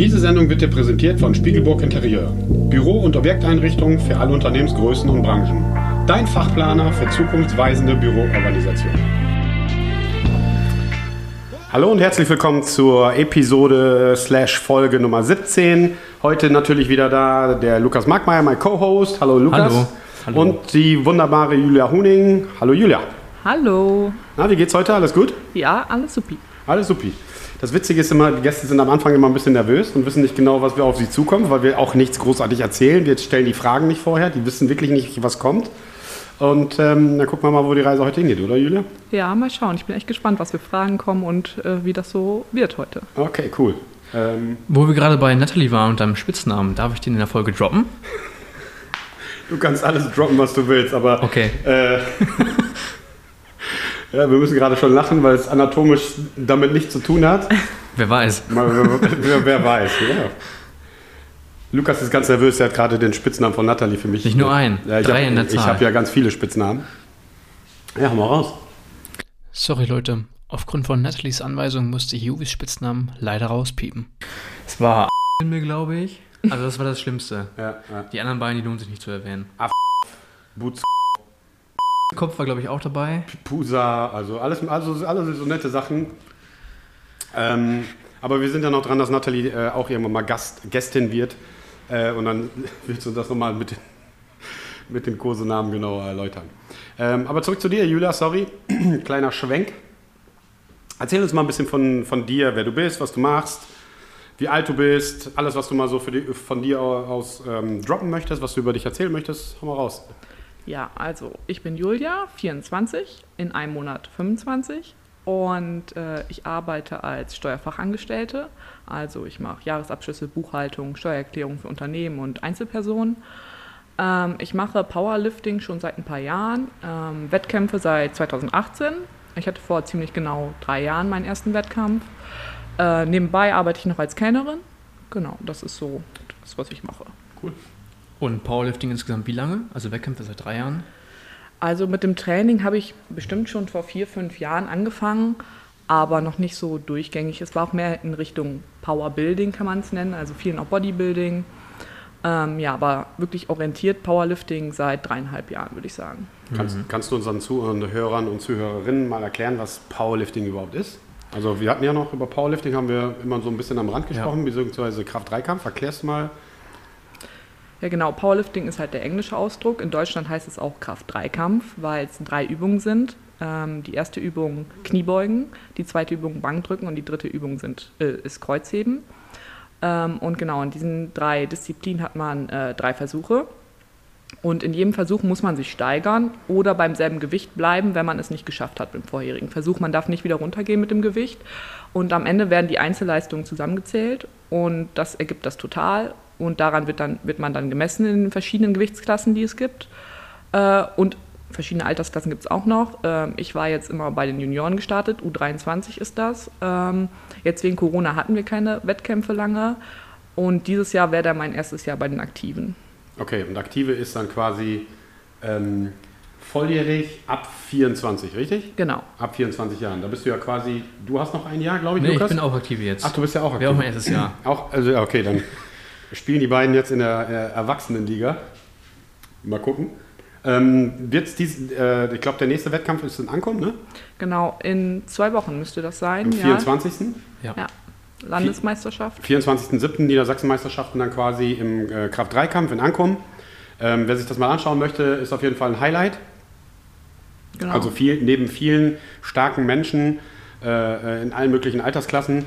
Diese Sendung wird dir präsentiert von Spiegelburg Interieur. Büro- und Objekteinrichtungen für alle Unternehmensgrößen und Branchen. Dein Fachplaner für zukunftsweisende Büroorganisation. Hallo und herzlich willkommen zur Episode slash Folge Nummer 17. Heute natürlich wieder da der Lukas Markmeier, mein Co-Host. Hallo Lukas. Hallo. Hallo. Und die wunderbare Julia Huning. Hallo Julia. Hallo. Na, wie geht's heute? Alles gut? Ja, alles supi. Alles supi. Das Witzige ist immer, die Gäste sind am Anfang immer ein bisschen nervös und wissen nicht genau, was wir auf sie zukommen, weil wir auch nichts großartig erzählen. Wir stellen die Fragen nicht vorher, die wissen wirklich nicht, was kommt. Und ähm, dann gucken wir mal, wo die Reise heute hingeht, oder Julia? Ja, mal schauen. Ich bin echt gespannt, was für Fragen kommen und äh, wie das so wird heute. Okay, cool. Ähm, Wo wir gerade bei Natalie waren und deinem Spitznamen, darf ich den in der Folge droppen? du kannst alles droppen, was du willst, aber Okay. äh, ja, wir müssen gerade schon lachen, weil es anatomisch damit nichts zu tun hat. Wer weiß. Wer, wer weiß, ja. Lukas ist ganz nervös, er hat gerade den Spitznamen von Natalie für mich. Nicht nur einen, Ja, ich drei hab, in der Ich Zahl. habe ja ganz viele Spitznamen. Ja, hau mal raus. Sorry Leute, aufgrund von Natalies Anweisung musste ich Juvis Spitznamen leider rauspiepen. Es war mir, glaube ich. Also das war das Schlimmste. Ja, ja. Die anderen beiden, die lohnen sich nicht zu erwähnen. Boots, Kopf war, glaube ich, auch dabei. Pusa, also alles, also alles so nette Sachen. Ähm, aber wir sind ja noch dran, dass Natalie äh, auch irgendwann mal Gast, Gästin wird. Äh, und dann willst du das nochmal mit, mit den Kursenamen genauer erläutern. Ähm, aber zurück zu dir, Julia, sorry. Kleiner Schwenk. Erzähl uns mal ein bisschen von, von dir, wer du bist, was du machst, wie alt du bist, alles, was du mal so die, von dir aus ähm, droppen möchtest, was du über dich erzählen möchtest. Hau mal raus. Ja, also ich bin Julia, 24, in einem Monat 25 und äh, ich arbeite als Steuerfachangestellte. Also ich mache Jahresabschlüsse, Buchhaltung, Steuererklärung für Unternehmen und Einzelpersonen. Ähm, ich mache Powerlifting schon seit ein paar Jahren, ähm, Wettkämpfe seit 2018. Ich hatte vor ziemlich genau drei Jahren meinen ersten Wettkampf. Äh, nebenbei arbeite ich noch als Kellnerin. Genau, das ist so das, was ich mache. Und Powerlifting insgesamt wie lange? Also Wettkämpfe seit drei Jahren. Also mit dem Training habe ich bestimmt schon vor vier, fünf Jahren angefangen, aber noch nicht so durchgängig. Es war auch mehr in Richtung Powerbuilding, kann man es nennen, also vielen auch Bodybuilding. Ähm, ja, aber wirklich orientiert Powerlifting seit dreieinhalb Jahren, würde ich sagen. Kannst, kannst du unseren Zuhörern und Zuhörerinnen mal erklären, was Powerlifting überhaupt ist? Also wir hatten ja noch über Powerlifting, haben wir immer so ein bisschen am Rand gesprochen, beziehungsweise Kraft-3-Kampf. Erklärst du mal. Ja, genau. Powerlifting ist halt der englische Ausdruck. In Deutschland heißt es auch Kraft-3-Kampf, weil es drei Übungen sind. Ähm, die erste Übung Kniebeugen, die zweite Übung Bankdrücken und die dritte Übung sind, äh, ist Kreuzheben. Ähm, und genau, in diesen drei Disziplinen hat man äh, drei Versuche. Und in jedem Versuch muss man sich steigern oder beim selben Gewicht bleiben, wenn man es nicht geschafft hat beim vorherigen Versuch. Man darf nicht wieder runtergehen mit dem Gewicht. Und am Ende werden die Einzelleistungen zusammengezählt und das ergibt das Total. Und daran wird, dann, wird man dann gemessen in den verschiedenen Gewichtsklassen, die es gibt. Äh, und verschiedene Altersklassen gibt es auch noch. Ähm, ich war jetzt immer bei den Junioren gestartet, U23 ist das. Ähm, jetzt wegen Corona hatten wir keine Wettkämpfe lange. Und dieses Jahr wäre dann mein erstes Jahr bei den Aktiven. Okay, und Aktive ist dann quasi ähm, volljährig ab 24, richtig? Genau. Ab 24 Jahren. Da bist du ja quasi, du hast noch ein Jahr, glaube ich, Nee, ich Lukas? bin auch aktiv jetzt. Ach, du bist ja auch aktiv. Wäre auch mein erstes Jahr. Auch, also okay, dann spielen die beiden jetzt in der äh, Erwachsenenliga. Mal gucken. Ähm, wird's dies, äh, ich glaube, der nächste Wettkampf ist in Ankommen, ne? Genau, in zwei Wochen müsste das sein. Am ja. 24. Ja. Ja. Landesmeisterschaft. 24.07. Niedersachsenmeisterschaften dann quasi im äh, Kraft-3-Kampf in Ankommen. Ähm, wer sich das mal anschauen möchte, ist auf jeden Fall ein Highlight. Genau. Also viel, neben vielen starken Menschen äh, äh, in allen möglichen Altersklassen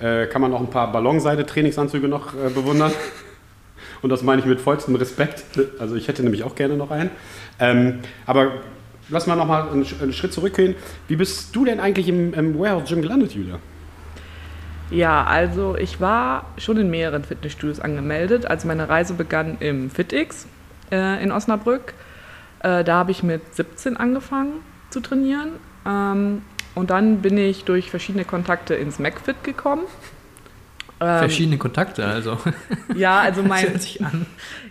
äh, kann man auch ein paar Ballonseide-Trainingsanzüge noch äh, bewundern. Und das meine ich mit vollstem Respekt. Also ich hätte nämlich auch gerne noch einen. Ähm, aber lass mal noch mal einen, einen Schritt zurückgehen. Wie bist du denn eigentlich im, im Warehouse Gym gelandet, Julia? Ja, also ich war schon in mehreren Fitnessstudios angemeldet. Also meine Reise begann im FitX äh, in Osnabrück. Äh, da habe ich mit 17 angefangen zu trainieren. Ähm, und dann bin ich durch verschiedene Kontakte ins MacFit gekommen. Ähm, verschiedene Kontakte, also. Ja, also mein,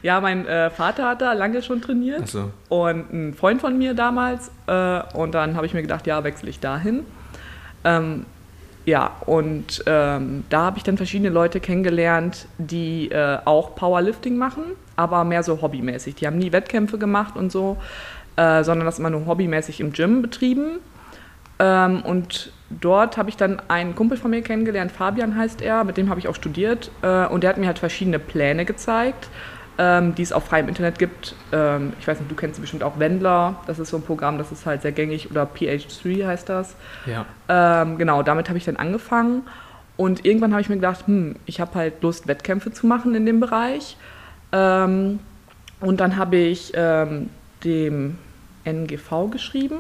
ja, mein äh, Vater hat da lange schon trainiert. So. Und ein Freund von mir damals. Äh, und dann habe ich mir gedacht, ja, wechsle ich dahin. Ähm, ja, und ähm, da habe ich dann verschiedene Leute kennengelernt, die äh, auch Powerlifting machen, aber mehr so hobbymäßig. Die haben nie Wettkämpfe gemacht und so, äh, sondern das immer nur hobbymäßig im Gym betrieben. Ähm, und dort habe ich dann einen Kumpel von mir kennengelernt, Fabian heißt er, mit dem habe ich auch studiert. Äh, und der hat mir halt verschiedene Pläne gezeigt ähm, die es auf freiem Internet gibt. Ähm, ich weiß nicht, du kennst bestimmt auch Wendler. Das ist so ein Programm, das ist halt sehr gängig. Oder PH3 heißt das. Ja. Ähm, genau, damit habe ich dann angefangen. Und irgendwann habe ich mir gedacht, hm, ich habe halt Lust, Wettkämpfe zu machen in dem Bereich. Ähm, und dann habe ich ähm, dem NGV geschrieben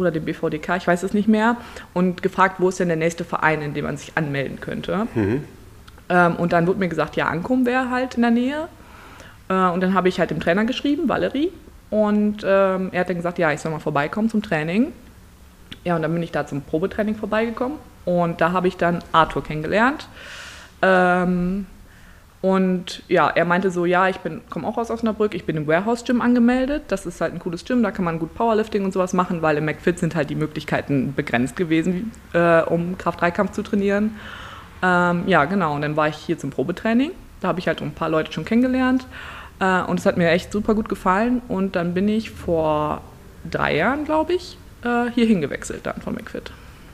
oder dem BVDK, ich weiß es nicht mehr, und gefragt, wo ist denn der nächste Verein, in dem man sich anmelden könnte. Mhm. Ähm, und dann wurde mir gesagt, ja, Ankum wäre halt in der Nähe. Äh, und dann habe ich halt dem Trainer geschrieben, Valerie. Und ähm, er hat dann gesagt, ja, ich soll mal vorbeikommen zum Training. Ja, und dann bin ich da zum Probetraining vorbeigekommen. Und da habe ich dann Arthur kennengelernt. Ähm, und ja, er meinte so, ja, ich komme auch aus Osnabrück, ich bin im Warehouse Gym angemeldet. Das ist halt ein cooles Gym, da kann man gut Powerlifting und sowas machen, weil im McFit sind halt die Möglichkeiten begrenzt gewesen, äh, um Kraft-3-Kampf zu trainieren. Ähm, ja, genau, und dann war ich hier zum Probetraining. Da habe ich halt ein paar Leute schon kennengelernt. Äh, und es hat mir echt super gut gefallen. Und dann bin ich vor drei Jahren, glaube ich, äh, hier hingewechselt dann von McFit.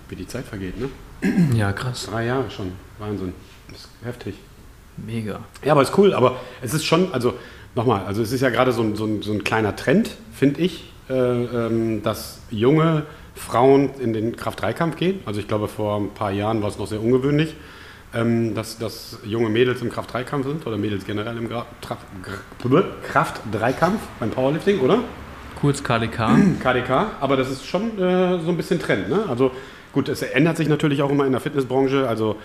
Wie die Zeit vergeht, ne? Ja, krass. Drei Jahre schon. Wahnsinn. Das ist heftig. Mega. Ja, aber ist cool. Aber es ist schon, also nochmal, also es ist ja gerade so ein, so ein, so ein kleiner Trend, finde ich, äh, ähm, dass junge Frauen in den Kraft-3-Kampf gehen. Also ich glaube, vor ein paar Jahren war es noch sehr ungewöhnlich ähm, dass, dass junge Mädels im Kraft-3-Kampf sind oder Mädels generell im Kraft-3-Kampf beim Powerlifting, oder? Kurz KDK. KDK, aber das ist schon äh, so ein bisschen Trend. Ne? Also gut, es ändert sich natürlich auch immer in der Fitnessbranche. Also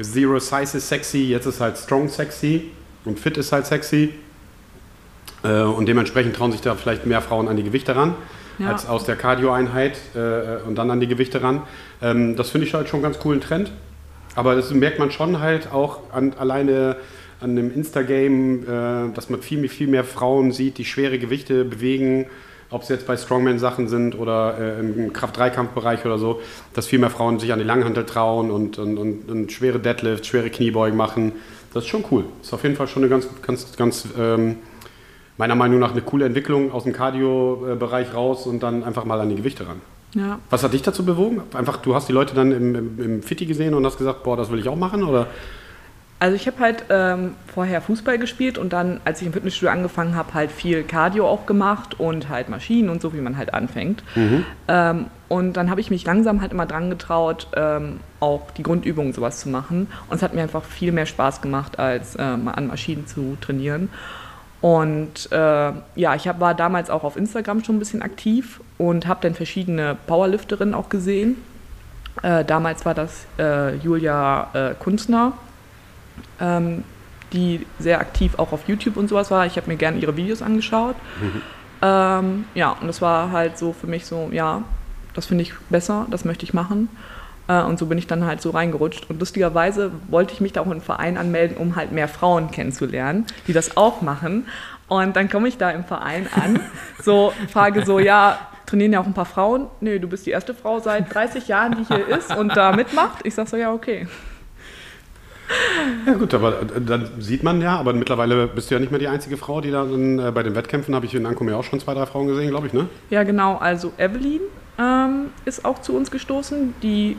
Zero Size ist sexy, jetzt ist halt Strong sexy und Fit ist halt sexy. Äh, und dementsprechend trauen sich da vielleicht mehr Frauen an die Gewichte ran. Ja. als aus der Cardio-Einheit äh, und dann an die Gewichte ran. Ähm, das finde ich halt schon einen ganz coolen Trend. Aber das merkt man schon halt auch an, alleine an dem Instagame, äh, dass man viel, viel mehr Frauen sieht, die schwere Gewichte bewegen, ob es jetzt bei Strongman-Sachen sind oder äh, im Kraft-3-Kampfbereich oder so, dass viel mehr Frauen sich an die Langhantel trauen und, und, und, und, schwere Deadlifts, schwere Kniebeugen machen. Das ist schon cool. Das ist auf jeden Fall schon eine ganz, ganz, ganz ähm, meiner Meinung nach eine coole Entwicklung aus dem Cardio-Bereich raus und dann einfach mal an die Gewichte ran. Ja. Was hat dich dazu bewogen? Einfach, du hast die Leute dann im, im, im Fitti gesehen und hast gesagt, boah, das will ich auch machen, oder? Also ich habe halt ähm, vorher Fußball gespielt und dann, als ich im Fitnessstudio angefangen habe, halt viel Cardio auch gemacht und halt Maschinen und so, wie man halt anfängt. Mhm. Ähm, und dann habe ich mich langsam halt immer dran getraut, ähm, auch die Grundübungen sowas zu machen. Und es hat mir einfach viel mehr Spaß gemacht, als ähm, an Maschinen zu trainieren. Und äh, ja, ich hab, war damals auch auf Instagram schon ein bisschen aktiv und habe dann verschiedene Powerlifterinnen auch gesehen. Äh, damals war das äh, Julia äh, Kunstner, ähm, die sehr aktiv auch auf YouTube und sowas war. Ich habe mir gerne ihre Videos angeschaut. Mhm. Ähm, ja, und das war halt so für mich so, ja, das finde ich besser, das möchte ich machen. Äh, und so bin ich dann halt so reingerutscht. Und lustigerweise wollte ich mich da auch in einen Verein anmelden, um halt mehr Frauen kennenzulernen, die das auch machen. Und dann komme ich da im Verein an, so frage so, ja, trainieren ja auch ein paar Frauen. Nee, du bist die erste Frau seit 30 Jahren, die hier ist und da mitmacht. Ich sage so, ja, okay. Ja gut, aber äh, dann sieht man ja, aber mittlerweile bist du ja nicht mehr die einzige Frau, die da äh, bei den Wettkämpfen, habe ich in Ankom ja auch schon zwei, drei Frauen gesehen, glaube ich, ne? Ja, genau. Also Evelyn ähm, ist auch zu uns gestoßen. Die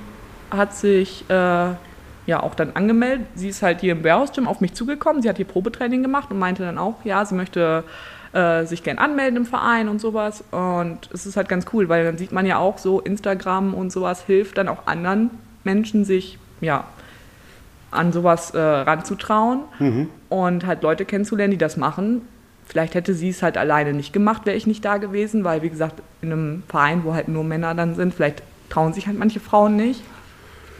hat sich äh, ja auch dann angemeldet. Sie ist halt hier im Warehouse Gym auf mich zugekommen. Sie hat hier Probetraining gemacht und meinte dann auch, ja, sie möchte äh, sich gern anmelden im Verein und sowas. Und es ist halt ganz cool, weil dann sieht man ja auch so, Instagram und sowas hilft dann auch anderen Menschen, sich ja an sowas äh, ranzutrauen mhm. und halt Leute kennenzulernen, die das machen. Vielleicht hätte sie es halt alleine nicht gemacht, wäre ich nicht da gewesen, weil wie gesagt, in einem Verein, wo halt nur Männer dann sind, vielleicht trauen sich halt manche Frauen nicht.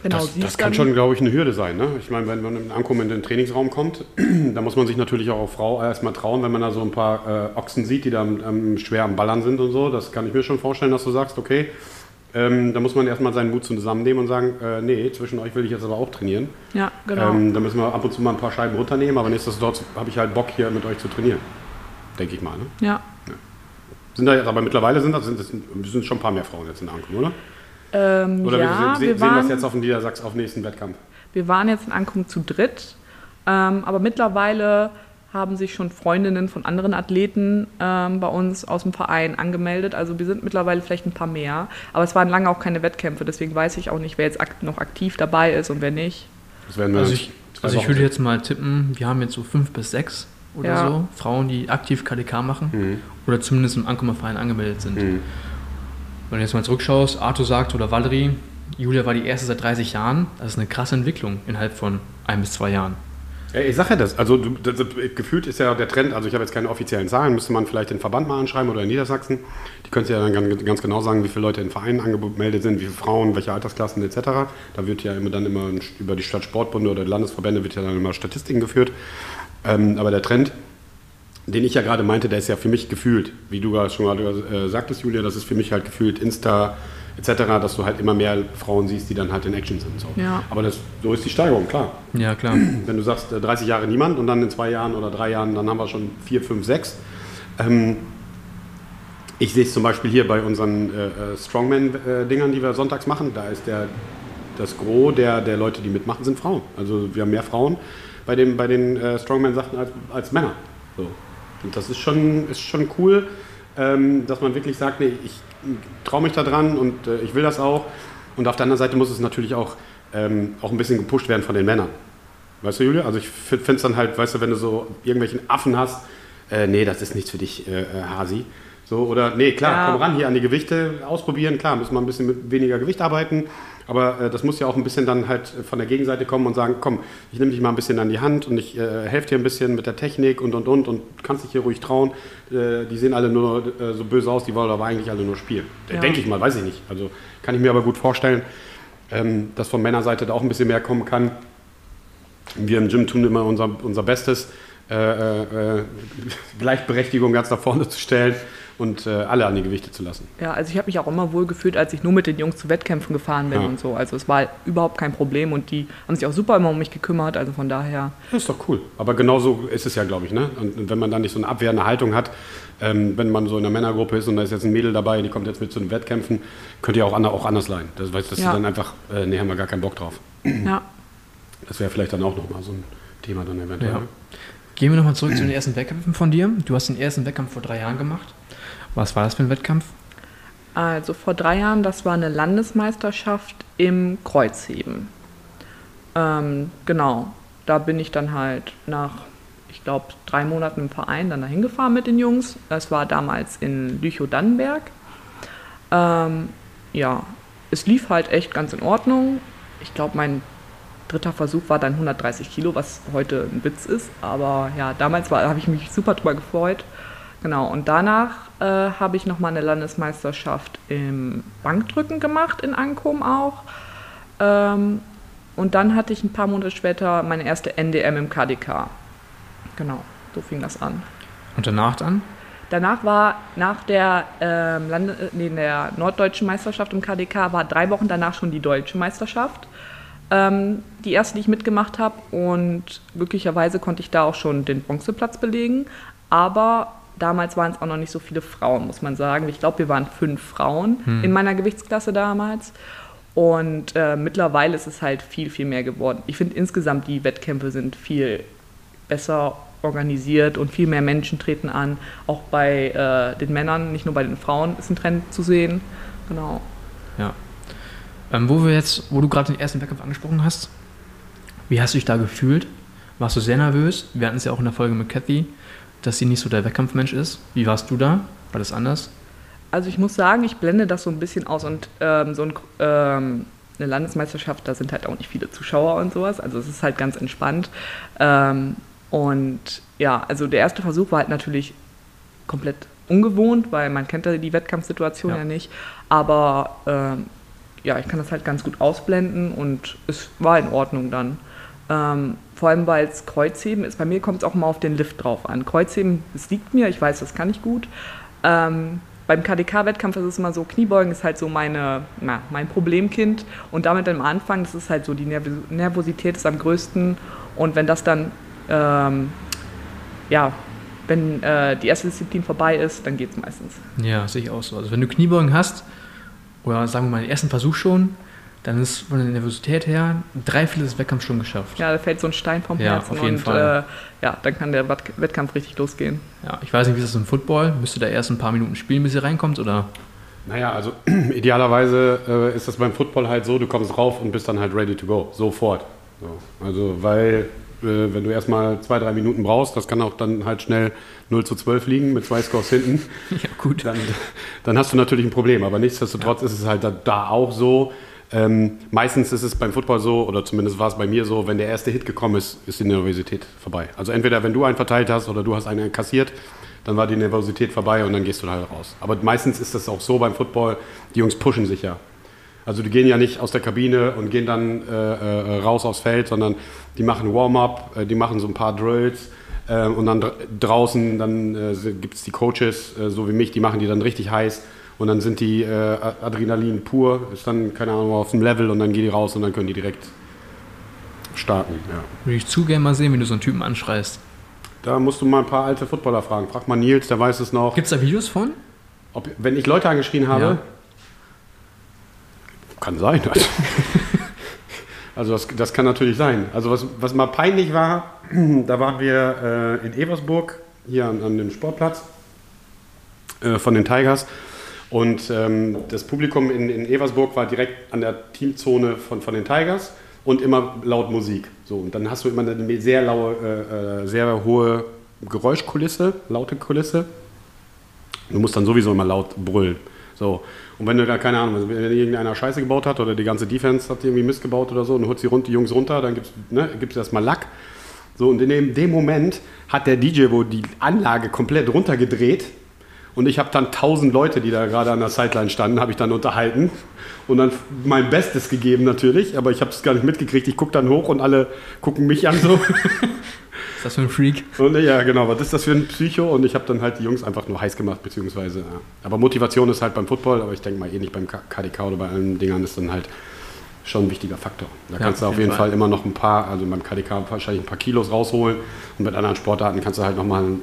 Genau, das das kann schon, glaube ich, eine Hürde sein. Ne? Ich meine, wenn man in Ankommen in den Trainingsraum kommt, da muss man sich natürlich auch als Frau erstmal trauen, wenn man da so ein paar äh, Ochsen sieht, die da ähm, schwer am Ballern sind und so. Das kann ich mir schon vorstellen, dass du sagst, okay, ähm, da muss man erstmal seinen Mut zusammennehmen und sagen, äh, nee, zwischen euch will ich jetzt aber auch trainieren. Ja, genau. Ähm, da müssen wir ab und zu mal ein paar Scheiben runternehmen, aber nichtsdestotrotz habe ich halt Bock, hier mit euch zu trainieren. Denke ich mal. Ne? ja. Sind da jetzt, aber mittlerweile sind das sind, das sind schon ein paar mehr Frauen jetzt in Ankommen, oder? Ähm, Oder ja, wir, se- wir, sehen das jetzt auf dem Niedersachs auf dem nächsten Wettkampf? wir waren jetzt in Ankunft zu dritt, ähm, aber mittlerweile haben sich schon Freundinnen von anderen Athleten ähm, bei uns aus dem Verein angemeldet. Also wir sind mittlerweile vielleicht ein paar mehr, aber es waren lange auch keine Wettkämpfe, deswegen weiß ich auch nicht, wer jetzt ak noch aktiv dabei ist und wer nicht. Das werden wir Also ich, also ich würde jetzt mal tippen, wir haben jetzt so fünf bis sechs oder Ja. so Frauen, die aktiv KDK machen Mhm. oder zumindest im Ankommenverein angemeldet sind. Mhm. Wenn du jetzt mal zurückschaust, Arthur sagt oder Valerie, Julia war die erste seit 30 Jahren. Das ist eine krasse Entwicklung innerhalb von ein bis zwei Jahren. Ich sage ja das. Also du, das, gefühlt ist ja der Trend, also ich habe jetzt keine offiziellen Zahlen, müsste man vielleicht den Verband mal anschreiben oder in Niedersachsen. Die können ja dann ganz, ganz genau sagen, wie viele Leute in Vereinen angemeldet sind, wie viele Frauen, welche Altersklassen etc. Da wird ja immer dann immer über die Stadtsportbunde oder die Landesverbände wird ja dann immer Statistiken geführt. Ähm, aber der Trend, den ich ja gerade meinte, der ist ja für mich gefühlt, wie du schon gerade äh, sagtest, Julia, das ist für mich halt gefühlt Insta etc., dass du halt immer mehr Frauen siehst, die dann halt in Action sind. So. Ja. Aber das, so ist die Steigerung, klar. Ja, klar. Wenn du sagst, äh, 30 Jahre niemand und dann in zwei Jahren oder drei Jahren, dann haben wir schon vier, fünf, sechs. Ähm, ich sehe es zum Beispiel hier bei unseren äh, äh, Strongman-Dingern, die wir sonntags machen. Da ist der, das Gros der, der Leute, die mitmachen, sind Frauen. Also wir haben mehr Frauen bei, dem, bei den äh, Strongman-Sachen als, als Männer. So. Und das ist schon, ist schon cool, ähm, dass man wirklich sagt, nee, ich traue mich da dran und äh, ich will das auch. Und auf der anderen Seite muss es natürlich auch, ähm, auch ein bisschen gepusht werden von den Männern. Weißt du, Julia? Also ich finde es dann halt, weißt du, wenn du so irgendwelchen Affen hast, äh, nee, das ist nichts für dich, äh, äh, Hasi. So, oder, nee, klar, Ja. komm ran hier an die Gewichte, ausprobieren, klar, müssen wir ein bisschen mit weniger Gewicht arbeiten, aber äh, das muss ja auch ein bisschen dann halt von der Gegenseite kommen und sagen, komm, ich nehme dich mal ein bisschen an die Hand und ich äh, helfe dir ein bisschen mit der Technik und und und und kannst dich hier ruhig trauen. Äh, die sehen alle nur äh, so böse aus, die wollen aber eigentlich alle nur spielen. Ja. Denke ich mal, weiß ich nicht. Also kann ich mir aber gut vorstellen, ähm, dass von Männerseite da auch ein bisschen mehr kommen kann. Wir im Gym tun immer unser, unser Bestes, äh, äh, Gleichberechtigung ganz nach vorne zu stellen und äh, alle an die Gewichte zu lassen. Ja, also ich habe mich auch immer wohl gefühlt, als ich nur mit den Jungs zu Wettkämpfen gefahren bin Ja. und so. Also es war überhaupt kein Problem und die haben sich auch super immer um mich gekümmert. Also von daher, Das ist doch cool. Aber genauso ist es ja, glaube ich. Ne? Und wenn man dann nicht so eine abwehrende Haltung hat, ähm, wenn man so in einer Männergruppe ist und da ist jetzt ein Mädel dabei, die kommt jetzt mit zu den Wettkämpfen, könnte ja auch, auch anders sein. Das weißt, dass Ja. dann einfach, äh, nee, haben wir gar keinen Bock drauf. ja. Das wäre vielleicht dann auch nochmal so ein Thema dann eventuell. Ja. ne? Gehen wir nochmal zurück zu den ersten Wettkämpfen von dir. Du hast den ersten Wettkampf vor drei Jahren gemacht. Was war das für ein Wettkampf? Also vor drei Jahren, das war eine Landesmeisterschaft im Kreuzheben. Ähm, genau, da bin ich dann halt nach, ich glaube, drei Monaten im Verein dann dahin gefahren mit den Jungs. Es war damals in Lüchow-Dannenberg. Ähm, ja, es lief halt echt ganz in Ordnung. Ich glaube, mein dritter Versuch war dann 130 Kilo, was heute ein Witz ist. Aber ja, damals habe ich mich super drüber gefreut. Genau, und danach äh, habe ich nochmal eine Landesmeisterschaft im Bankdrücken gemacht, in Ankom auch. Ähm, und dann hatte ich ein paar Monate später meine erste NDM im KDK. Genau, so fing das an. Und danach dann? Danach war nach der, ähm, Lande, nee, der norddeutschen Meisterschaft im KDK war drei Wochen danach schon die deutsche Meisterschaft. Ähm, die erste, die ich mitgemacht habe und glücklicherweise konnte ich da auch schon den Bronzeplatz belegen. Aber damals waren es auch noch nicht so viele Frauen, muss man sagen. Ich glaube, wir waren fünf Frauen in meiner Gewichtsklasse damals. Und äh, mittlerweile ist es halt viel, viel mehr geworden. Ich finde insgesamt, die Wettkämpfe sind viel besser organisiert und viel mehr Menschen treten an. Auch bei äh, den Männern, nicht nur bei den Frauen, ist ein Trend zu sehen. Genau. Ja. Ähm, wo wir jetzt, wo du gerade den ersten Wettkampf angesprochen hast, wie hast du dich da gefühlt? Warst du sehr nervös? Wir hatten es ja auch in der Folge mit Kathy, dass sie nicht so der Wettkampfmensch ist. Wie warst du da? War das anders? Also ich muss sagen, ich blende das so ein bisschen aus und ähm, so ein, ähm, eine Landesmeisterschaft, da sind halt auch nicht viele Zuschauer und sowas. Also es ist halt ganz entspannt. Ähm, und ja, also der erste Versuch war halt natürlich komplett ungewohnt, weil man kennt ja die Wettkampfsituation Ja. ja, nicht. Aber ähm, ja, ich kann das halt ganz gut ausblenden und es war in Ordnung dann. Ähm, vor allem, weil es Kreuzheben ist. Bei mir kommt es auch mal auf den Lift drauf an. Kreuzheben, es liegt mir, ich weiß, das kann ich gut. Ähm, beim KDK-Wettkampf ist es immer so, Kniebeugen ist halt so meine, na, mein Problemkind. Und damit am Anfang, das ist halt so, die Nervosität ist am größten. Und wenn das dann, ähm, ja, wenn äh, die erste Disziplin vorbei ist, dann geht es meistens. Ja, sehe ich auch so. Also wenn du Kniebeugen hast, oder sagen wir mal den ersten Versuch schon, dann ist von der Nervosität her drei Viertel des Wettkampfs schon geschafft. Ja, da fällt so ein Stein vom Ja, Herzen auf jeden und Fall. Äh, ja, dann kann der Wettkampf richtig losgehen. Ja, ich weiß nicht, wie ist das im Football? Müsste da erst ein paar Minuten spielen, bis ihr reinkommt? Oder? Naja, also idealerweise äh, ist das beim Football halt so, du kommst rauf und bist dann halt ready to go, sofort. So. Also, weil, äh, wenn du erstmal zwei, drei Minuten brauchst, das kann auch dann halt schnell 0 zu 12 liegen mit zwei Scores hinten, Ja, gut. dann, dann hast du natürlich ein Problem. Aber nichtsdestotrotz ist es halt da, da auch so. Ähm, meistens ist es beim Football so, oder zumindest war es bei mir so, wenn der erste Hit gekommen ist, ist die Nervosität vorbei. Also entweder wenn du einen verteilt hast oder du hast einen kassiert, dann war die Nervosität vorbei und dann gehst du halt raus. Aber meistens ist das auch so beim Football, die Jungs pushen sich ja. Also die gehen ja nicht aus der Kabine und gehen dann äh, äh, raus aufs Feld, sondern die machen Warm-up, äh, die machen so ein paar Drills äh, und dann dr draußen, dann äh, gibt es die Coaches, äh, so wie mich, die machen die dann richtig heiß und dann sind die äh, Adrenalin pur, ist dann, keine Ahnung, auf dem Level und dann gehen die raus und dann können die direkt starten. Ja. Würde ich zu gerne mal sehen, wie du so einen Typen anschreist. Da musst du mal ein paar alte Footballer fragen. Frag mal Nils, der weiß es noch. Gibt es da Videos von? Ob, wenn ich Leute angeschrien habe, Ja. kann sein. Also das, das kann natürlich sein. Also was, was mal peinlich war, da waren wir äh, in Eversburg, hier an, an dem Sportplatz äh, von den Tigers. Und ähm, das Publikum in, in Eversburg war direkt an der Teamzone von, von den Tigers und immer laut Musik. So, und dann hast du immer eine sehr laue, äh, äh, sehr hohe Geräuschkulisse, laute Kulisse. Du musst dann sowieso immer laut brüllen. So. Und wenn du da, keine Ahnung, wenn irgendeiner Scheiße gebaut hat oder die ganze Defense hat irgendwie Mist gebaut oder so und du holst die, rund, die Jungs runter, dann gibt es ne, gibt's erstmal Lack. So, und in dem, dem Moment hat der DJ wohl die Anlage komplett runtergedreht und ich habe dann tausend Leute, die da gerade an der Sideline standen, habe ich dann unterhalten und dann mein Bestes gegeben natürlich, aber ich habe es gar nicht mitgekriegt. Ich gucke dann hoch und alle gucken mich an so. Ist das für ein Freak? Und ja, genau, was ist das für ein Psycho? Und ich habe dann halt die Jungs einfach nur heiß gemacht, beziehungsweise, ja. Aber Motivation ist halt beim Football, aber ich denke mal eh nicht beim KDK oder bei allen Dingern ist dann halt schon ein wichtiger Faktor. Da Ja, kannst du auf auf jeden jeden Fall. Fall immer noch ein paar, also beim KDK wahrscheinlich ein paar Kilos rausholen und mit anderen Sportarten kannst du halt nochmal einen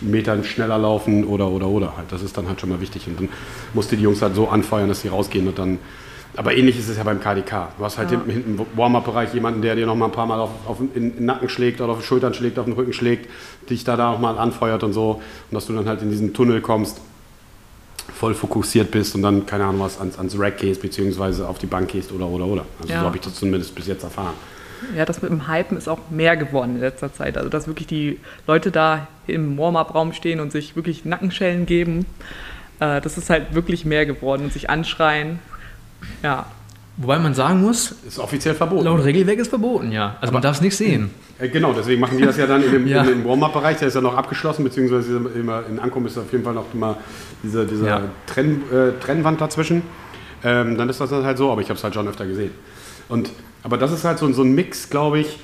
Meter schneller laufen oder, oder, oder halt. Das ist dann halt schon mal wichtig und dann musst du die Jungs halt so anfeuern, dass sie rausgehen und dann aber ähnlich ist es ja beim KDK. Du hast halt Ja. hinten, im Warm-Up-Bereich jemanden, der dir noch mal ein paar Mal auf, auf den Nacken schlägt oder auf die Schultern schlägt, auf den Rücken schlägt, dich da, da auch mal anfeuert und so. Und dass du dann halt in diesen Tunnel kommst, voll fokussiert bist und dann, keine Ahnung, was ans, ans Rack gehst, beziehungsweise auf die Bank gehst oder, oder, oder. Also Ja. so habe ich das zumindest bis jetzt erfahren. Ja, das mit dem Hypen ist auch mehr geworden in letzter Zeit. Also, dass wirklich die Leute da im Warm-up-Raum stehen und sich wirklich Nackenschellen geben, äh, das ist halt wirklich mehr geworden und sich anschreien. Ja, Wobei man sagen muss, Ist offiziell verboten. laut Regelwerk ist verboten, ja. Also man darf es nicht sehen. Äh, Genau, deswegen machen die das ja dann in dem, Ja. dem Warm-Up-Bereich, der ist ja noch abgeschlossen, beziehungsweise immer in Ankommen ist auf jeden Fall noch immer diese, diese Ja. Trenn, äh, Trennwand dazwischen. Ähm, dann ist das dann halt so, aber ich habe es halt schon öfter gesehen. Und, aber das ist halt so, so ein Mix, glaube ich.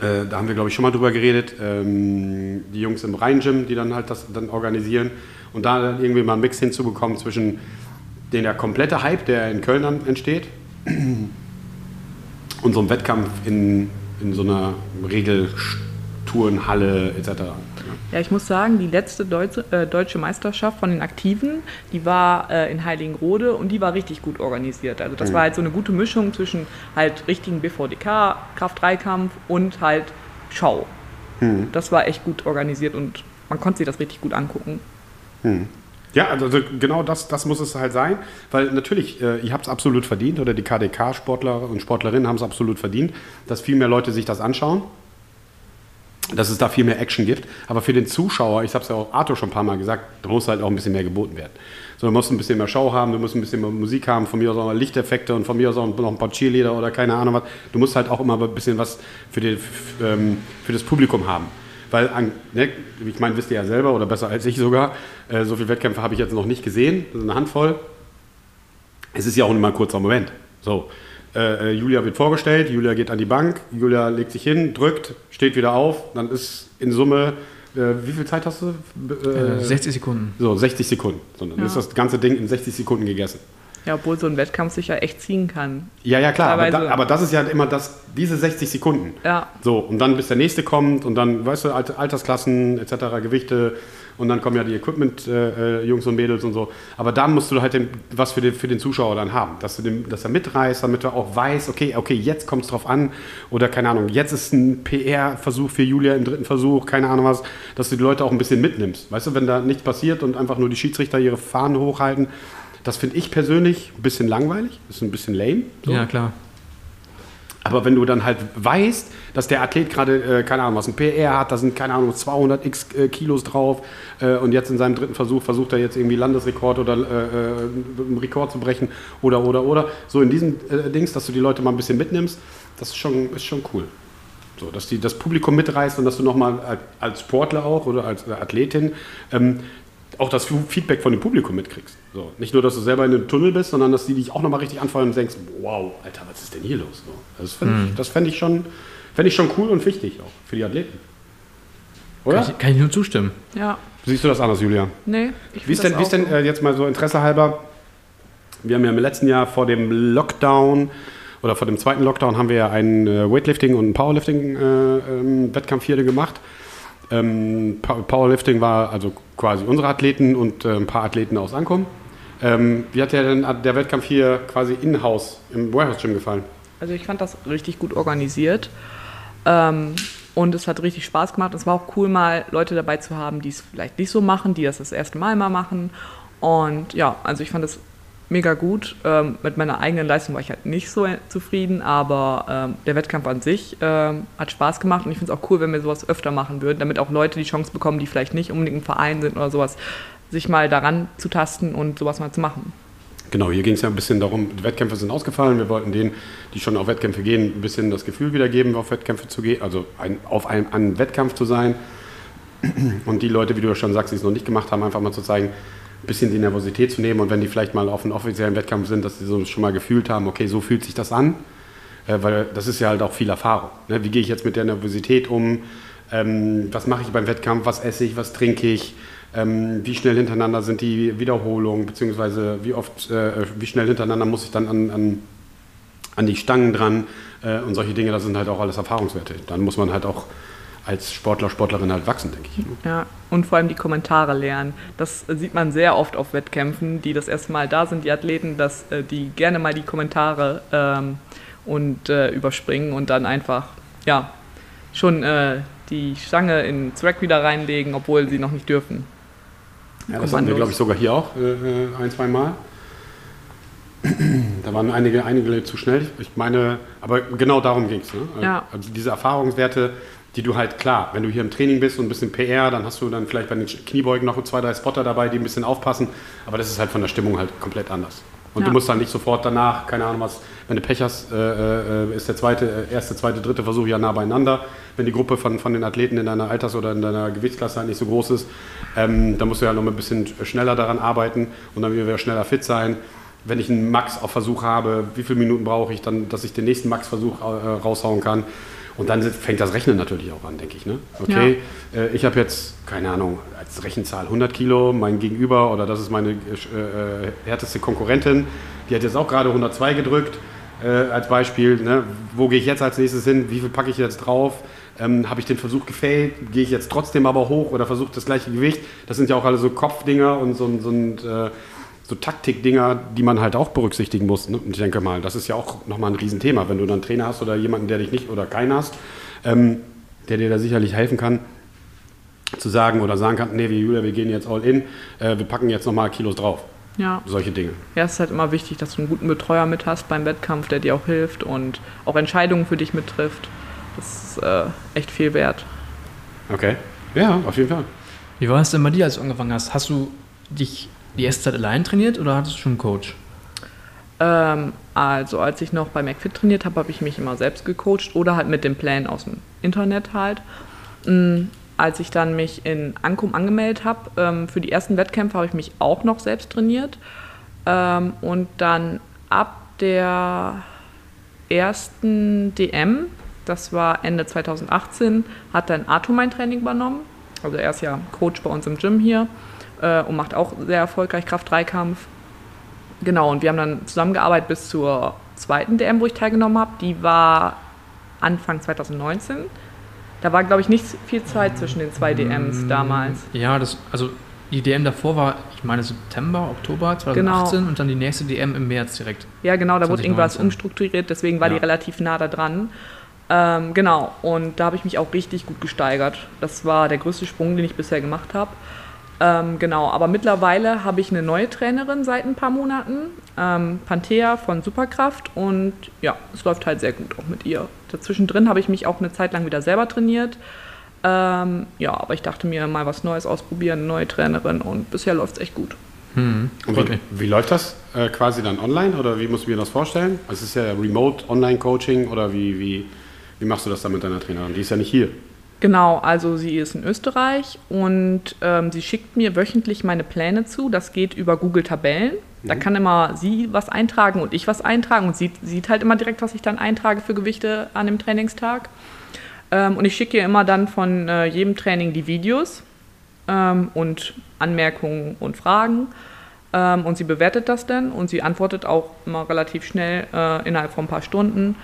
Äh, da haben wir, glaube ich, schon mal drüber geredet. Ähm, die Jungs im Rhein-Gym, die dann halt das dann organisieren. Und da dann irgendwie mal einen Mix hinzubekommen zwischen den der komplette Hype, der in Köln dann entsteht, und so einem Wettkampf in, in so einer Regeltourenhalle etc. Ja. Ich muss sagen, die letzte deutsche, äh, deutsche Meisterschaft von den Aktiven, die war äh, in Heiligenrode und die war richtig gut organisiert. Also das war halt so eine gute Mischung zwischen halt richtigen BVDK, Kraft-3-Kampf und halt Schau. Das war echt gut organisiert und man konnte sich das richtig gut angucken. Ja, also also genau das, das muss es halt sein, weil natürlich, äh, ihr habt es absolut verdient oder die KDK-Sportler und Sportlerinnen haben es absolut verdient, dass viel mehr Leute sich das anschauen, dass es da viel mehr Action gibt. Aber für den Zuschauer, ich habe es ja auch Arthur schon ein paar Mal gesagt, da muss halt auch ein bisschen mehr geboten werden. So, du musst ein bisschen mehr Show haben, du musst ein bisschen mehr Musik haben, von mir aus auch mal Lichteffekte und von mir aus auch noch ein paar Cheerleader oder keine Ahnung was. Du musst halt auch immer ein bisschen was für, die, ähm, für das Publikum haben. Weil, ne, ich meine, wisst ihr ja selber oder besser als ich sogar, äh, so viele Wettkämpfe habe ich jetzt noch nicht gesehen, also eine Handvoll. es ist ja auch immer ein kurzer Moment. So, äh, äh, Julia wird vorgestellt, Julia geht an die Bank, Julia legt sich hin, drückt, steht wieder auf, dann ist in Summe, äh, wie viel Zeit hast du? Äh, 60 Sekunden. So, 60 Sekunden. So, dann Ja. ist das ganze Ding in 60 Sekunden gegessen. Ja, obwohl so ein Wettkampf sich ja echt ziehen kann. Ja, ja, klar, aber, da, aber das ist ja immer das, diese 60 Sekunden. Ja. So, und dann bis der nächste kommt und dann, weißt du, Alt- Altersklassen etc., Gewichte und dann kommen ja die Equipment-Jungs und Mädels und so. Aber da musst du halt den, was für den, für den Zuschauer dann haben, dass, du den, dass er mitreißt, damit er auch weiß, okay, okay, jetzt kommt es drauf an oder keine Ahnung, jetzt ist ein PR-Versuch für Julia im dritten Versuch, keine Ahnung was, dass du die Leute auch ein bisschen mitnimmst. Weißt du, wenn da nichts passiert und einfach nur die Schiedsrichter ihre Fahnen hochhalten, das finde ich persönlich ein bisschen langweilig, ist ein bisschen lame. So. Ja, klar. Aber wenn du dann halt weißt, dass der Athlet gerade, äh, keine Ahnung, was ein PR hat, da sind, keine Ahnung, 200 x äh, Kilos drauf äh, und jetzt in seinem dritten Versuch versucht er jetzt irgendwie Landesrekord oder äh, äh, einen Rekord zu brechen oder, oder, oder. So in diesen äh, Dings, dass du die Leute mal ein bisschen mitnimmst, das ist schon, ist schon cool. So, dass die, das Publikum mitreißt und dass du nochmal als, Sportler auch oder als Athletin ähm, auch das Feedback von dem Publikum mitkriegst. So, nicht nur, dass du selber in einem Tunnel bist, sondern dass die dich auch nochmal richtig anfeuern und denkst, wow, Alter, was ist denn hier los? So, das fände ich, das fänd ich, schon- fänd ich schon cool und wichtig auch für die Athleten. Oder? Kann ich, kann ich nur zustimmen. Ja. Siehst du das anders, Julia? Nee, ich Wie ist denn, wie das ist denn äh, jetzt mal so Interesse halber? Wir haben ja im letzten Jahr vor dem Lockdown oder vor dem zweiten Lockdown haben wir ja einen äh, Weightlifting und einen Powerlifting-Wettkampf hier gemacht. Ähm, Powerlifting war also quasi unsere Athleten und äh, ein paar Athleten aus Ankum. Ähm, wie hat dir denn der Wettkampf hier quasi in-house im Warehouse Gym gefallen? Also ich fand das richtig gut organisiert. Ähm, und es hat richtig Spaß gemacht. Es war auch cool, mal Leute dabei zu haben, die es vielleicht nicht so machen, die das das erste Mal mal machen. Und ja, also ich fand es mega gut. Ähm, mit meiner eigenen Leistung war ich halt nicht so zufrieden, aber ähm, der Wettkampf an sich ähm, hat Spaß gemacht und ich finde es auch cool, wenn wir sowas öfter machen würden, damit auch Leute die Chance bekommen, die vielleicht nicht unbedingt im Verein sind oder sowas, sich mal daran zu tasten und sowas mal zu machen. Genau, hier ging es ja ein bisschen darum, die Wettkämpfe sind ausgefallen. Wir wollten denen, die schon auf Wettkämpfe gehen, ein bisschen das Gefühl wiedergeben, auf Wettkämpfe zu gehen, also ein, auf einem, einem Wettkampf zu sein. Und die Leute, wie du ja schon sagst, die es noch nicht gemacht haben, einfach mal zu zeigen, ein bisschen die Nervosität zu nehmen und wenn die vielleicht mal auf einem offiziellen Wettkampf sind, dass sie so schon mal gefühlt haben, okay, so fühlt sich das an. Äh, weil das ist ja halt auch viel Erfahrung. Ne? Wie gehe ich jetzt mit der Nervosität um? Ähm, was mache ich beim Wettkampf? Was esse ich? Was trinke ich? Ähm, wie schnell hintereinander sind die Wiederholungen? Beziehungsweise wie oft, äh, wie schnell hintereinander muss ich dann an, an, an die Stangen dran? Äh, und solche Dinge, das sind halt auch alles Erfahrungswerte. Dann muss man halt auch als Sportler, Sportlerin halt wachsen, denke ich. Ja, und vor allem die Kommentare lernen. Das sieht man sehr oft auf Wettkämpfen, die das erste Mal da sind, die Athleten, dass äh, die gerne mal die Kommentare ähm, und äh, überspringen und dann einfach, ja, schon äh, die Stange ins Rack wieder reinlegen, obwohl sie noch nicht dürfen. Ja, das hatten wir, glaube ich, sogar hier auch äh, ein, zwei Mal. Da waren einige, einige zu schnell. Ich meine, aber genau darum ging es. Ne? Ja. Also diese Erfahrungswerte, die du halt, klar, wenn du hier im Training bist und ein bisschen PR, dann hast du dann vielleicht bei den Kniebeugen noch zwei, drei Spotter dabei, die ein bisschen aufpassen. Aber das ist halt von der Stimmung halt komplett anders. Und Ja. du musst dann nicht sofort danach, keine Ahnung was, wenn du Pech hast, äh, äh, ist der zweite, äh, erste, zweite, dritte Versuch ja nah beieinander. Wenn die Gruppe von, von den Athleten in deiner Alters- oder in deiner Gewichtsklasse halt nicht so groß ist, ähm, dann musst du ja noch ein bisschen schneller daran arbeiten und dann wieder schneller fit sein. Wenn ich einen Max auf Versuch habe, wie viele Minuten brauche ich dann, dass ich den nächsten Max-Versuch äh, raushauen kann? Und dann fängt das Rechnen natürlich auch an, denke ich. Ne? Okay, äh, ich habe jetzt, keine Ahnung, als Rechenzahl 100 Kilo, mein Gegenüber oder das ist meine äh, äh, härteste Konkurrentin, die hat jetzt auch gerade 102 gedrückt, äh, als Beispiel. Ne? Wo gehe ich jetzt als nächstes hin? Wie viel packe ich jetzt drauf? Ähm, habe ich den Versuch gefailt? Gehe ich jetzt trotzdem aber hoch oder versuche das gleiche Gewicht? Das sind ja auch alle so Kopfdinger und so, ein- so, ein, äh, so Taktikdinger, die man halt auch berücksichtigen muss. Ne? Und ich denke mal, das ist ja auch nochmal ein Riesenthema, wenn du dann einen Trainer hast oder jemanden, der dich nicht oder keinen hast, ähm, der dir da sicherlich helfen kann, zu sagen oder sagen kann, nee, wir Julia, wir gehen jetzt all in, äh, wir packen jetzt nochmal Kilos drauf. Ja. Solche Dinge. ja, es ist halt immer wichtig, dass du einen guten Betreuer mit hast beim Wettkampf, der dir auch hilft und auch Entscheidungen für dich mittrifft. Das ist äh, echt viel wert. Okay. Ja, auf jeden Fall. Wie war es denn bei dir, als du angefangen hast? Hast du dich die erste Zeit allein trainiert oder hattest du schon einen Coach? Ähm, also als ich noch bei McFit trainiert habe, habe ich mich immer selbst gecoacht oder halt mit dem Plan aus dem Internet halt. Mm, als ich dann mich in Ankum angemeldet habe, ähm, für die ersten Wettkämpfe habe ich mich auch noch selbst trainiert. Ähm, und dann ab der ersten DM, das war Ende 2018, hat dann Arthur mein Training übernommen. Also er ist ja Coach bei uns im Gym hier äh, und macht auch sehr erfolgreich Kraft-3-Kampf. Genau, und wir haben dann zusammengearbeitet bis zur zweiten DM, wo ich teilgenommen habe. Die war Anfang 2019. Da war, glaube ich, nicht viel Zeit zwischen den zwei DMs Mm, damals. Ja, das, also die DM davor war, ich meine September, Oktober 2018 und dann die nächste DM im März direkt. Ja, genau, da wurde 2019. irgendwas umstrukturiert, deswegen war Ja. die relativ nah da dran. Ähm, genau, und da habe ich mich auch richtig gut gesteigert. Das war der größte Sprung, den ich bisher gemacht habe. Ähm, genau, aber mittlerweile habe ich eine neue Trainerin seit ein paar Monaten, ähm, Panthea von Superkraft und ja, es läuft halt sehr gut auch mit ihr. Dazwischendrin habe ich mich auch eine Zeit lang wieder selber trainiert. Ähm, ja, aber ich dachte mir mal was Neues ausprobieren, eine neue Trainerin und bisher läuft es echt gut. Hm, wie, wie läuft das äh, quasi dann online oder wie muss ich mir das vorstellen? Es ist ja Remote Online Coaching oder wie, wie, wie machst du das dann mit deiner Trainerin? Die ist ja nicht hier. Genau, also sie ist in Österreich und ähm, sie schickt mir wöchentlich meine Pläne zu. Das geht über Google Tabellen. Da kann immer sie was eintragen und ich was eintragen und sie sieht halt immer direkt, was ich dann eintrage für Gewichte an dem Trainingstag. Ähm, und ich schicke ihr immer dann von äh, jedem Training die Videos ähm, und Anmerkungen und Fragen. Ähm, und sie bewertet das dann und sie antwortet auch immer relativ schnell äh, innerhalb von ein paar Stunden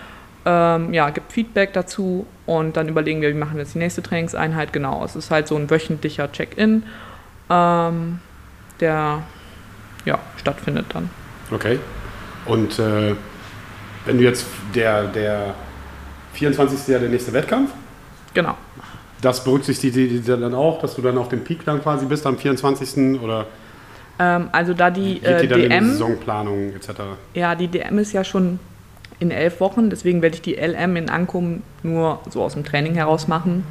ähm, ja, gibt Feedback dazu und dann überlegen wir, wie machen wir jetzt die nächste Trainingseinheit. Genau, es ist halt so ein wöchentlicher Check-in, ähm, der ja, stattfindet dann. Okay. Und äh, wenn du jetzt der, der 24. ist ja der nächste Wettkampf, Genau. das berücksichtigt die, die dann auch, dass du dann auf dem Peak dann quasi bist am 24. oder Ähm, also da die äh, die in die DM, Saisonplanung etc.? ja, die DM ist ja schon in elf Wochen, deswegen werde ich die LM in Ankum nur so aus dem Training heraus machen.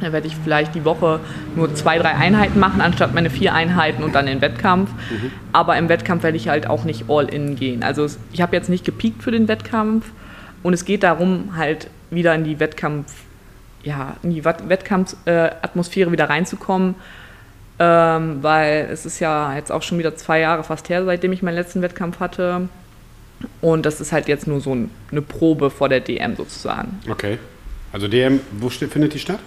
Da werde ich vielleicht die Woche nur zwei, drei Einheiten machen, anstatt meine vier Einheiten und dann den Wettkampf. Aber im Wettkampf werde ich halt auch nicht all in gehen. Also ich habe jetzt nicht gepiekt für den Wettkampf und es geht darum, halt wieder in die Wettkampf, ja, in die Wettkampfatmosphäre wieder reinzukommen. Ähm, weil es ist ja jetzt auch schon wieder zwei Jahre fast her, seitdem ich meinen letzten Wettkampf hatte. Und das ist halt jetzt nur so ein- eine Probe vor der DM sozusagen. Okay. Also DM, wo findet die statt?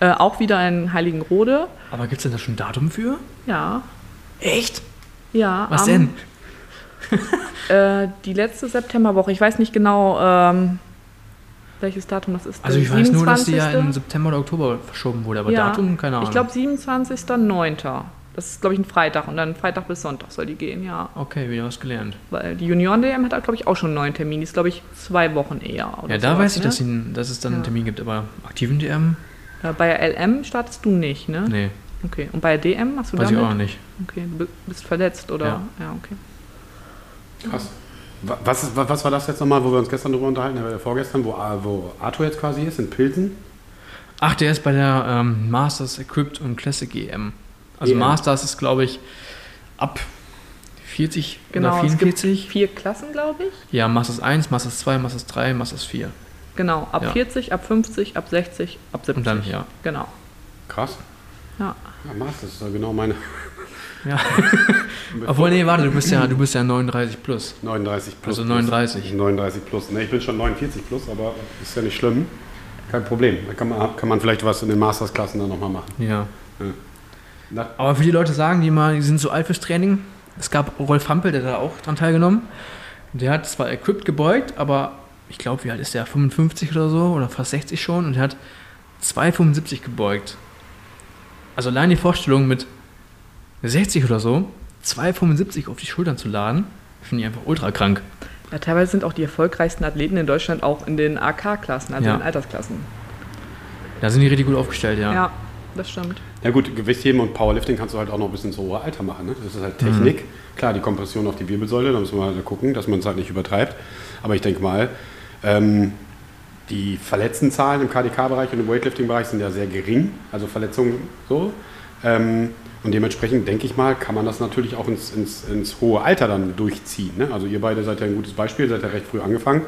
Äh, auch wieder in Heiligenrode. Aber gibt es denn da schon ein Datum für? Ja. Echt? Ja. Was am- denn? Äh, die letzte Septemberwoche. Ich weiß nicht genau, ähm, welches Datum das ist. Also ich weiß nur, dass die ja 27.. im September oder Oktober verschoben wurde, aber Ja, Datum, keine Ahnung. Ich glaube 27.09. Das ist, glaube ich, ein Freitag. Und dann Freitag bis Sonntag soll die gehen, ja. Okay, wieder was gelernt. Weil die Junioren-DM hat, glaube ich, auch schon einen neuen Termin. Die ist, glaube ich, zwei Wochen eher. Oder Ja, da sowas, weiß ich, ne? dass, sie, dass es dann einen Ja. Termin gibt, aber aktiven DM? Äh, Bei der LM startest du nicht, ne? Nee, Okay. Und bei der DM hast du weiß ich damit? auch nicht. Okay, du bi- bist verletzt, oder? Ja. ja okay. Krass. Wa- Was, ist, wa- was war das jetzt nochmal, wo wir uns gestern drüber unterhalten haben, äh, vorgestern, wo, wo Arthur jetzt quasi ist, in Pilsen? Ach, der ist bei der ähm, Masters Equipped und Classic EM. Also EM. Masters ist, glaube ich, ab 40 Genau, oder es gibt 44. vier Klassen, glaube ich. Ja, Masters 1, Masters 2, Masters 3, Masters 4. Genau, ab Ja. 40, ab 50, ab 60, ab 70. Und dann, ja. Genau. Krass. Ja. Ja, Masters, ist ja genau meine ja. Obwohl, nee, warte, du bist ja, du bist ja 39 plus. 39 plus. Also plus. 39. 39 plus. Ne, ich bin schon 49 plus, aber ist ja nicht schlimm. Kein Problem. Da kann man, kann man vielleicht was in den Masters-Klassen dann nochmal machen. Ja. Na, Aber für die Leute sagen, die mal, die sind so alt fürs Training, es gab Rolf Hampel, der hat da auch dran teilgenommen. Der hat zwar equipped gebeugt, aber ich glaube, wie alt ist der? 55 oder so oder fast 60 schon und der hat 2,75 gebeugt. Also allein die Vorstellung mit 60 oder so, 2,75 auf die Schultern zu laden, finde ich einfach ultra krank. ja. Teilweise sind auch die erfolgreichsten Athleten in Deutschland auch in den AK-Klassen, also Ja. in den Altersklassen. Da sind die richtig gut aufgestellt, ja. Ja, das stimmt. Ja gut, Gewichtheben und Powerlifting kannst du halt auch noch bis ins hohe Alter machen. Ne? Das ist halt Technik. Klar, die Kompression auf die Wirbelsäule, da müssen wir halt gucken, dass man es halt nicht übertreibt. Aber ich denke mal, ähm, die Verletztenzahlen im KDK-Bereich und im Weightlifting-Bereich sind ja sehr gering, also Verletzungen so. Ähm, und dementsprechend denke ich mal, kann man das natürlich auch ins, ins, ins hohe Alter dann durchziehen. Ne? Also ihr beide seid ja ein gutes Beispiel, seid ja recht früh angefangen.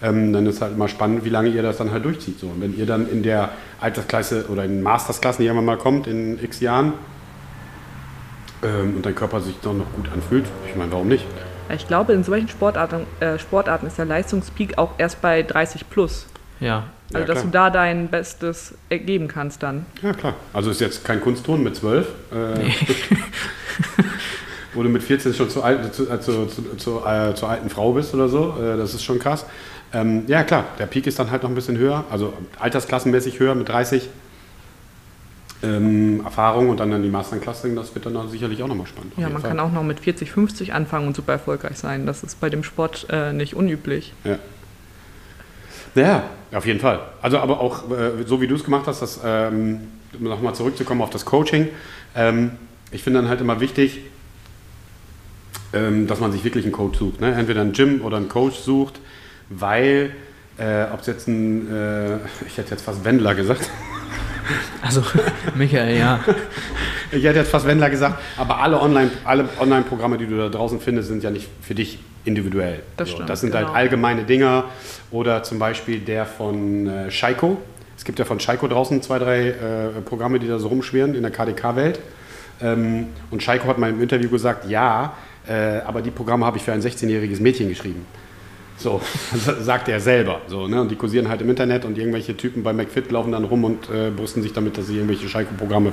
Ähm, dann ist halt immer spannend, wie lange ihr das dann halt durchzieht. So. Und wenn ihr dann in der Altersklasse oder in Mastersklassen, die irgendwann mal kommt, in x Jahren, ähm, und dein Körper sich dann noch gut anfühlt, ich meine, warum nicht? Ich glaube, in solchen Sportarten, äh, Sportarten ist der Leistungspeak auch erst bei 30 plus. Ja. Also, Ja, dass du da dein Bestes geben kannst dann. Ja, klar. Also ist jetzt kein Kunstton mit 12. Äh, wo du mit 14 schon zu alt, zu, äh, zu, zu, zu, äh, zur alten Frau bist oder so. Äh, das ist schon krass. Ähm, ja, klar. Der Peak ist dann halt noch ein bisschen höher. Also altersklassenmäßig höher mit 30. Ähm, Erfahrung und dann, dann die Masterklasse, das wird dann auch sicherlich auch nochmal spannend. Ja, man Fall. kann auch noch mit 40, 50 anfangen und super erfolgreich sein. Das ist bei dem Sport äh, nicht unüblich. Ja. Ja, auf jeden Fall. Also aber auch äh, so wie du es gemacht hast, das, ähm, um nochmal zurückzukommen auf das Coaching. Ähm, ich finde dann halt immer wichtig, ähm, dass man sich wirklich einen Coach sucht. Ne? Entweder einen Gym oder einen Coach sucht, weil, äh, ob es jetzt ein, äh, ich hätte jetzt fast Wendler gesagt, Also, Michael, ja. ich hätte jetzt fast Wendler gesagt, aber alle Online- alle Online-Programme, die du da draußen findest, sind ja nicht für dich individuell. Das so, stimmt, das sind genau. halt allgemeine Dinger oder zum Beispiel der von äh, Scheiko. Es gibt ja von Scheiko draußen zwei, drei äh, Programme, die da so rumschwirren in der KDK-Welt. Ähm, und Scheiko hat mal im Interview gesagt, ja, äh, aber die Programme habe ich für ein 16-jähriges Mädchen geschrieben. So, sagt er selber. So, ne? Und die kursieren halt im Internet und irgendwelche Typen bei McFit laufen dann rum und äh, brüsten sich damit, dass sie irgendwelche Scheiko-Programme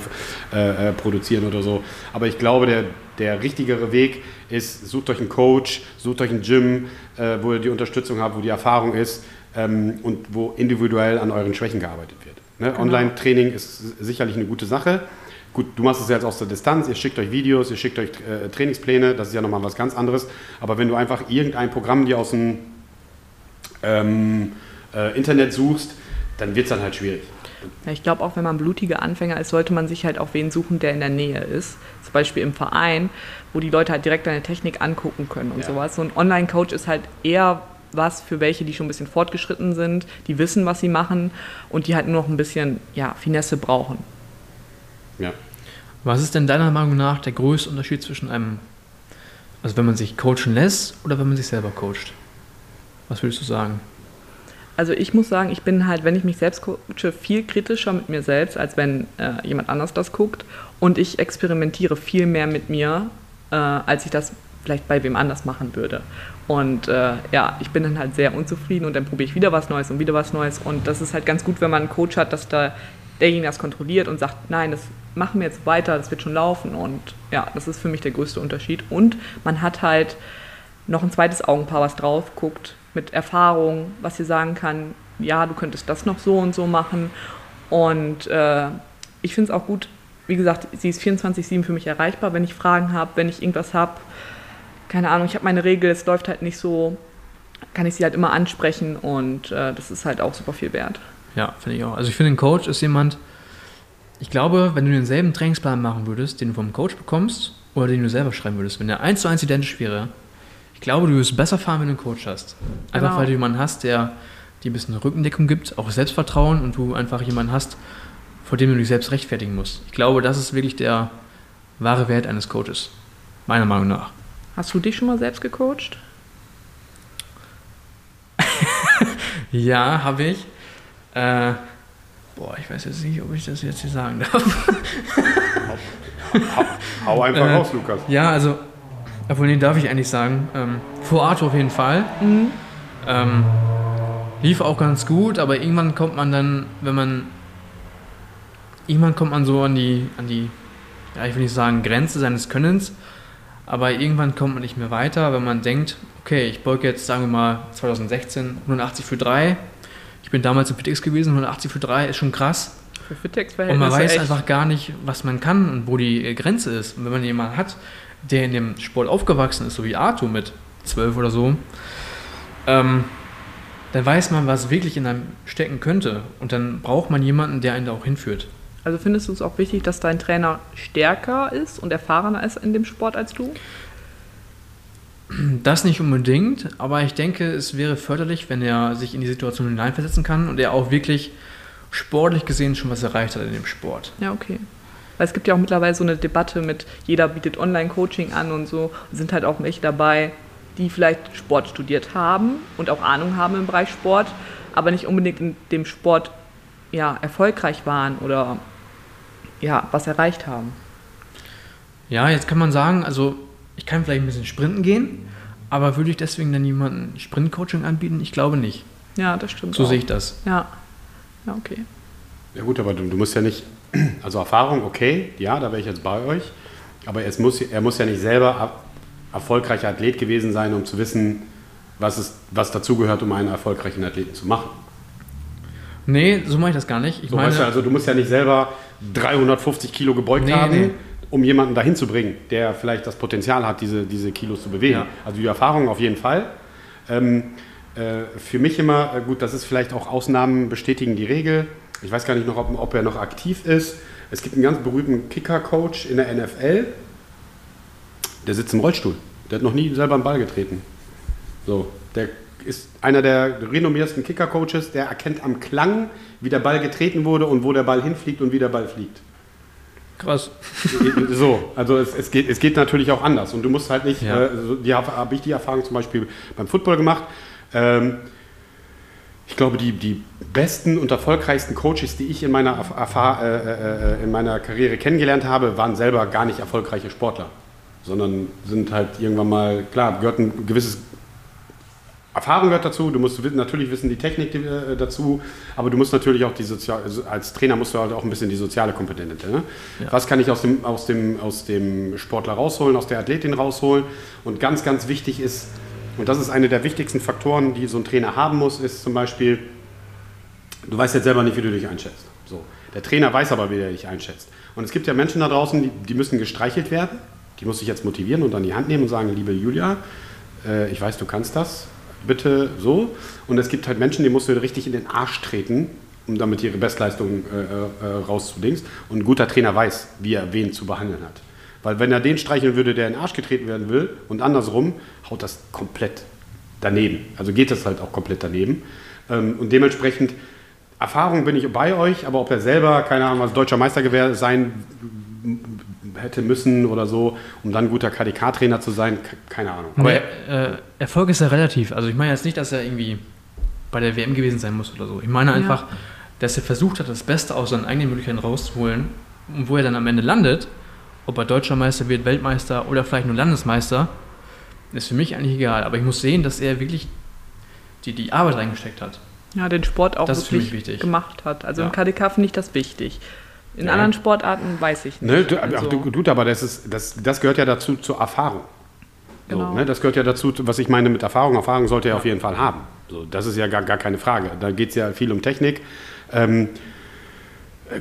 äh, äh, produzieren oder so. Aber ich glaube, der, der richtigere Weg ist, sucht euch einen Coach, sucht euch ein Gym, äh, wo ihr die Unterstützung habt, wo die Erfahrung ist ähm, und wo individuell an euren Schwächen gearbeitet wird. Ne? Online-Training ist sicherlich eine gute Sache. Gut, du machst es jetzt aus der Distanz, ihr schickt euch Videos, ihr schickt euch äh, Trainingspläne, das ist ja nochmal was ganz anderes. Aber wenn du einfach irgendein Programm dir aus dem ähm, äh, Internet suchst, dann wird es dann halt schwierig. Ja, ich glaube, auch wenn man blutiger Anfänger ist, sollte man sich halt auch wen suchen, der in der Nähe ist. Zum Beispiel im Verein, wo die Leute halt direkt deine Technik angucken können und Ja. sowas. So ein Online-Coach ist halt eher was für welche, die schon ein bisschen fortgeschritten sind, die wissen, was sie machen und die halt nur noch ein bisschen ja, Finesse brauchen. Ja. Was ist denn deiner Meinung nach der größte Unterschied zwischen einem, also wenn man sich coachen lässt oder wenn man sich selber coacht? Was würdest du sagen? Also ich muss sagen, ich bin halt, wenn ich mich selbst coache, viel kritischer mit mir selbst, als wenn äh, jemand anders das guckt. Und ich experimentiere viel mehr mit mir, äh, als ich das vielleicht bei wem anders machen würde. Und äh, ja, ich bin dann halt sehr unzufrieden und dann probiere ich wieder was Neues und wieder was Neues. Und das ist halt ganz gut, wenn man einen Coach hat, dass da derjenige das kontrolliert und sagt, nein, das machen wir jetzt weiter, das wird schon laufen. Und ja, das ist für mich der größte Unterschied. Und man hat halt noch ein zweites Augenpaar, was drauf guckt, mit Erfahrung, was sie sagen kann, ja, du könntest das noch so und so machen. Und äh, ich finde es auch gut, wie gesagt, sie ist 24-7 für mich erreichbar, wenn ich Fragen habe, wenn ich irgendwas habe. Keine Ahnung, ich habe meine Regel, es läuft halt nicht so, kann ich sie halt immer ansprechen und äh, das ist halt auch super viel wert. Ja, finde ich auch. Also ich finde, ein Coach ist jemand, ich glaube, wenn du denselben Trainingsplan machen würdest, den du vom Coach bekommst oder den du selber schreiben würdest, wenn der eins zu eins identisch wäre, ich glaube, du wirst besser fahren, wenn du einen Coach hast. Einfach Genau. weil du jemanden hast, der dir ein bisschen Rückendeckung gibt, auch Selbstvertrauen und du einfach jemanden hast, vor dem du dich selbst rechtfertigen musst. Ich glaube, das ist wirklich der wahre Wert eines Coaches. Meiner Meinung nach. Hast du dich schon mal selbst gecoacht? Ja, habe ich. Äh, boah, ich weiß jetzt nicht, ob ich das jetzt hier sagen darf. Hau, hau einfach Äh, raus, Lukas. Ja, also, obwohl, nee, darf ich eigentlich sagen. Ähm, vor Arthur auf jeden Fall. Ähm, lief auch ganz gut, aber irgendwann kommt man dann, wenn man. Irgendwann kommt man so an die, an die, ja, ich will nicht sagen Grenze seines Könnens, aber irgendwann kommt man nicht mehr weiter, wenn man denkt, okay, ich beuge jetzt, sagen wir mal, 2016 180 für 3. Ich bin damals im FitX gewesen, 180 für 3 ist schon krass. Für Und Fitex-Verhältnisse man weiß echt. einfach gar nicht, was man kann und wo die äh, Grenze ist. Und wenn man jemanden hat, der in dem Sport aufgewachsen ist, so wie Arthur mit 12 oder so, ähm, dann weiß man, was wirklich in einem stecken könnte. Und dann braucht man jemanden, der einen da auch hinführt. Also findest du es auch wichtig, dass dein Trainer stärker ist und erfahrener ist in dem Sport als du? Das nicht unbedingt, aber ich denke, es wäre förderlich, wenn er sich in die Situation hineinversetzen kann und er auch wirklich sportlich gesehen schon was erreicht hat in dem Sport. Ja, okay. Weil es gibt ja auch mittlerweile so eine Debatte mit, jeder bietet Online-Coaching an und so. Und sind halt auch welche dabei, die vielleicht Sport studiert haben und auch Ahnung haben im Bereich Sport, aber nicht unbedingt in dem Sport ja, erfolgreich waren oder ja, was erreicht haben. Ja, jetzt kann man sagen, also ich kann vielleicht ein bisschen sprinten gehen, Aber würde ich deswegen dann jemanden Sprintcoaching anbieten? Ich glaube nicht. Ja, das stimmt. So auch. sehe ich das. Ja. Ja, okay. Ja gut, aber du, du musst ja nicht, also Erfahrung, okay, ja, da wäre ich jetzt bei euch, aber es muss, er muss ja nicht selber er- erfolgreicher Athlet gewesen sein, um zu wissen, was, es, was dazugehört, um einen erfolgreichen Athleten zu machen. Nee, so mache ich das gar nicht. Ich So, meine, weißt du, also du musst ja nicht selber 350 Kilo gebeugt Nee, haben, nee. um jemanden dahin zu bringen, der vielleicht das Potenzial hat, diese, diese Kilos zu bewegen. Ja. Also die Erfahrung auf jeden Fall. Ähm, äh, für mich immer, äh, gut, das ist vielleicht auch Ausnahmen bestätigen die Regel. Ich weiß gar nicht noch, ob, ob er noch aktiv ist. Es gibt einen ganz berühmten Kicker-Coach in der NFL, der sitzt im Rollstuhl. Der hat noch nie selber einen Ball getreten. So, der ist einer der renommiertesten Kicker-Coaches, der erkennt am Klang, wie der Ball getreten wurde und wo der Ball hinfliegt und wie der Ball fliegt. krass. So, also es, es, geht, es geht natürlich auch anders. Und du musst halt nicht, Ja. äh, so, die habe hab ich die Erfahrung zum Beispiel beim Football gemacht. Ähm, ich glaube, die, die besten und erfolgreichsten Coaches, die ich in meiner, Erfahr äh, äh, äh, in meiner Karriere kennengelernt habe, waren selber gar nicht erfolgreiche Sportler, sondern sind halt irgendwann mal, klar, gehört ein gewisses Erfahrung gehört dazu, du musst natürlich wissen die Technik äh, dazu, aber du musst natürlich auch die sozial, also als Trainer musst du halt auch ein bisschen die soziale Komponente. Ne? Ja. Was kann ich aus dem, aus, dem, aus dem Sportler rausholen, aus der Athletin rausholen? Und ganz, ganz wichtig ist, und das ist eine der wichtigsten Faktoren, die so ein Trainer haben muss, ist zum Beispiel, du weißt jetzt selber nicht, wie du dich einschätzt. So. Der Trainer weiß aber, wie er dich einschätzt. Und es gibt ja Menschen da draußen, die, die müssen gestreichelt werden. Die muss ich jetzt motivieren und an die Hand nehmen und sagen, liebe Julia, äh, ich weiß, du kannst das, bitte so. Und es gibt halt Menschen, die musst du richtig in den Arsch treten, um damit ihre Bestleistung äh, äh, rauszudings. Und ein guter Trainer weiß, wie er wen zu behandeln hat. Weil wenn er den streicheln würde, der in den Arsch getreten werden will und andersrum, haut das komplett daneben. Also geht das halt auch komplett daneben. Ähm, und dementsprechend, Erfahrung bin ich bei euch, aber ob er selber, keine Ahnung, was deutscher Meistergewehr sein hätte müssen oder so, um dann guter KDK-Trainer zu sein, ke- keine Ahnung. Aber Aber äh, Erfolg ist ja relativ. Also ich meine jetzt nicht, dass er irgendwie bei der WM gewesen sein muss oder so. Ich meine einfach, dass er versucht hat, das Beste aus seinen eigenen Möglichkeiten rauszuholen. Und wo er dann am Ende landet, ob er Deutscher Meister wird, Weltmeister oder vielleicht nur Landesmeister, ist für mich eigentlich egal. Aber ich muss sehen, dass er wirklich die, die Arbeit reingesteckt hat. Ja, den Sport auch Das wirklich gemacht hat. Also Ja. im KDK finde ich das wichtig. In Ja. anderen Sportarten weiß ich nicht. Ne, du, Also, ach, du, du, aber das, ist, das, das gehört ja dazu zur Erfahrung. So, Genau. ne, das gehört ja dazu, was ich meine mit Erfahrung. Erfahrung sollte er auf jeden Fall haben. So, das ist ja gar, gar keine Frage. Da geht es ja viel um Technik. Ähm, äh,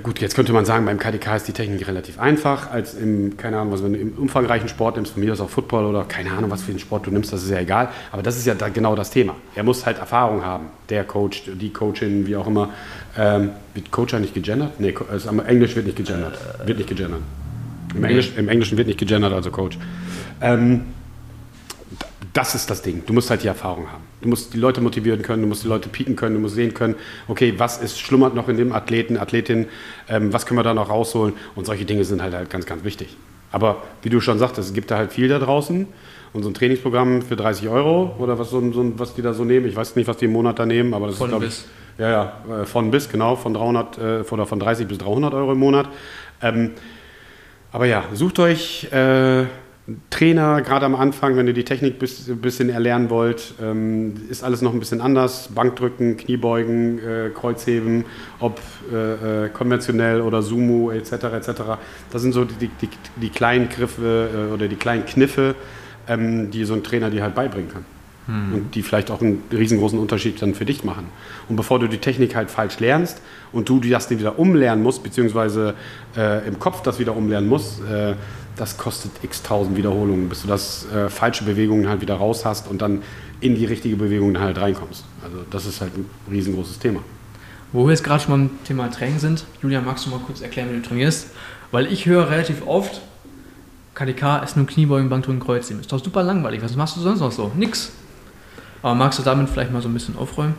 gut, jetzt könnte man sagen, beim KDK ist die Technik relativ einfach, als im, keine Ahnung, was, wenn du im umfangreichen Sport nimmst, von mir aus auch Football oder keine Ahnung, was für einen Sport du nimmst, das ist ja egal. Aber das ist ja da genau das Thema. Er muss halt Erfahrung haben. Der Coach, die Coachin, wie auch immer. Ähm, wird Coach eigentlich gegendert? Nee, also, Englisch wird nicht gegendert. Wird nicht gegendert. Im. Englisch, Im Englischen wird nicht gegendert, also Coach. Ähm, das ist das Ding. Du musst halt die Erfahrung haben. Du musst die Leute motivieren können, du musst die Leute pieken können, du musst sehen können, okay, was ist, schlummert noch in dem Athleten, Athletin, ähm, was können wir da noch rausholen? Und solche Dinge sind halt, halt ganz, ganz wichtig. Aber wie du schon sagtest, es gibt da halt viel da draußen. Und so ein Trainingsprogramm für 30 Euro oder was, so, so, was die da so nehmen, ich weiß nicht, was die im Monat da nehmen, aber das Von ist, glaube ich, ja, ja, äh, von bis, genau, von 300 äh, oder von 30 bis 300 Euro im Monat. Ähm, aber ja, sucht euch äh, Trainer, gerade am Anfang, wenn ihr die Technik ein bisschen erlernen wollt. Ähm, ist alles noch ein bisschen anders. Bankdrücken, Kniebeugen, äh, Kreuzheben, ob äh, äh, konventionell oder Sumo etc. etc. Das sind so die, die, die kleinen Griffe oder die kleinen Kniffe, ähm, die so ein Trainer dir halt beibringen kann. Und die vielleicht auch einen riesengroßen Unterschied dann für dich machen. Und bevor du die Technik halt falsch lernst und du das wieder umlernen musst, beziehungsweise im Kopf das wieder umlernen musst, das kostet x tausend Wiederholungen, bis du das äh, falsche Bewegungen halt wieder raus hast und dann in die richtige Bewegung halt reinkommst. Also das ist halt ein riesengroßes Thema. Wo wir jetzt gerade schon beim Thema Training sind, Julia, magst du mal kurz erklären, wie du trainierst? Weil ich höre relativ oft, KDK ist nur Kniebeugen, Bankdrücken, Kreuzheben. Ist doch super langweilig. Was machst du sonst noch so? Nix. Aber magst du damit vielleicht mal so ein bisschen aufräumen?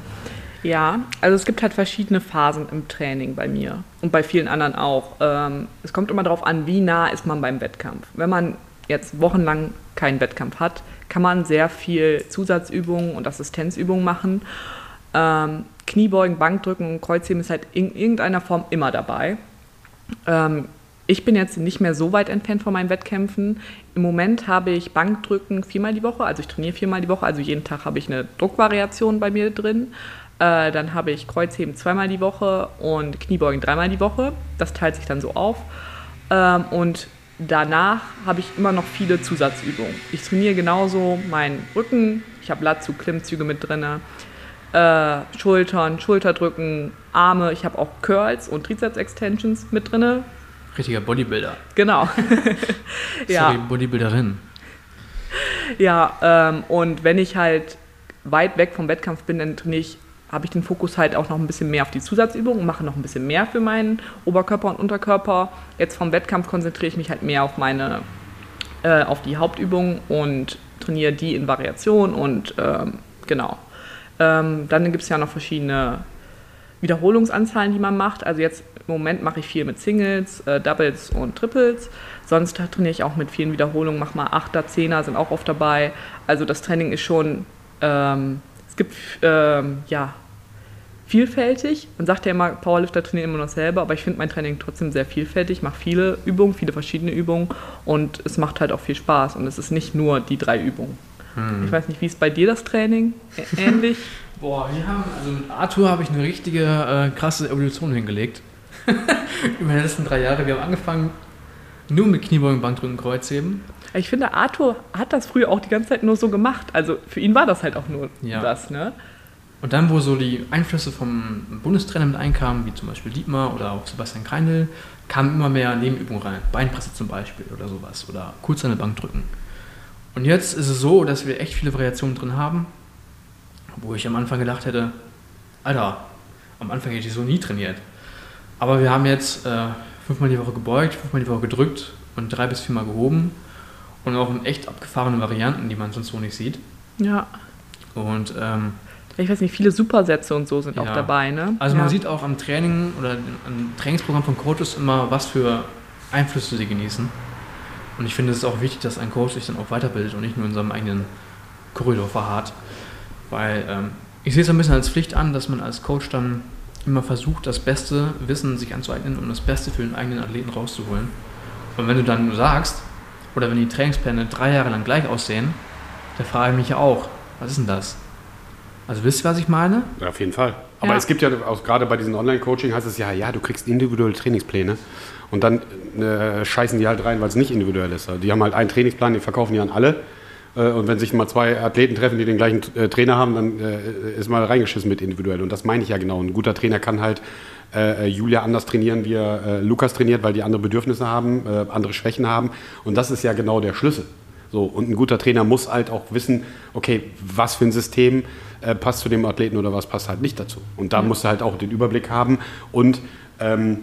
Ja, also es gibt halt verschiedene Phasen im Training bei mir und bei vielen anderen auch. Ähm, es kommt immer darauf an, wie nah ist man beim Wettkampf. Wenn man jetzt wochenlang keinen Wettkampf hat, kann man sehr viel Zusatzübungen und Assistenzübungen machen. Ähm, Kniebeugen, Bankdrücken und Kreuzheben ist halt in irgendeiner Form immer dabei. Ähm, Ich bin jetzt nicht mehr so weit entfernt von meinen Wettkämpfen. Im Moment habe ich Bankdrücken viermal die Woche, also ich trainiere viermal die Woche, also jeden Tag habe ich eine Druckvariation bei mir drin. Äh, dann habe ich Kreuzheben zweimal die Woche und Kniebeugen dreimal die Woche. Das teilt sich dann so auf. Ähm, und danach habe ich immer noch viele Zusatzübungen. Ich trainiere genauso meinen Rücken, ich habe Latzu, Klimmzüge mit drin, äh, Schultern, Schulterdrücken, Arme, ich habe auch Curls und Trizeps-Extensions mit drin. Richtiger Bodybuilder. Genau. ja. Sorry, Bodybuilderin. Ja, ähm, und wenn ich halt weit weg vom Wettkampf bin, dann trainiere ich, habe ich den Fokus halt auch noch ein bisschen mehr auf die Zusatzübungen mache noch ein bisschen mehr für meinen Oberkörper und Unterkörper. Jetzt vom Wettkampf konzentriere ich mich halt mehr auf meine, äh, auf die Hauptübungen und trainiere die in Variation und ähm, genau. Ähm, dann gibt es ja noch verschiedene Wiederholungsanzahlen, die man macht. Also jetzt im Moment mache ich viel mit Singles, äh, Doubles und Triples. Sonst trainiere ich auch mit vielen Wiederholungen, mache mal Achter, Zehner sind auch oft dabei. Also das Training ist schon, ähm, es gibt ähm, ja vielfältig. Man sagt ja immer, Powerlifter trainieren immer noch selber, aber ich finde mein Training trotzdem sehr vielfältig. Ich mache viele Übungen, viele verschiedene Übungen und es macht halt auch viel Spaß und es ist nicht nur die drei Übungen. Hm. Ich weiß nicht, wie ist bei dir das Training? Ähnlich? Boah, wir haben, also mit Arthur habe ich eine richtige äh, krasse Evolution hingelegt. Über die letzten drei Jahre. Wir haben angefangen nur mit Kniebeugen, Bankdrücken, Kreuzheben. Ich finde, Arthur hat das früher auch die ganze Zeit nur so gemacht. Also für ihn war das halt auch nur ja. das, ne? Und dann, wo so die Einflüsse vom Bundestrainer mit einkamen, wie zum Beispiel Dietmar oder auch Sebastian Kreindl, kamen immer mehr Nebenübungen rein. Beinpresse zum Beispiel oder sowas. Oder kurz eine Bankdrücken. Und jetzt ist es so, dass wir echt viele Variationen drin haben, wo ich am Anfang gedacht hätte, Alter, am Anfang hätte ich so nie trainiert. Aber wir haben jetzt äh, fünfmal die Woche gebeugt, fünfmal die Woche gedrückt und drei bis viermal gehoben. Und auch in echt abgefahrene Varianten, die man sonst so nicht sieht. Ja. Und ähm, ich weiß nicht, viele Supersätze und so sind ja. auch dabei, ne? Also ja. man sieht auch am Training oder am Trainingsprogramm von Coaches immer, was für Einflüsse sie genießen. Und ich finde es auch wichtig, dass ein Coach sich dann auch weiterbildet und nicht nur in seinem eigenen Korridor verharrt. Weil ähm, ich sehe es ein bisschen als Pflicht an, dass man als Coach dann immer versucht, das beste Wissen sich anzueignen, um das Beste für den eigenen Athleten rauszuholen. Und wenn du dann sagst, oder wenn die Trainingspläne drei Jahre lang gleich aussehen, da frage ich mich ja auch, was ist denn das? Also wisst ihr, was ich meine? Ja, auf jeden Fall. Aber ja. es gibt ja auch gerade bei diesen Online-Coaching heißt es ja, ja, du kriegst individuelle Trainingspläne und dann äh, scheißen die halt rein, weil es nicht individuell ist. Die haben halt einen Trainingsplan, den verkaufen die an alle. Äh, und wenn sich mal zwei Athleten treffen, die den gleichen äh, Trainer haben, dann äh, ist mal reingeschissen mit individuell. Und das meine ich ja genau. Ein guter Trainer kann halt äh, Julia anders trainieren, wie er Lukas trainiert, weil die andere Bedürfnisse haben, andere Schwächen haben. Und das ist ja genau der Schlüssel. So, und ein guter Trainer muss halt auch wissen, okay, was für ein System passt zu dem Athleten oder was passt halt nicht dazu. Und da ja. muss er halt auch den Überblick haben und ähm,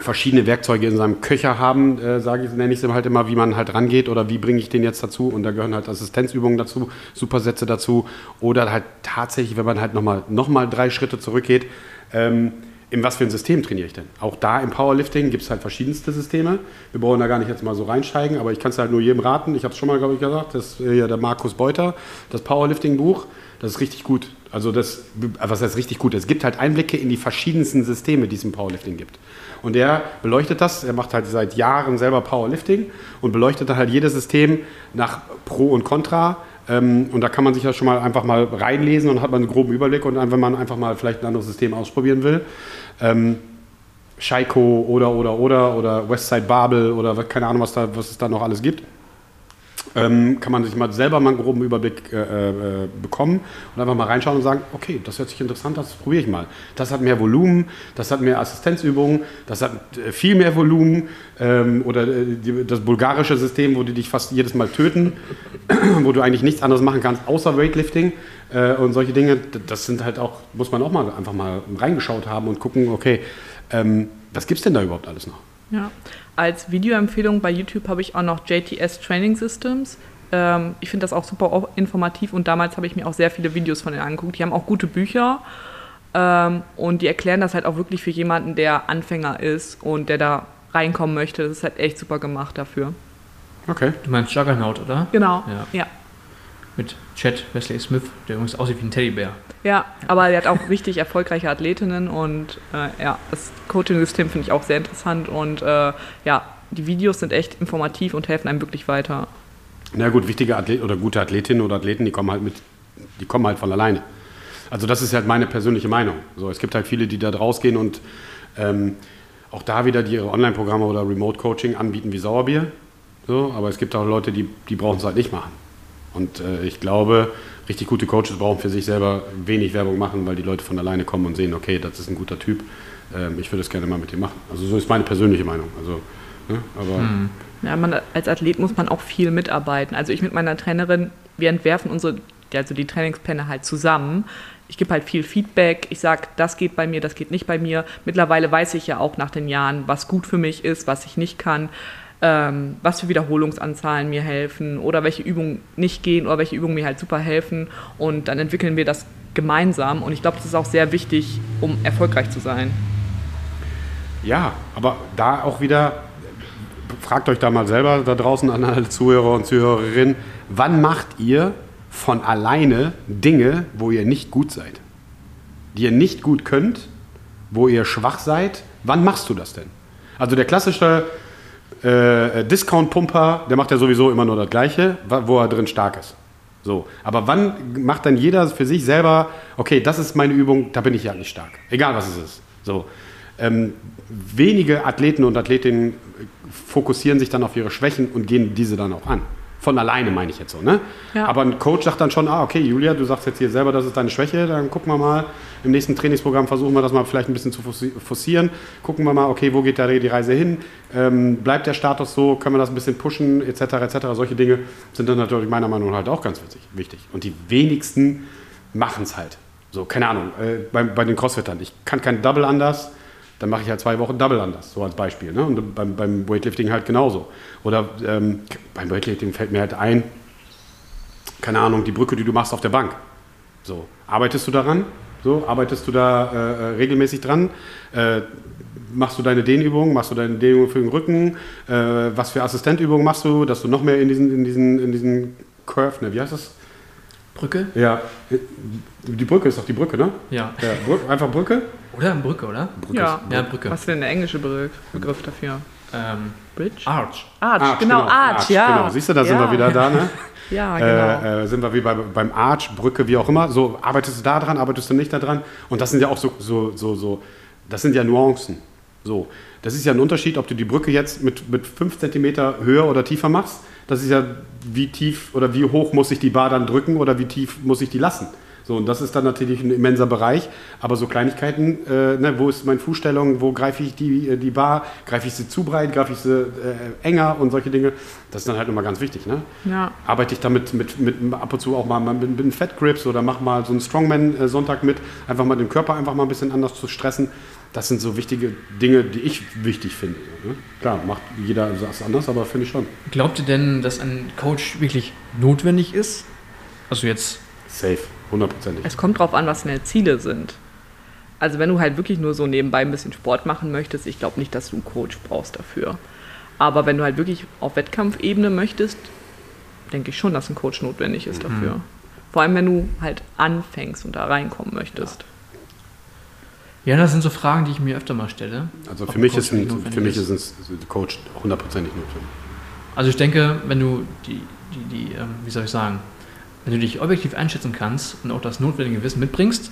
verschiedene Werkzeuge in seinem Köcher haben, äh, sage ich, nenne ich es halt immer, wie man halt rangeht oder wie bringe ich den jetzt dazu. Und da gehören halt Assistenzübungen dazu, Supersätze dazu oder halt tatsächlich, wenn man halt nochmal noch mal drei Schritte zurückgeht, ähm, in was für ein System trainiere ich denn? Auch da im Powerlifting gibt es halt verschiedenste Systeme. Wir brauchen da gar nicht jetzt mal so reinsteigen, aber ich kann es halt nur jedem raten. Ich habe es schon mal, glaube ich, gesagt, das ist hier der Markus Beuter, das Powerlifting-Buch. Das ist richtig gut. Also das, was heißt richtig gut? Es gibt halt Einblicke in die verschiedensten Systeme, die es im Powerlifting gibt. Und er beleuchtet das, er macht halt seit Jahren selber Powerlifting und beleuchtet dann halt jedes System nach Pro und Contra. Ähm, und da kann man sich ja schon mal einfach mal reinlesen und hat man einen groben Überblick. Und wenn man einfach mal vielleicht ein anderes System ausprobieren will, ähm, Scheiko oder, oder, oder, oder Westside Babel oder keine Ahnung, was, da, was es da noch alles gibt ähm, kann man sich mal selber mal einen groben Überblick äh, äh, bekommen und einfach mal reinschauen und sagen, okay, das hört sich interessant an, das probiere ich mal. Das hat mehr Volumen, das hat mehr Assistenzübungen, das hat äh, viel mehr Volumen ähm, oder äh, die, das bulgarische System, wo die dich fast jedes Mal töten, wo du eigentlich nichts anderes machen kannst, außer Weightlifting äh, und solche Dinge, das sind halt auch, muss man auch mal einfach mal reingeschaut haben und gucken, okay, ähm, was gibt es denn da überhaupt alles noch? Ja, als Videoempfehlung bei YouTube habe ich auch noch JTS Training Systems. Ähm, ich finde das auch super informativ und damals habe ich mir auch sehr viele Videos von denen angeguckt. Die haben auch gute Bücher ähm, und die erklären das halt auch wirklich für jemanden, der Anfänger ist und der da reinkommen möchte. Das ist halt echt super gemacht dafür. Okay. Du meinst Juggernaut, oder? Genau, ja. ja. Mit Chad Wesley Smith, der übrigens aussieht wie ein Teddybär. Ja, aber er hat auch richtig erfolgreiche Athletinnen und äh, ja, das Coaching-System finde ich auch sehr interessant und äh, ja, die Videos sind echt informativ und helfen einem wirklich weiter. Na gut, wichtige Athleten oder gute Athletinnen oder Athleten, die kommen halt mit, die kommen halt von alleine. Also das ist halt meine persönliche Meinung. So, es gibt halt viele, die da rausgehen und ähm, auch da wieder die ihre Online-Programme oder Remote-Coaching anbieten wie Sauerbier. So, aber es gibt auch Leute, die, die brauchen es halt nicht machen. Und äh, ich glaube, richtig gute Coaches brauchen für sich selber wenig Werbung machen, weil die Leute von alleine kommen und sehen, okay, das ist ein guter Typ. Ähm, ich würde es gerne mal mit dir machen. Also so ist meine persönliche Meinung. Also, ne, aber Hm. Ja, man, als Athlet muss man auch viel mitarbeiten. Also ich mit meiner Trainerin, wir entwerfen unsere, also die Trainingspläne halt zusammen. Ich gebe halt viel Feedback. Ich sage, das geht bei mir, das geht nicht bei mir. Mittlerweile weiß ich ja auch nach den Jahren, was gut für mich ist, was ich nicht kann, ähm, was für Wiederholungsanzahlen mir helfen oder welche Übungen nicht gehen oder welche Übungen mir halt super helfen. Und dann entwickeln wir das gemeinsam. Und ich glaube, das ist auch sehr wichtig, um erfolgreich zu sein. Ja, aber da auch wieder, fragt euch da mal selber da draußen an alle Zuhörer und Zuhörerinnen, wann macht ihr von alleine Dinge, wo ihr nicht gut seid? Die ihr nicht gut könnt, wo ihr schwach seid? Wann machst du das denn? Also der klassische äh, Discount-Pumper, der macht ja sowieso immer nur das Gleiche, wo er drin stark ist. So, aber wann macht dann jeder für sich selber, okay, das ist meine Übung, da bin ich ja nicht stark. Egal was es ist. So. Ähm, wenige Athleten und Athletinnen fokussieren sich dann auf ihre Schwächen und gehen diese dann auch an. Von alleine meine ich jetzt so, ne? Ja. Aber ein Coach sagt dann schon, ah, okay, Julia, du sagst jetzt hier selber, das ist deine Schwäche, dann gucken wir mal, im nächsten Trainingsprogramm versuchen wir das mal vielleicht ein bisschen zu forci- forcieren, gucken wir mal, okay, wo geht da die Reise hin, ähm, bleibt der Status so, können wir das ein bisschen pushen, etc., etc., solche Dinge sind dann natürlich meiner Meinung nach halt auch ganz wichtig. Und die wenigsten machen es halt. So, keine Ahnung, äh, bei, bei den Crossfittern, ich kann kein Double anders, dann mache ich halt zwei Wochen Double anders, so als Beispiel. Ne? Und beim, beim Weightlifting halt genauso. Oder ähm, beim Weightlifting fällt mir halt ein, keine Ahnung, die Brücke, die du machst auf der Bank. So, arbeitest du daran? So, arbeitest du da äh, äh, regelmäßig dran? Äh, machst du deine Dehnübungen? Machst du deine Dehnübungen für den Rücken? Äh, was für Assistentübungen machst du, dass du noch mehr in diesen, in diesen, in diesen Curve, ne, wie heißt das? Brücke? Ja, die Brücke ist doch die Brücke, ne? Ja. Ja, Brück, einfach Brücke? Oder Brücke, oder? Brücke Ja. ist- Ja, Brücke. Was ist denn der englische Begriff, Begriff dafür? Ähm, Bridge? Arch. Arch, genau, Arch, ja. Genau, siehst du, da sind ja. wir wieder da, ne? Ja, genau. äh, äh, sind wir wie bei, beim Arch, Brücke, wie auch immer. So, arbeitest du da dran, arbeitest du nicht da dran? Und das sind ja auch so, so, so, so das sind ja Nuancen. So, das ist ja ein Unterschied, ob du die Brücke jetzt mit, mit 5 cm höher oder tiefer machst. Das ist ja, wie tief oder wie hoch muss ich die Bar dann drücken oder wie tief muss ich die lassen. So, und das ist dann natürlich ein immenser Bereich. Aber so Kleinigkeiten, äh, ne, wo ist meine Fußstellung, wo greife ich die, äh, die Bar, greife ich sie zu breit, greife ich sie äh, enger und solche Dinge, das ist dann halt immer ganz wichtig. Ne? Ja. arbeite ich damit mit, mit, ab und zu auch mal mit, mit Fat Grips oder mach mal so einen Strongman-Sonntag mit, einfach mal den Körper einfach mal ein bisschen anders zu stressen. Das sind so wichtige Dinge, die ich wichtig finde. Ne? Klar, macht jeder das anders, aber finde ich schon. Glaubt ihr denn, dass ein Coach wirklich notwendig ist? Also jetzt, Safe, hundertprozentig. Es kommt drauf an, was deine Ziele sind. Also wenn du halt wirklich nur so nebenbei ein bisschen Sport machen möchtest, ich glaube nicht, dass du einen Coach brauchst dafür. Aber wenn du halt wirklich auf Wettkampfebene möchtest, denke ich schon, dass ein Coach notwendig ist dafür. Vor allem, wenn du halt anfängst und da reinkommen möchtest. ja, das sind so Fragen, die ich mir öfter mal stelle. Also für mich, ist ein, für mich ist ein Coach hundertprozentig notwendig. Also ich denke, wenn du die, die, die ähm, wie soll ich sagen, wenn du dich objektiv einschätzen kannst und auch das notwendige Wissen mitbringst,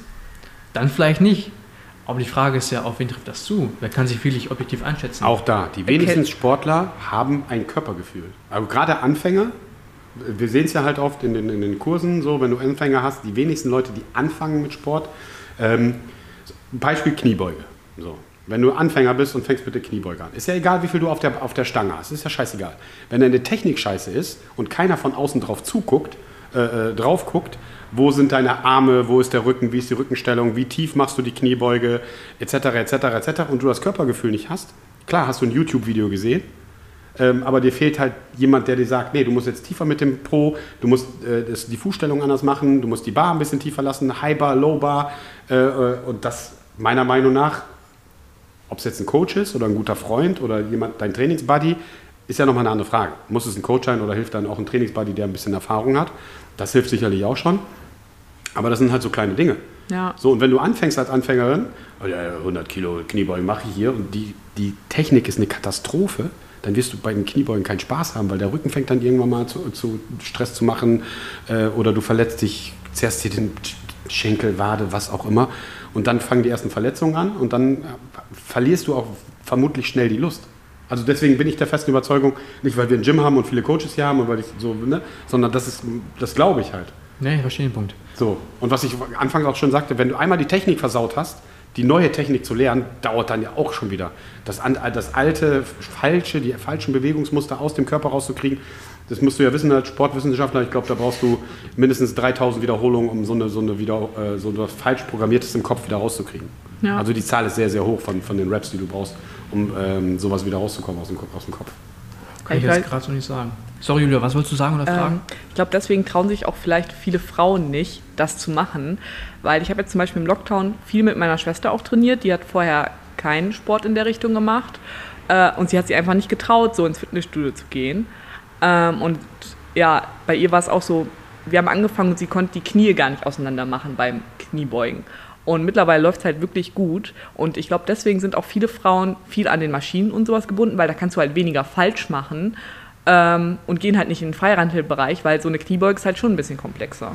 dann vielleicht nicht. Aber die Frage ist ja, auf wen trifft das zu? Wer kann sich wirklich objektiv einschätzen? Auch da, die wenigsten Sportler haben ein Körpergefühl. Also gerade Anfänger, wir sehen es ja halt oft in den, in den Kursen, so wenn du Anfänger hast, die wenigsten Leute, die anfangen mit Sport. Ähm, Beispiel Kniebeuge. So. Wenn du Anfänger bist und fängst mit der Kniebeuge an, ist ja egal, wie viel du auf der, auf der Stange hast, ist ja scheißegal. Wenn deine Technik scheiße ist und keiner von außen drauf zuguckt, äh, äh, drauf guckt, wo sind deine Arme, wo ist der Rücken, wie ist die Rückenstellung, wie tief machst du die Kniebeuge, etc., etc., etc., und du das Körpergefühl nicht hast, klar hast du ein YouTube-Video gesehen, ähm, aber dir fehlt halt jemand, der dir sagt, nee, du musst jetzt tiefer mit dem Po, du musst äh, das, die Fußstellung anders machen, du musst die Bar ein bisschen tiefer lassen, High Bar, Low Bar. Äh, äh, und das meiner Meinung nach, ob es jetzt ein Coach ist oder ein guter Freund oder jemand, dein Trainingsbuddy, ist ja nochmal eine andere Frage. Muss es ein Coach sein oder hilft dann auch ein Trainingsbuddy, der ein bisschen Erfahrung hat? Das hilft sicherlich auch schon. Aber das sind halt so kleine Dinge. Ja. So, und wenn du anfängst als Anfängerin, oh ja, ja, 100 Kilo Kniebeugen mache ich hier und die, die Technik ist eine Katastrophe, dann wirst du bei den Kniebeugen keinen Spaß haben, weil der Rücken fängt dann irgendwann mal zu, zu Stress zu machen äh, oder du verletzt dich, zerrst dir den Schenkel, Wade, was auch immer. Und dann fangen die ersten Verletzungen an und dann äh, verlierst du auch vermutlich schnell die Lust. Also deswegen bin ich der festen Überzeugung, nicht weil wir ein Gym haben und viele Coaches hier haben und weil ich so, ne, sondern das ist, das glaube ich halt. Nee, ich verstehe den Punkt. So, und was ich anfangs auch schon sagte, wenn du einmal die Technik versaut hast, die neue Technik zu lernen, dauert dann ja auch schon wieder. Das, das alte, falsche, die falschen Bewegungsmuster aus dem Körper rauszukriegen, das musst du ja wissen als Sportwissenschaftler. Ich glaube, da brauchst du mindestens 3000 Wiederholungen, um so eine, so eine wieder, äh, so etwas falsch Programmiertes im Kopf wieder rauszukriegen. Ja. Also die Zahl ist sehr, sehr hoch von, von den Raps, die du brauchst, um ähm, sowas wieder rauszukommen aus dem, aus dem Kopf. Kann ich Ich jetzt weiß- gerade so nicht sagen. Sorry, Julia, was wolltest du sagen oder fragen? Ähm, ich glaube, deswegen trauen sich auch vielleicht viele Frauen nicht, das zu machen. Weil ich habe jetzt zum Beispiel im Lockdown viel mit meiner Schwester auch trainiert. Die hat vorher keinen Sport in der Richtung gemacht. Äh, und sie hat sich einfach nicht getraut, so ins Fitnessstudio zu gehen. Ähm, und ja, bei ihr war es auch so, wir haben angefangen und sie konnte die Knie gar nicht auseinander machen beim Kniebeugen. Und mittlerweile läuft es halt wirklich gut. Und ich glaube, deswegen sind auch viele Frauen viel an den Maschinen und sowas gebunden, weil da kannst du halt weniger falsch machen ähm, und gehen halt nicht in den Freihandelbereich, weil so eine Kniebeuge ist halt schon ein bisschen komplexer.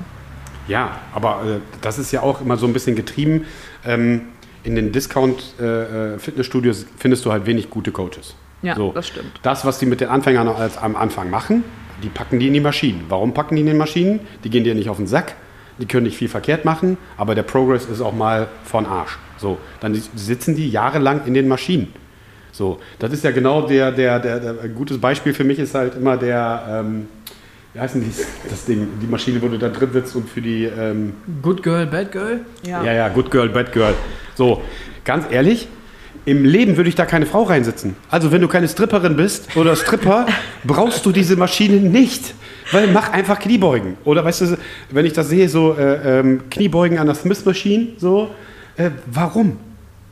Ja, aber äh, das ist ja auch immer so ein bisschen getrieben. Ähm, in den Discount-Fitnessstudios findest du halt wenig gute Coaches. Ja, das stimmt. Das, was die mit den Anfängern als, am Anfang machen, die packen die in die Maschinen. Warum packen die in die Maschinen? Die gehen dir nicht auf den Sack, die können nicht viel verkehrt machen, aber der Progress ist auch mal von Arsch. So, dann sitzen die jahrelang in den Maschinen. So, das ist ja genau der, der, der, der ein gutes Beispiel für mich ist halt immer der, ähm, wie heißt denn das Ding, die Maschine, wo du da drin sitzt und für die, ähm, Good Girl, Bad Girl? ja, ja, Good Girl, Bad Girl. So, ganz ehrlich, im Leben würde ich da keine Frau reinsitzen. Also wenn du keine Stripperin bist oder Stripper, brauchst du diese Maschine nicht. Weil mach einfach Kniebeugen. Oder weißt du, wenn ich das sehe, so äh, ähm, Kniebeugen an der Smith Machine, so, äh, warum?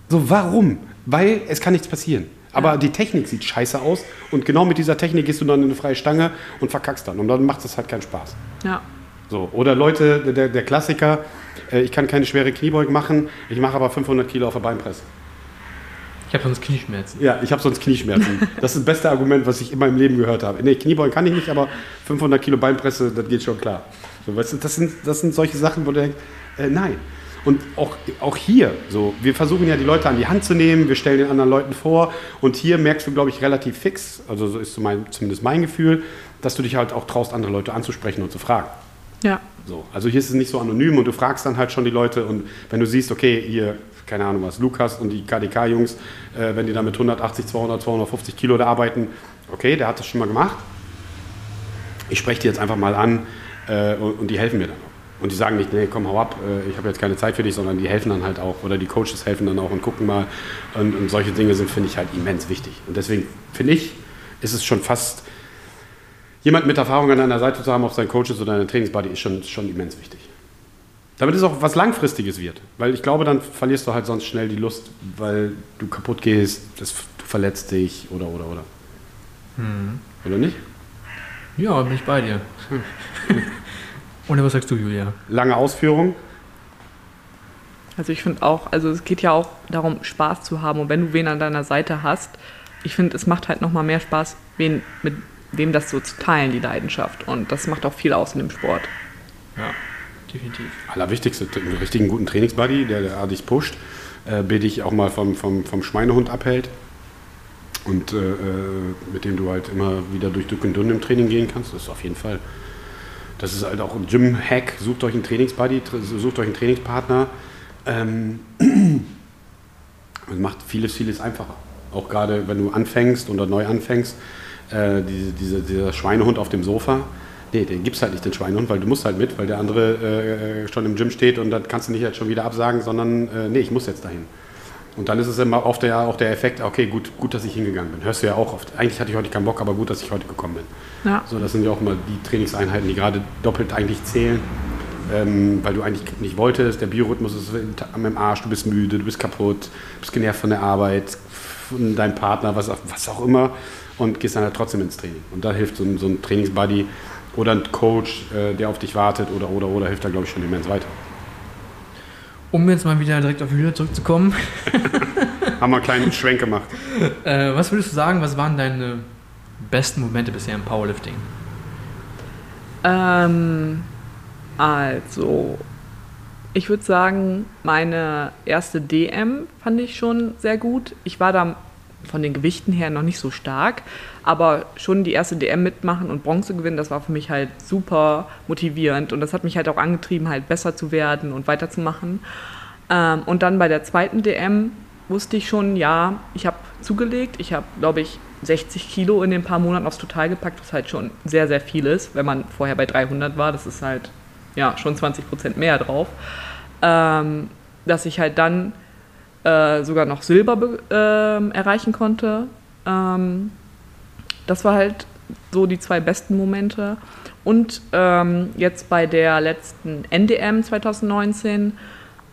So, warum? Weil es kann nichts passieren. Aber die Technik sieht scheiße aus und genau mit dieser Technik gehst du dann in eine freie Stange und verkackst dann. Und dann macht es halt keinen Spaß. Ja. So, oder Leute, der, der Klassiker, äh, ich kann keine schwere Kniebeugen machen, ich mache aber 500 Kilo auf der Beinpresse. Ich habe sonst Knieschmerzen. Ja, ich habe sonst Knieschmerzen. Das ist das beste Argument, was ich immer im Leben gehört habe. Nee, Kniebeugen kann ich nicht, aber 500 Kilo Beinpresse, das geht schon klar. So, weißt du, das, sind, das sind solche Sachen, wo du denkst, äh, nein. Und auch, auch hier, so, wir versuchen ja die Leute an die Hand zu nehmen, wir stellen den anderen Leuten vor und hier merkst du, glaube ich, relativ fix, also so ist mein, zumindest mein Gefühl, dass du dich halt auch traust, andere Leute anzusprechen und zu fragen. Ja. So, also hier ist es nicht so anonym und du fragst dann halt schon die Leute und wenn du siehst, okay, hier, keine Ahnung was, Lukas und die KDK-Jungs, äh, wenn die da mit 180, 200, 250 Kilo da arbeiten, okay, der hat das schon mal gemacht. Ich spreche die jetzt einfach mal an äh, und, und die helfen mir dann auch. Und die sagen nicht, nee, komm, hau ab, äh, ich habe jetzt keine Zeit für dich, sondern die helfen dann halt auch. Oder die Coaches helfen dann auch und gucken mal. Und, und solche Dinge sind, finde ich, halt immens wichtig. Und deswegen finde ich, ist es schon fast, jemand mit Erfahrung an deiner Seite zu haben, ob sein Coach ist oder deine Trainingsbuddy, ist schon, schon immens wichtig. Damit es auch was Langfristiges wird. Weil ich glaube, dann verlierst du halt sonst schnell die Lust, weil du kaputt gehst, das, du verletzt dich oder, oder, oder. Oder nicht? Ja, bin ich bei dir. Und was sagst du, Julia? Lange Ausführung. Also ich finde auch, also es geht ja auch darum, Spaß zu haben. Und wenn du wen an deiner Seite hast, ich finde, es macht halt nochmal mehr Spaß, wen, mit wem das so zu teilen, die Leidenschaft. Und das macht auch viel aus in dem Sport. Ja, definitiv. Allerwichtigste, einen richtigen guten Trainingsbuddy, der, der dich pusht, äh, dich auch mal vom, vom, vom Schweinehund abhält und äh, äh, mit dem du halt immer wieder durch dick und dünn im Training gehen kannst. Das ist auf jeden Fall. Das ist halt auch ein Gym-Hack. Sucht euch einen Trainingsbuddy, tr- sucht euch einen Trainingspartner. Ähm, und macht vieles, vieles einfacher. Auch gerade, wenn du anfängst oder neu anfängst, äh, diese, diese, dieser Schweinehund auf dem Sofa, nee, den gibt es halt nicht, den Schweinehund, weil du musst halt mit, weil der andere äh, schon im Gym steht und dann kannst du nicht jetzt schon wieder absagen, sondern äh, nee, ich muss jetzt dahin. Und dann ist es immer oft der, auch der Effekt, okay, gut, gut, dass ich hingegangen bin. Hörst du ja auch oft. Eigentlich hatte ich heute keinen Bock, aber gut, dass ich heute gekommen bin. Ja. So, das sind ja auch mal die Trainingseinheiten, die gerade doppelt eigentlich zählen, ähm, weil du eigentlich nicht wolltest. Der Biorhythmus ist am Arsch, du bist müde, du bist kaputt, bist genervt von der Arbeit, dein Partner, was auch, was auch immer, und gehst dann halt trotzdem ins Training. Und da hilft so ein, so ein Trainingsbuddy oder ein Coach, äh, der auf dich wartet oder, oder, oder, hilft da, glaube ich, schon immens weiter. Um jetzt mal wieder direkt auf Julia zurückzukommen. Haben wir einen kleinen Schwenk gemacht. Äh, was würdest du sagen, was waren deine besten Momente bisher im Powerlifting? Ähm, also, ich würde sagen, meine erste DM fand ich schon sehr gut. Ich war da von den Gewichten her noch nicht so stark, aber schon die erste DM mitmachen und Bronze gewinnen, das war für mich halt super motivierend und das hat mich halt auch angetrieben, halt besser zu werden und weiterzumachen. Ähm, und dann bei der zweiten DM wusste ich schon, ja, ich habe zugelegt, ich habe, glaube ich, 60 Kilo in den paar Monaten aufs Total gepackt, was halt schon sehr, sehr viel ist, wenn man vorher bei 300 war, das ist halt ja schon 20 Prozent mehr drauf. Ähm, dass ich halt dann äh, sogar noch Silber äh, erreichen konnte. Ähm, das war halt so die zwei besten Momente. Und ähm, jetzt bei der letzten NDM 2019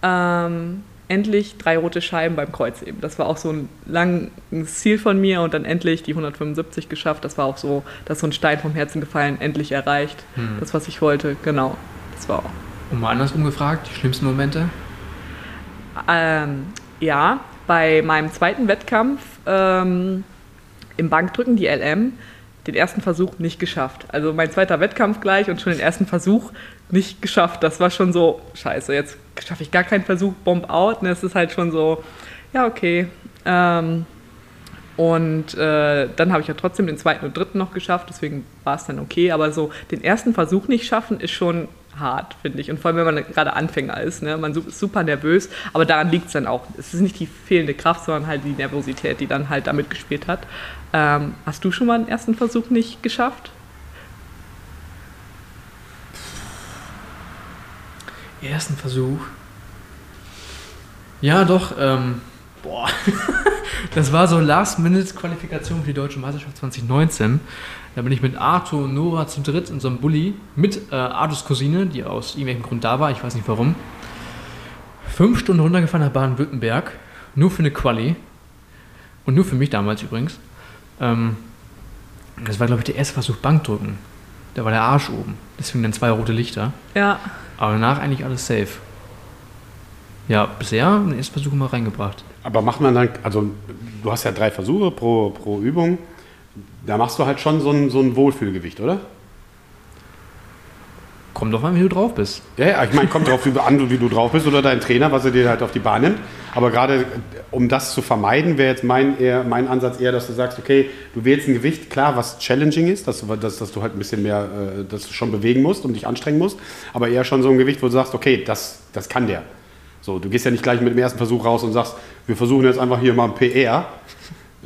ähm, endlich drei rote Scheiben beim Kreuzheben. Das war auch so ein langes Ziel von mir und dann endlich die 175 geschafft. Das war auch so, dass so ein Stein vom Herzen gefallen, endlich erreicht. Hm. Das, was ich wollte, genau. Das war auch. Und mal andersrum gefragt, die schlimmsten Momente? Ähm, ja, bei meinem zweiten Wettkampf ähm, im Bankdrücken, die LM, den ersten Versuch nicht geschafft. Also mein zweiter Wettkampf gleich und schon den ersten Versuch nicht geschafft. Das war schon so, scheiße, jetzt schaffe ich gar keinen Versuch, Bomb out. Und es ist halt schon so, ja, okay. Ähm, und äh, dann habe ich ja trotzdem den zweiten und dritten noch geschafft, deswegen war es dann okay. Aber so den ersten Versuch nicht schaffen, ist schon hart, finde ich. Und vor allem, wenn man gerade Anfänger ist. Ne? Man ist super nervös, aber daran liegt es dann auch. Es ist nicht die fehlende Kraft, sondern halt die Nervosität, die dann halt damit gespielt hat. Ähm, hast du schon mal den ersten Versuch nicht geschafft? Ersten Versuch? Ja, doch. Ähm, boah. das war so Last-Minute-Qualifikation für die Deutsche Meisterschaft 2019. Da bin ich mit Arthur und Nora zu dritt in so einem Bulli mit äh, Arthurs Cousine, die aus irgendwelchem Grund da war, ich weiß nicht warum. Fünf Stunden runtergefahren nach Baden-Württemberg, nur für eine Quali. Und nur für mich damals übrigens. Ähm, das war, glaube ich, der erste Versuch Bankdrücken. Da war der Arsch oben. Deswegen dann zwei rote Lichter. Ja. Aber danach eigentlich alles safe. Ja, bisher den ersten Versuch mal reingebracht. Aber macht man dann, also du hast ja drei Versuche pro, pro Übung. Da machst du halt schon so ein, so ein Wohlfühlgewicht, oder? Kommt doch an, wie du drauf bist. Ja, ja ich meine, kommt drauf an, wie du drauf bist oder dein Trainer, was er dir halt auf die Bahn nimmt. Aber gerade um das zu vermeiden, wäre jetzt mein, eher, mein Ansatz eher, dass du sagst, okay, du wählst ein Gewicht, klar, was challenging ist, dass du, dass, dass du halt ein bisschen mehr, äh, dass du schon bewegen musst und dich anstrengen musst, aber eher schon so ein Gewicht, wo du sagst, okay, das, das kann der. So, du gehst ja nicht gleich mit dem ersten Versuch raus und sagst, wir versuchen jetzt einfach hier mal ein PR.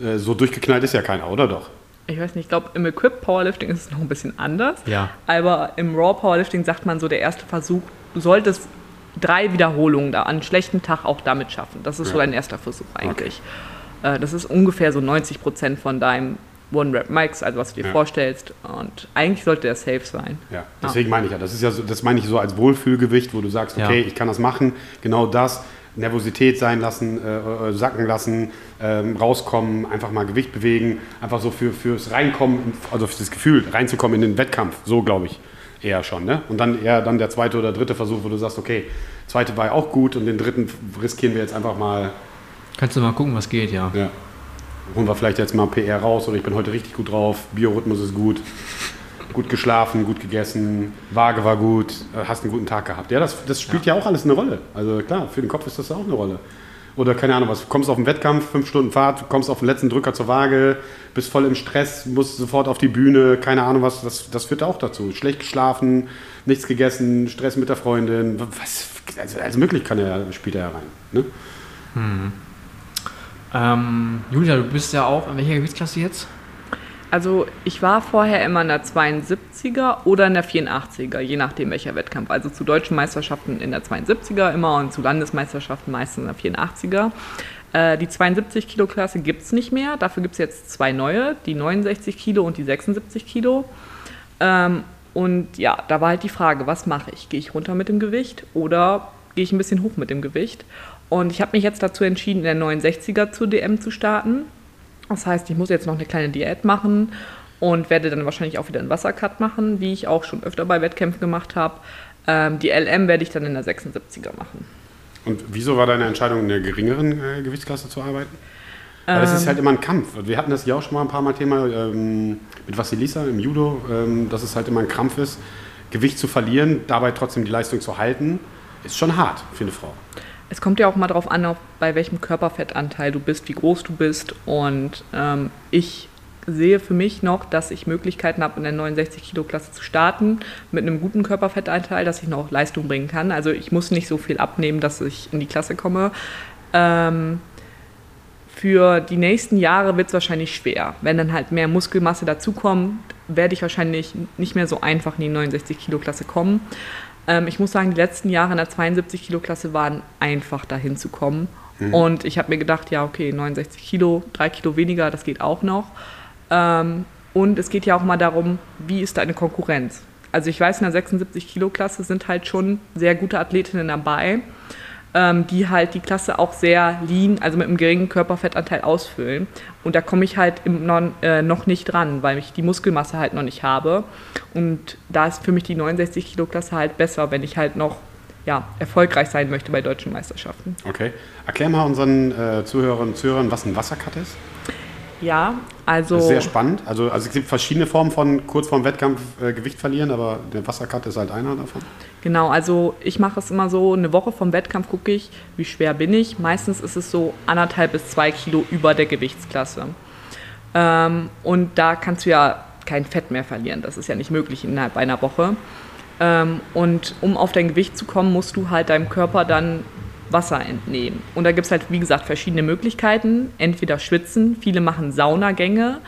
Äh, so durchgeknallt ist ja keiner, oder doch? Ich weiß nicht, ich glaube, im Equip Powerlifting ist es noch ein bisschen anders. Ja. Aber im Raw Powerlifting sagt man so, der erste Versuch, du solltest drei Wiederholungen da an einem schlechten Tag auch damit schaffen. Das ist ja. so dein erster Versuch eigentlich. Okay. Äh, das ist ungefähr so 90 Prozent von deinem One-Rap-Max, also was du dir ja. vorstellst. Und eigentlich sollte der safe sein. Ja, deswegen ja. meine ich ja. Das ist ja so, das meine ich so als Wohlfühlgewicht, wo du sagst, okay, ich kann das machen, genau das. Nervosität sein lassen, äh, äh, sacken lassen, ähm, rauskommen, einfach mal Gewicht bewegen, einfach so für, fürs Reinkommen, also für das Gefühl, reinzukommen in den Wettkampf, so glaube ich eher schon. Ne? Und dann eher dann der zweite oder dritte Versuch, wo du sagst, okay, zweite war ja auch gut und den dritten riskieren wir jetzt einfach mal. Kannst du mal gucken, was geht, ja. Ja. Holen wir vielleicht jetzt mal PR raus oder ich bin heute richtig gut drauf, Biorhythmus ist gut gut geschlafen, gut gegessen, Waage war gut, äh, hast einen guten Tag gehabt. Ja, das, das spielt ja. ja auch alles eine Rolle. Also klar, für den Kopf ist das auch eine Rolle. Oder keine Ahnung was, kommst auf den Wettkampf, fünf Stunden Fahrt, kommst auf den letzten Drücker zur Waage, bist voll im Stress, musst sofort auf die Bühne, keine Ahnung was, das, das führt auch dazu. Schlecht geschlafen, nichts gegessen, Stress mit der Freundin, was, also, also möglich kann er, spielt er rein. Ne? Hm. Ähm, Julia, du bist ja auch, in welcher Gewichtsklasse jetzt? Also ich war vorher immer in der 72er oder in der 84er, je nachdem welcher Wettkampf. Also zu deutschen Meisterschaften in der 72er immer und zu Landesmeisterschaften meistens in der 84er. Äh, die 72 Kilo Klasse gibt es nicht mehr. Dafür gibt es jetzt zwei neue, die 69 Kilo und die 76 Kilo. Ähm, und ja, da war halt die Frage, was mache ich? Gehe ich runter mit dem Gewicht oder gehe ich ein bisschen hoch mit dem Gewicht? Und ich habe mich jetzt dazu entschieden, in der 69er zur DM zu starten Das heißt, ich muss jetzt noch eine kleine Diät machen und werde dann wahrscheinlich auch wieder einen Wassercut machen, wie ich auch schon öfter bei Wettkämpfen gemacht habe. Ähm, die LM werde ich dann in der 76er machen. Und wieso war deine Entscheidung, in der geringeren äh, Gewichtsklasse zu arbeiten? Weil es ist halt immer ein Kampf. Wir hatten das ja auch schon mal ein paar Mal Thema ähm, mit Vassilisa im Judo, ähm, dass es halt immer ein Kampf ist, Gewicht zu verlieren, dabei trotzdem die Leistung zu halten. Ist schon hart für eine Frau. Es kommt ja auch mal darauf an, bei welchem Körperfettanteil du bist, wie groß du bist. Und ähm, ich sehe für mich noch, dass ich Möglichkeiten habe, in der 69 Kilo Klasse zu starten, mit einem guten Körperfettanteil, dass ich noch Leistung bringen kann. Also ich muss nicht so viel abnehmen, dass ich in die Klasse komme. Ähm, für die nächsten Jahre wird es wahrscheinlich schwer. Wenn dann halt mehr Muskelmasse dazukommt, werde ich wahrscheinlich nicht mehr so einfach in die 69 Kilo Klasse kommen. Ähm, ich muss sagen, die letzten Jahre in der 72 Kilo Klasse waren einfach dahin zu kommen. Mhm. Und ich habe mir gedacht, ja, okay, 69 Kilo, drei Kilo weniger, das geht auch noch. Ähm, und es geht ja auch mal darum, wie ist deine Konkurrenz? Also ich weiß, in der 76 Kilo Klasse sind halt schon sehr gute Athletinnen dabei ähm, die halt die Klasse auch sehr lean, also mit einem geringen Körperfettanteil ausfüllen. Und da komme ich halt non, äh, noch nicht dran, weil ich die Muskelmasse halt noch nicht habe. Und da ist für mich die 69 Kilo Klasse halt besser, wenn ich halt noch ja, erfolgreich sein möchte bei deutschen Meisterschaften. Okay. Erklär mal unseren äh, Zuhörerinnen und Zuhörern, was ein Wassercut ist. Ja, also. Sehr spannend. Also, also es gibt verschiedene Formen von kurz vorm Wettkampf äh, Gewicht verlieren, aber der Wassercut ist halt einer davon. Genau, also ich mache es immer so, eine Woche vom Wettkampf gucke ich, wie schwer bin ich. Meistens ist es so anderthalb bis zwei Kilo über der Gewichtsklasse. Ähm, und da kannst du ja kein Fett mehr verlieren. Das ist ja nicht möglich innerhalb einer Woche. Ähm, und um auf dein Gewicht zu kommen, musst du halt deinem Körper dann Wasser entnehmen. Und da gibt es halt, wie gesagt, verschiedene Möglichkeiten. Entweder schwitzen, viele machen Saunagänge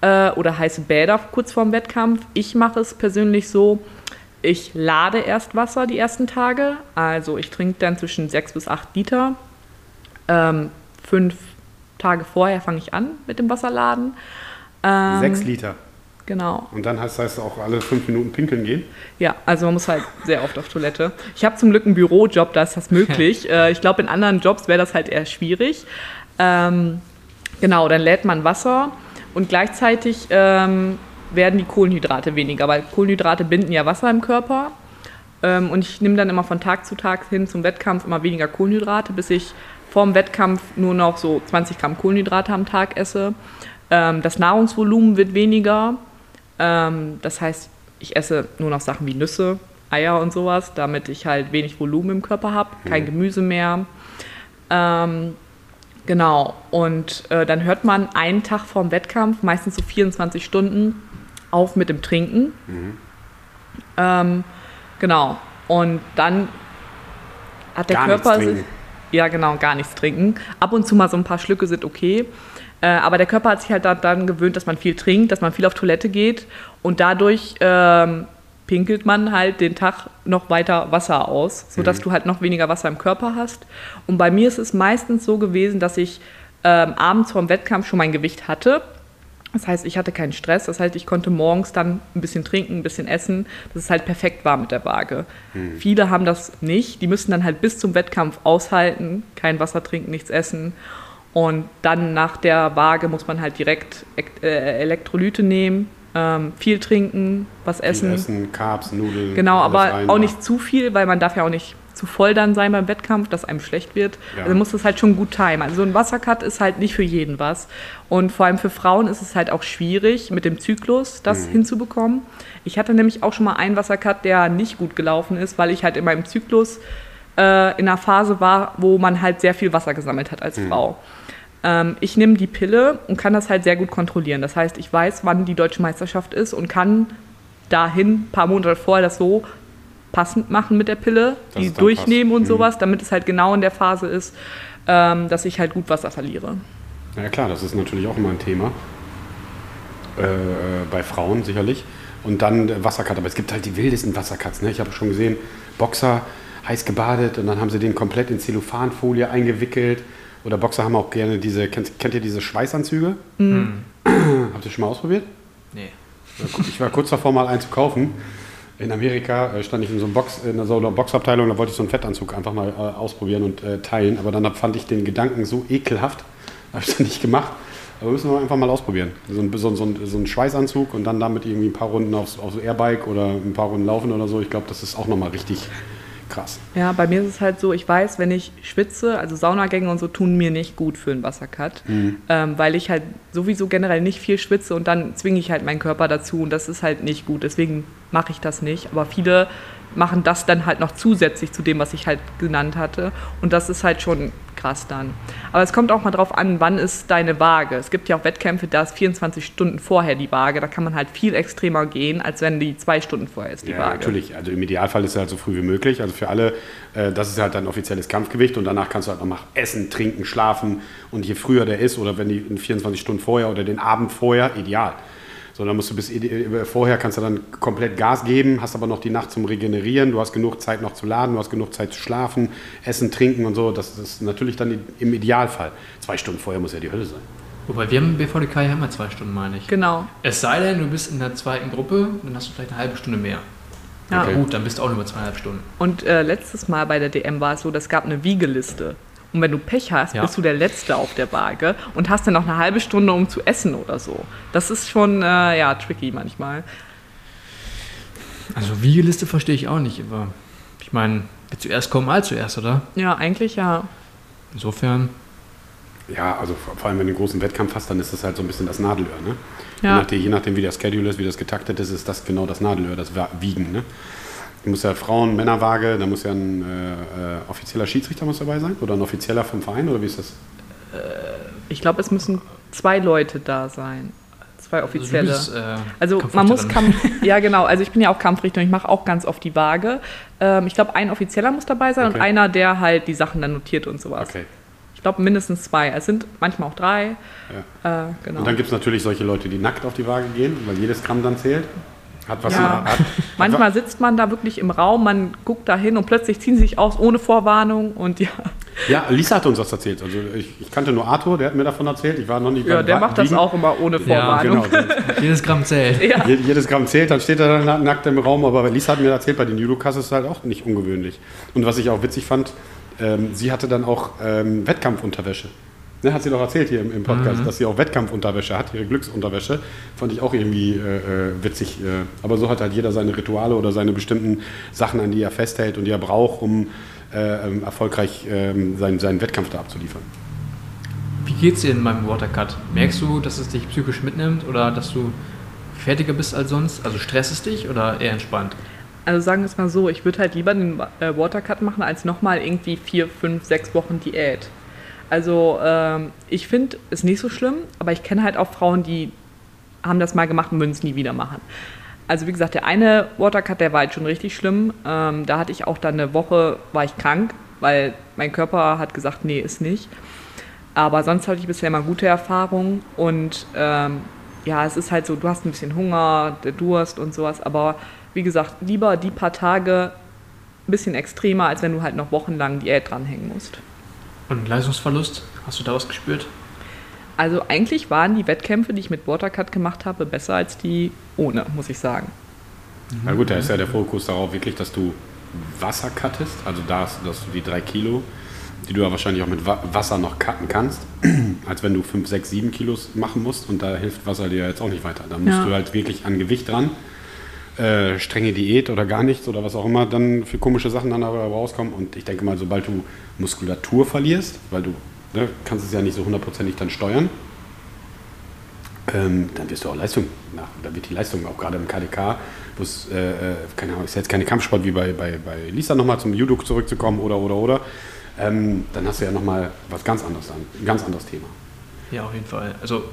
äh, oder heiße Bäder kurz vorm Wettkampf. Ich mache es persönlich so, ich lade erst Wasser die ersten Tage. Also ich trinke dann zwischen 6 bis 8 Liter. Ähm, fünf Tage vorher fange ich an mit dem Wasserladen. Ähm, Sechs Liter. Genau. Und dann heißt das auch alle fünf Minuten pinkeln gehen? Ja, also man muss halt sehr oft auf Toilette. Ich habe zum Glück einen Bürojob, da ist das möglich. äh, ich glaube, in anderen Jobs wäre das halt eher schwierig. Ähm, genau, dann lädt man Wasser und gleichzeitig ähm, werden die Kohlenhydrate weniger, weil Kohlenhydrate binden ja Wasser im Körper. Ähm, und ich nehme dann immer von Tag zu Tag hin zum Wettkampf immer weniger Kohlenhydrate, bis ich vorm Wettkampf nur noch so 20 Gramm Kohlenhydrate am Tag esse. Ähm, das Nahrungsvolumen wird weniger ähm, das heißt, ich esse nur noch Sachen wie Nüsse, Eier und sowas, damit ich halt wenig Volumen im Körper habe, kein mhm. Gemüse mehr. Ähm, genau, und äh, dann hört man einen Tag vorm Wettkampf, meistens so 24 Stunden, auf mit dem Trinken. Mhm. Ähm, genau, und dann hat der gar Körper. Ja, genau, gar nichts trinken. Ab und zu mal so ein paar Schlücke sind okay. Äh, aber der Körper hat sich halt daran gewöhnt, dass man viel trinkt, dass man viel auf Toilette geht und dadurch ähm, pinkelt man halt den Tag noch weiter Wasser aus, sodass mhm. du halt noch weniger Wasser im Körper hast. Und bei mir ist es meistens so gewesen, dass ich ähm, abends vor dem Wettkampf schon mein Gewicht hatte. Das heißt, ich hatte keinen Stress. Das heißt, ich konnte morgens dann ein bisschen trinken, ein bisschen essen, dass es halt perfekt war mit der Waage. Mhm. Viele haben das nicht. Die müssen dann halt bis zum Wettkampf aushalten, kein Wasser trinken, nichts essen. Und dann nach der Waage muss man halt direkt äh, Elektrolyte nehmen, ähm, viel trinken, was essen. Viel essen, Carbs, Nudeln. Genau, aber auch nicht zu viel, weil man darf ja auch nicht zu voll dann sein beim Wettkampf, dass einem schlecht wird. Ja. Also muss das halt schon gut timen. Also ein Wassercut ist halt nicht für jeden was. Und vor allem für Frauen ist es halt auch schwierig, mit dem Zyklus das mhm. hinzubekommen. Ich hatte nämlich auch schon mal einen Wassercut, der nicht gut gelaufen ist, weil ich halt in meinem Zyklus äh, in einer Phase war, wo man halt sehr viel Wasser gesammelt hat als mhm. Frau. Ähm, ich nehme die Pille und kann das halt sehr gut kontrollieren. Das heißt, ich weiß, wann die deutsche Meisterschaft ist und kann dahin ein paar Monate vorher das so passend machen mit der Pille, das die durchnehmen passt. und mhm. sowas, damit es halt genau in der Phase ist, ähm, dass ich halt gut Wasser verliere. Ja klar, das ist natürlich auch immer ein Thema. Äh, bei Frauen sicherlich. Und dann Wassercut, aber es gibt halt die wildesten Wassercuts. Ne? Ich habe schon gesehen, Boxer heiß gebadet und dann haben sie den komplett in Zellophanfolie eingewickelt oder Boxer haben auch gerne diese, kennt, kennt ihr diese Schweißanzüge? Mhm. Habt ihr schon mal ausprobiert? Nee. Ich war kurz davor, mal einen zu kaufen. In Amerika äh, stand ich in so, einem Box, in so einer Boxabteilung, da wollte ich so einen Fettanzug einfach mal äh, ausprobieren und äh, teilen. Aber dann fand ich den Gedanken so ekelhaft, habe ich dann nicht gemacht. Aber müssen wir einfach mal ausprobieren. So ein, so, ein, so ein Schweißanzug und dann damit irgendwie ein paar Runden aufs, aufs Airbike oder ein paar Runden laufen oder so. Ich glaube, das ist auch nochmal richtig krass. Ja, bei mir ist es halt so, ich weiß, wenn ich schwitze, also Saunagänge und so tun mir nicht gut für einen Wassercut, ähm, weil ich halt sowieso generell nicht viel schwitze und dann zwinge ich halt meinen Körper dazu und das ist halt nicht gut. Deswegen mache ich das nicht. Aber viele machen das dann halt noch zusätzlich zu dem, was ich halt genannt hatte. Und das ist halt schon krass dann. Aber es kommt auch mal drauf an, wann ist deine Waage. Es gibt ja auch Wettkämpfe, da ist 24 Stunden vorher die Waage. Da kann man halt viel extremer gehen, als wenn die zwei Stunden vorher ist, die Ja, Waage. natürlich. Also im Idealfall ist es halt so früh wie möglich. Also für alle, äh, das ist halt dein offizielles Kampfgewicht und danach kannst du halt noch mal essen, trinken, schlafen. Und je früher der ist oder wenn die in 24 Stunden vorher oder den Abend vorher, ideal. So, dann musst du bis ide- vorher kannst du dann komplett Gas geben, hast aber noch die Nacht zum Regenerieren, du hast genug Zeit noch zu laden, du hast genug Zeit zu schlafen, essen, trinken und so. Das ist natürlich dann im Idealfall. Zwei Stunden vorher muss ja die Hölle sein. Wobei wir haben BVDK ja immer zwei Stunden, meine ich. Genau. Es sei denn, du bist in der zweiten Gruppe, dann hast du vielleicht eine halbe Stunde mehr. Ja. Okay. Gut, dann bist du auch nur über zweieinhalb Stunden. Und äh, letztes Mal bei der DM war es so, es gab eine Wiegeliste. Und wenn du Pech hast, Ja. bist du der Letzte auf der Waage und hast dann noch eine halbe Stunde, um zu essen oder so. Das ist schon, äh, ja, tricky manchmal. Also Wiegeliste verstehe ich auch nicht, aber ich meine, wer zuerst kommen, all zuerst, oder? Ja, eigentlich ja. Insofern, Ja, also vor allem wenn du einen großen Wettkampf hast, dann ist das halt so ein bisschen das Nadelöhr. Ne? Je, Ja. nachdem, je nachdem, wie der Schedule ist, wie das getaktet ist, ist das genau das Nadelöhr, das Wiegen. Ne? Du musst ja Frauen, Männerwaage, da muss ja ein äh, äh, offizieller Schiedsrichter muss dabei sein oder ein offizieller vom Verein oder wie ist das? Ich glaube, es müssen zwei Leute da sein. Zwei offizielle. Also, du bist, äh, Also man muss. Kampf, ja genau, also ich bin ja auch Kampfrichter und ich mache auch ganz oft die Waage. Ähm, ich glaube, ein Offizieller muss dabei sein Okay. und einer, der halt die Sachen dann notiert und sowas. Okay. Ich glaube mindestens zwei. Es sind manchmal auch drei. Äh, genau. Und dann gibt es natürlich solche Leute, die nackt auf die Waage gehen, weil jedes Gramm dann zählt. Hat was Ja. hat, Manchmal sitzt man da wirklich im Raum, man guckt da hin und plötzlich ziehen sie sich aus ohne Vorwarnung und ja, Ja, Lisa hat uns das erzählt. Also ich, ich kannte nur Arthur, der hat mir davon erzählt. Ich war noch nicht ja der macht das Wiegen. auch immer ohne Ja, Vorwarnung. Genau. jedes Gramm zählt. Ja. Je- Jedes Gramm zählt, dann steht er dann nackt im Raum. Aber Lisa hat mir erzählt, bei den Judokas ist es halt auch nicht ungewöhnlich. Und was ich auch witzig fand, ähm, sie hatte dann auch ähm, Wettkampfunterwäsche. Ne, hat sie doch erzählt hier im, im Podcast, dass sie auch Wettkampfunterwäsche hat, ihre Glücksunterwäsche. Fand ich auch irgendwie äh, äh, witzig. Äh, aber so hat halt jeder seine Rituale oder seine bestimmten Sachen, an die er festhält und die er braucht, um äh, ähm, erfolgreich ähm, seinen, seinen Wettkampf da abzuliefern. Wie geht's dir in meinem Watercut? Merkst du, dass es dich psychisch mitnimmt oder dass du fertiger bist als sonst? Also stresst es dich oder eher entspannt? Also sagen wir es mal so, ich würde halt lieber den äh, Watercut machen, als nochmal irgendwie vier, fünf, sechs Wochen Diät. Also ähm, ich finde es nicht so schlimm, aber ich kenne halt auch Frauen, die haben das mal gemacht und würden es nie wieder machen. Also wie gesagt, der eine Watercut, der war halt schon richtig schlimm. Ähm, da hatte ich auch dann eine Woche, war ich krank, weil mein Körper hat gesagt, nee, ist nicht. Aber sonst hatte ich bisher immer gute Erfahrungen und ähm, ja, es ist halt so, du hast ein bisschen Hunger, der Durst und sowas, aber wie gesagt, lieber die paar Tage ein bisschen extremer, als wenn du halt noch wochenlang Diät dranhängen musst. Und Leistungsverlust? Hast du da was gespürt? Also eigentlich waren die Wettkämpfe, die ich mit Watercut gemacht habe, besser als die ohne, muss ich sagen. Na gut, da ist ja der Fokus darauf wirklich, dass du Wasser cuttest, also da ist, dass du die drei Kilo, die du ja wahrscheinlich auch mit Wa Wasser noch cutten kannst, als wenn du 5, 6, 7 Kilos machen musst und da hilft Wasser dir jetzt auch nicht weiter. Da musst Ja. du halt wirklich an Gewicht dran, äh, strenge Diät oder gar nichts oder was auch immer dann für komische Sachen dann aber rauskommen und ich denke mal, sobald du Muskulatur verlierst, weil du ne, kannst es ja nicht so hundertprozentig dann steuern, ähm, dann wirst du auch Leistung nach. Da wird die Leistung auch gerade im KDK, wo es, äh, äh, keine Ahnung, ist jetzt keine Kampfsport wie bei, bei, bei Lisa nochmal zum Judo zurückzukommen oder, oder, oder. Ähm, dann hast du ja nochmal was ganz anderes an, ein ganz anderes Thema. Ja, auf jeden Fall. Also,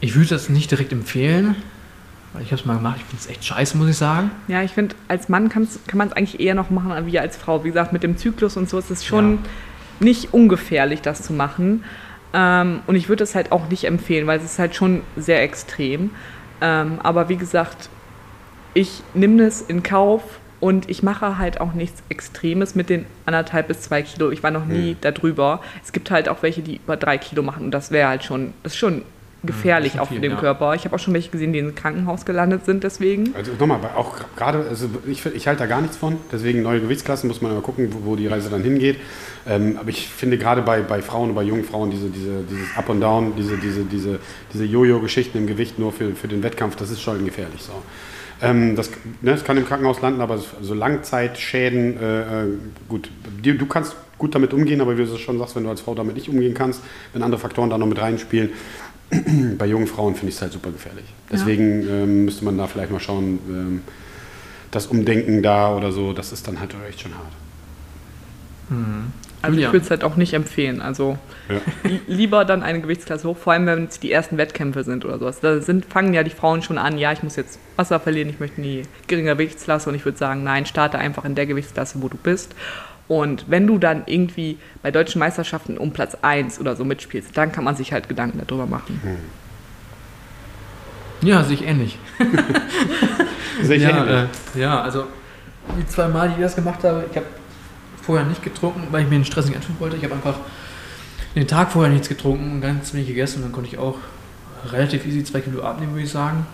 ich würde das nicht direkt empfehlen, ich habe es mal gemacht. Ich finde es echt scheiße, muss ich sagen. Ja, ich finde, als Mann kann's, kann man es eigentlich eher noch machen wie als Frau. Wie gesagt, mit dem Zyklus und so ist es schon Ja. nicht ungefährlich, das zu machen. Ähm, und ich würde es halt auch nicht empfehlen, weil es ist halt schon sehr extrem. Ähm, aber wie gesagt, ich nehme es in Kauf und ich mache halt auch nichts Extremes mit den anderthalb bis zwei Kilo. Ich war noch nie Hm. darüber. Es gibt halt auch welche, die über drei Kilo machen und das wäre halt schon, das ist schon gefährlich das ist auch für den ja. Körper. Ich habe auch schon welche gesehen, die im Krankenhaus gelandet sind deswegen. Also nochmal, auch gerade, also ich, ich halte da gar nichts von, deswegen neue Gewichtsklassen muss man immer gucken, wo, wo die Reise dann hingeht. Ähm, aber ich finde gerade bei, bei Frauen und bei jungen Frauen diese, diese, dieses Up und Down, diese, diese, diese, diese Jojo-Geschichten im Gewicht nur für, für den Wettkampf, das ist schon gefährlich. So. Ähm, das, ne, das kann im Krankenhaus landen, aber so Langzeitschäden, äh, äh, gut, du, du kannst gut damit umgehen, aber wie du es schon sagst, wenn du als Frau damit nicht umgehen kannst, wenn andere Faktoren da noch mit reinspielen, bei jungen Frauen finde ich es halt super gefährlich. Deswegen ähm, müsste man da vielleicht mal schauen, ähm, das Umdenken da oder so, das ist dann halt echt schon hart. Also Julia. ich würde es halt auch nicht empfehlen. Also Ja. li- lieber dann eine Gewichtsklasse hoch, vor allem wenn es die ersten Wettkämpfe sind oder sowas. Da sind, fangen ja die Frauen schon an, ja, ich muss jetzt Wasser verlieren, ich möchte in die geringe Gewichtsklasse und ich würde sagen, nein, starte einfach in der Gewichtsklasse, wo du bist. Und wenn du dann irgendwie bei deutschen Meisterschaften um Platz 1 oder so mitspielst, dann kann man sich halt Gedanken darüber machen. Ja, sehe ich ähnlich. Sehe ich ja, ähnlich. äh, ja, also die zwei Mal, die ich das gemacht habe, ich habe vorher nicht getrunken, weil ich mir einen stressigen Anfang wollte. Ich habe einfach den Tag vorher nichts getrunken und ganz wenig gegessen und dann konnte ich auch relativ easy zwei Kilo abnehmen, würde ich sagen.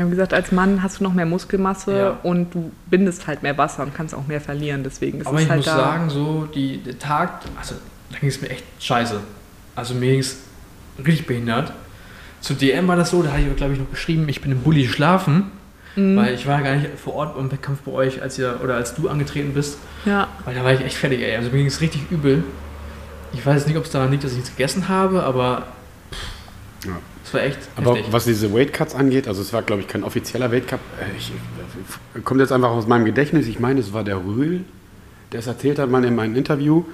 Wir haben gesagt, als Mann hast du noch mehr Muskelmasse Ja. und du bindest halt mehr Wasser und kannst auch mehr verlieren. Deswegen ist Aber es ich halt muss da. sagen, so die, der Tag, also da ging es mir echt scheiße. Also mir ging es richtig behindert. Zu DM war das so, da hatte ich, glaube ich, noch geschrieben, ich bin im Bulli schlafen, Mhm. weil ich war gar nicht vor Ort beim Wettkampf bei euch, als ihr oder als du angetreten bist. ja. Weil da war ich echt fertig, ey. Also mir ging es richtig übel. Ich weiß jetzt nicht, ob es daran liegt, dass ich nichts gegessen habe, aber Ja. es war echt Aber heftig. was diese Weight Cuts angeht, also es war, glaube ich, kein offizieller Weight Cut. Äh, Ich, äh, kommt jetzt einfach aus meinem Gedächtnis. Ich meine, es war der Rühl, der es erzählt hat mal in meinem Interview.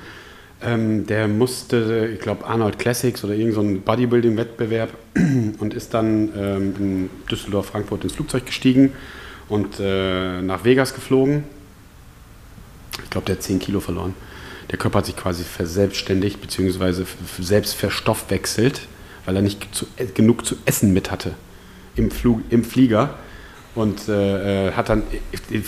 Ähm, der musste, ich glaube, Arnold Classics oder irgendein so ein Bodybuilding-Wettbewerb und ist dann ähm, in Düsseldorf, Frankfurt ins Flugzeug gestiegen und äh, nach Vegas geflogen. Ich glaube, der hat 10 Kilo verloren. Der Körper hat sich quasi verselbstständigt bzw. selbst verstoffwechselt, weil er nicht zu, genug zu essen mit hatte im, Flug, im Flieger. Und äh, äh, hat dann, äh,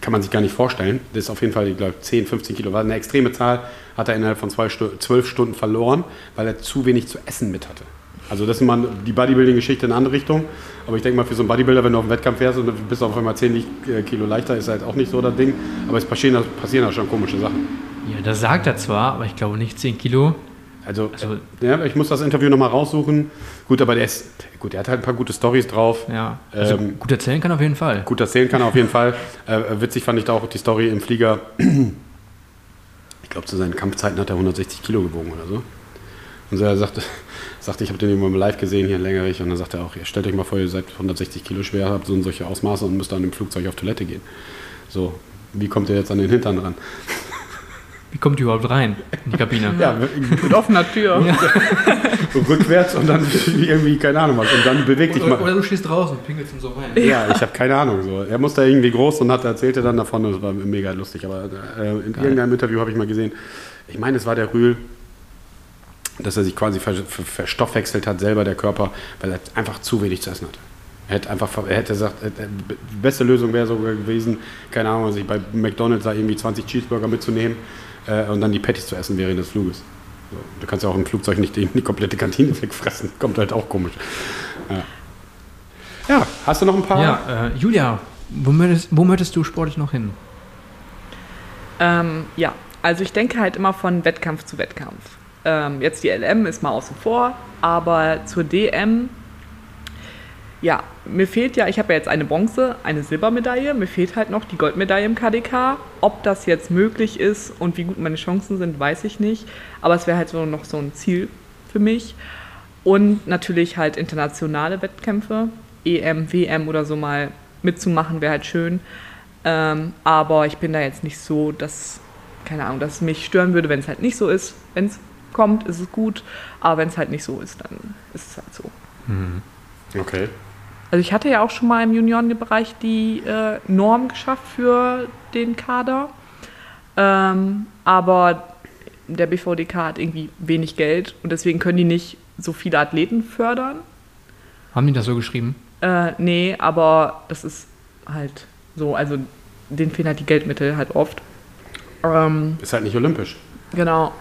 kann man sich gar nicht vorstellen, das ist auf jeden Fall, ich glaube, 10, 15 Kilo, war eine extreme Zahl, hat er innerhalb von zwei 12 Stunden verloren, weil er zu wenig zu essen mit hatte. Also das ist mal die Bodybuilding-Geschichte in eine andere Richtung. Aber ich denke mal, für so einen Bodybuilder, wenn du auf dem Wettkampf fährst und du bist auf einmal 10 Li- äh, Kilo leichter, ist halt auch nicht so das Ding. Aber es passieren da schon komische Sachen. ja, das sagt er zwar, aber ich glaube nicht 10 Kilo. Also, Also- ja, ich muss das Interview nochmal raussuchen. Gut, aber der ist, gut, der hat halt ein paar gute Stories drauf. Ja, also Ähm, gut erzählen kann auf jeden Fall. Gut erzählen kann er auf jeden Fall. Äh, witzig fand ich da auch die Story im Flieger. Ich glaube, zu seinen Kampfzeiten hat er 160 Kilo gewogen oder so. Und er sagte, sagte ich habe den irgendwann mal live gesehen hier in Längerich. Und dann sagte er auch, ihr stellt euch mal vor, ihr seid 160 Kilo schwer, habt so und solche Ausmaße und müsst dann im Flugzeug auf Toilette gehen. So, wie kommt ihr jetzt an den Hintern ran? Wie kommt ihr überhaupt rein in die Kabine? Ja, Mit offener Tür. rückwärts und dann irgendwie, keine Ahnung was. Und dann beweg dich mal. oder du stehst draußen und pinkelst und so rein. Ja, ich habe keine Ahnung. So. Er musste irgendwie groß und hat, erzählte dann davon, das war mega lustig. Aber äh, in Geil. irgendeinem Interview habe ich mal gesehen, ich meine, es war der Rühl, dass er sich quasi ver ver verstoffwechselt hat, selber der Körper, weil er einfach zu wenig zu essen hatte. Er hätte einfach, er hätte gesagt, äh, die beste Lösung wäre sogar gewesen, keine Ahnung, sich bei McDonalds da irgendwie 20 Cheeseburger mitzunehmen äh, und dann die Patties zu essen während des Fluges. So. Du kannst ja auch im Flugzeug nicht die, die komplette Kantine wegfressen. Kommt halt auch komisch. Ja, ja hast du noch ein paar? Ja, äh, Julia, wo möchtest, wo möchtest du sportlich noch hin? Ähm, ja, also ich denke halt immer von Wettkampf zu Wettkampf. Ähm, jetzt die LM ist mal außen vor, aber zur DM, ja, mir fehlt ja, ich habe ja jetzt eine Bronze, eine Silbermedaille, mir fehlt halt noch die Goldmedaille im KDK. Ob das jetzt möglich ist und wie gut meine Chancen sind, weiß ich nicht. Aber es wäre halt so noch so ein Ziel für mich. Und natürlich halt internationale Wettkämpfe, EM, WM oder so mal mitzumachen, wäre halt schön. Ähm, aber ich bin da jetzt nicht so, dass, keine Ahnung, dass es mich stören würde, wenn es halt nicht so ist. Wenn es kommt, ist es gut. Aber wenn es halt nicht so ist, dann ist es halt so. Okay. Also ich hatte ja auch schon mal im Juniorenbereich die äh, Norm geschafft für den Kader. Ähm, aber der BVDK hat irgendwie wenig Geld und deswegen können die nicht so viele Athleten fördern. Haben die das so geschrieben? Äh, nee, aber das ist halt so, also denen fehlen halt die Geldmittel halt oft. Ähm, Ist halt nicht olympisch. genau.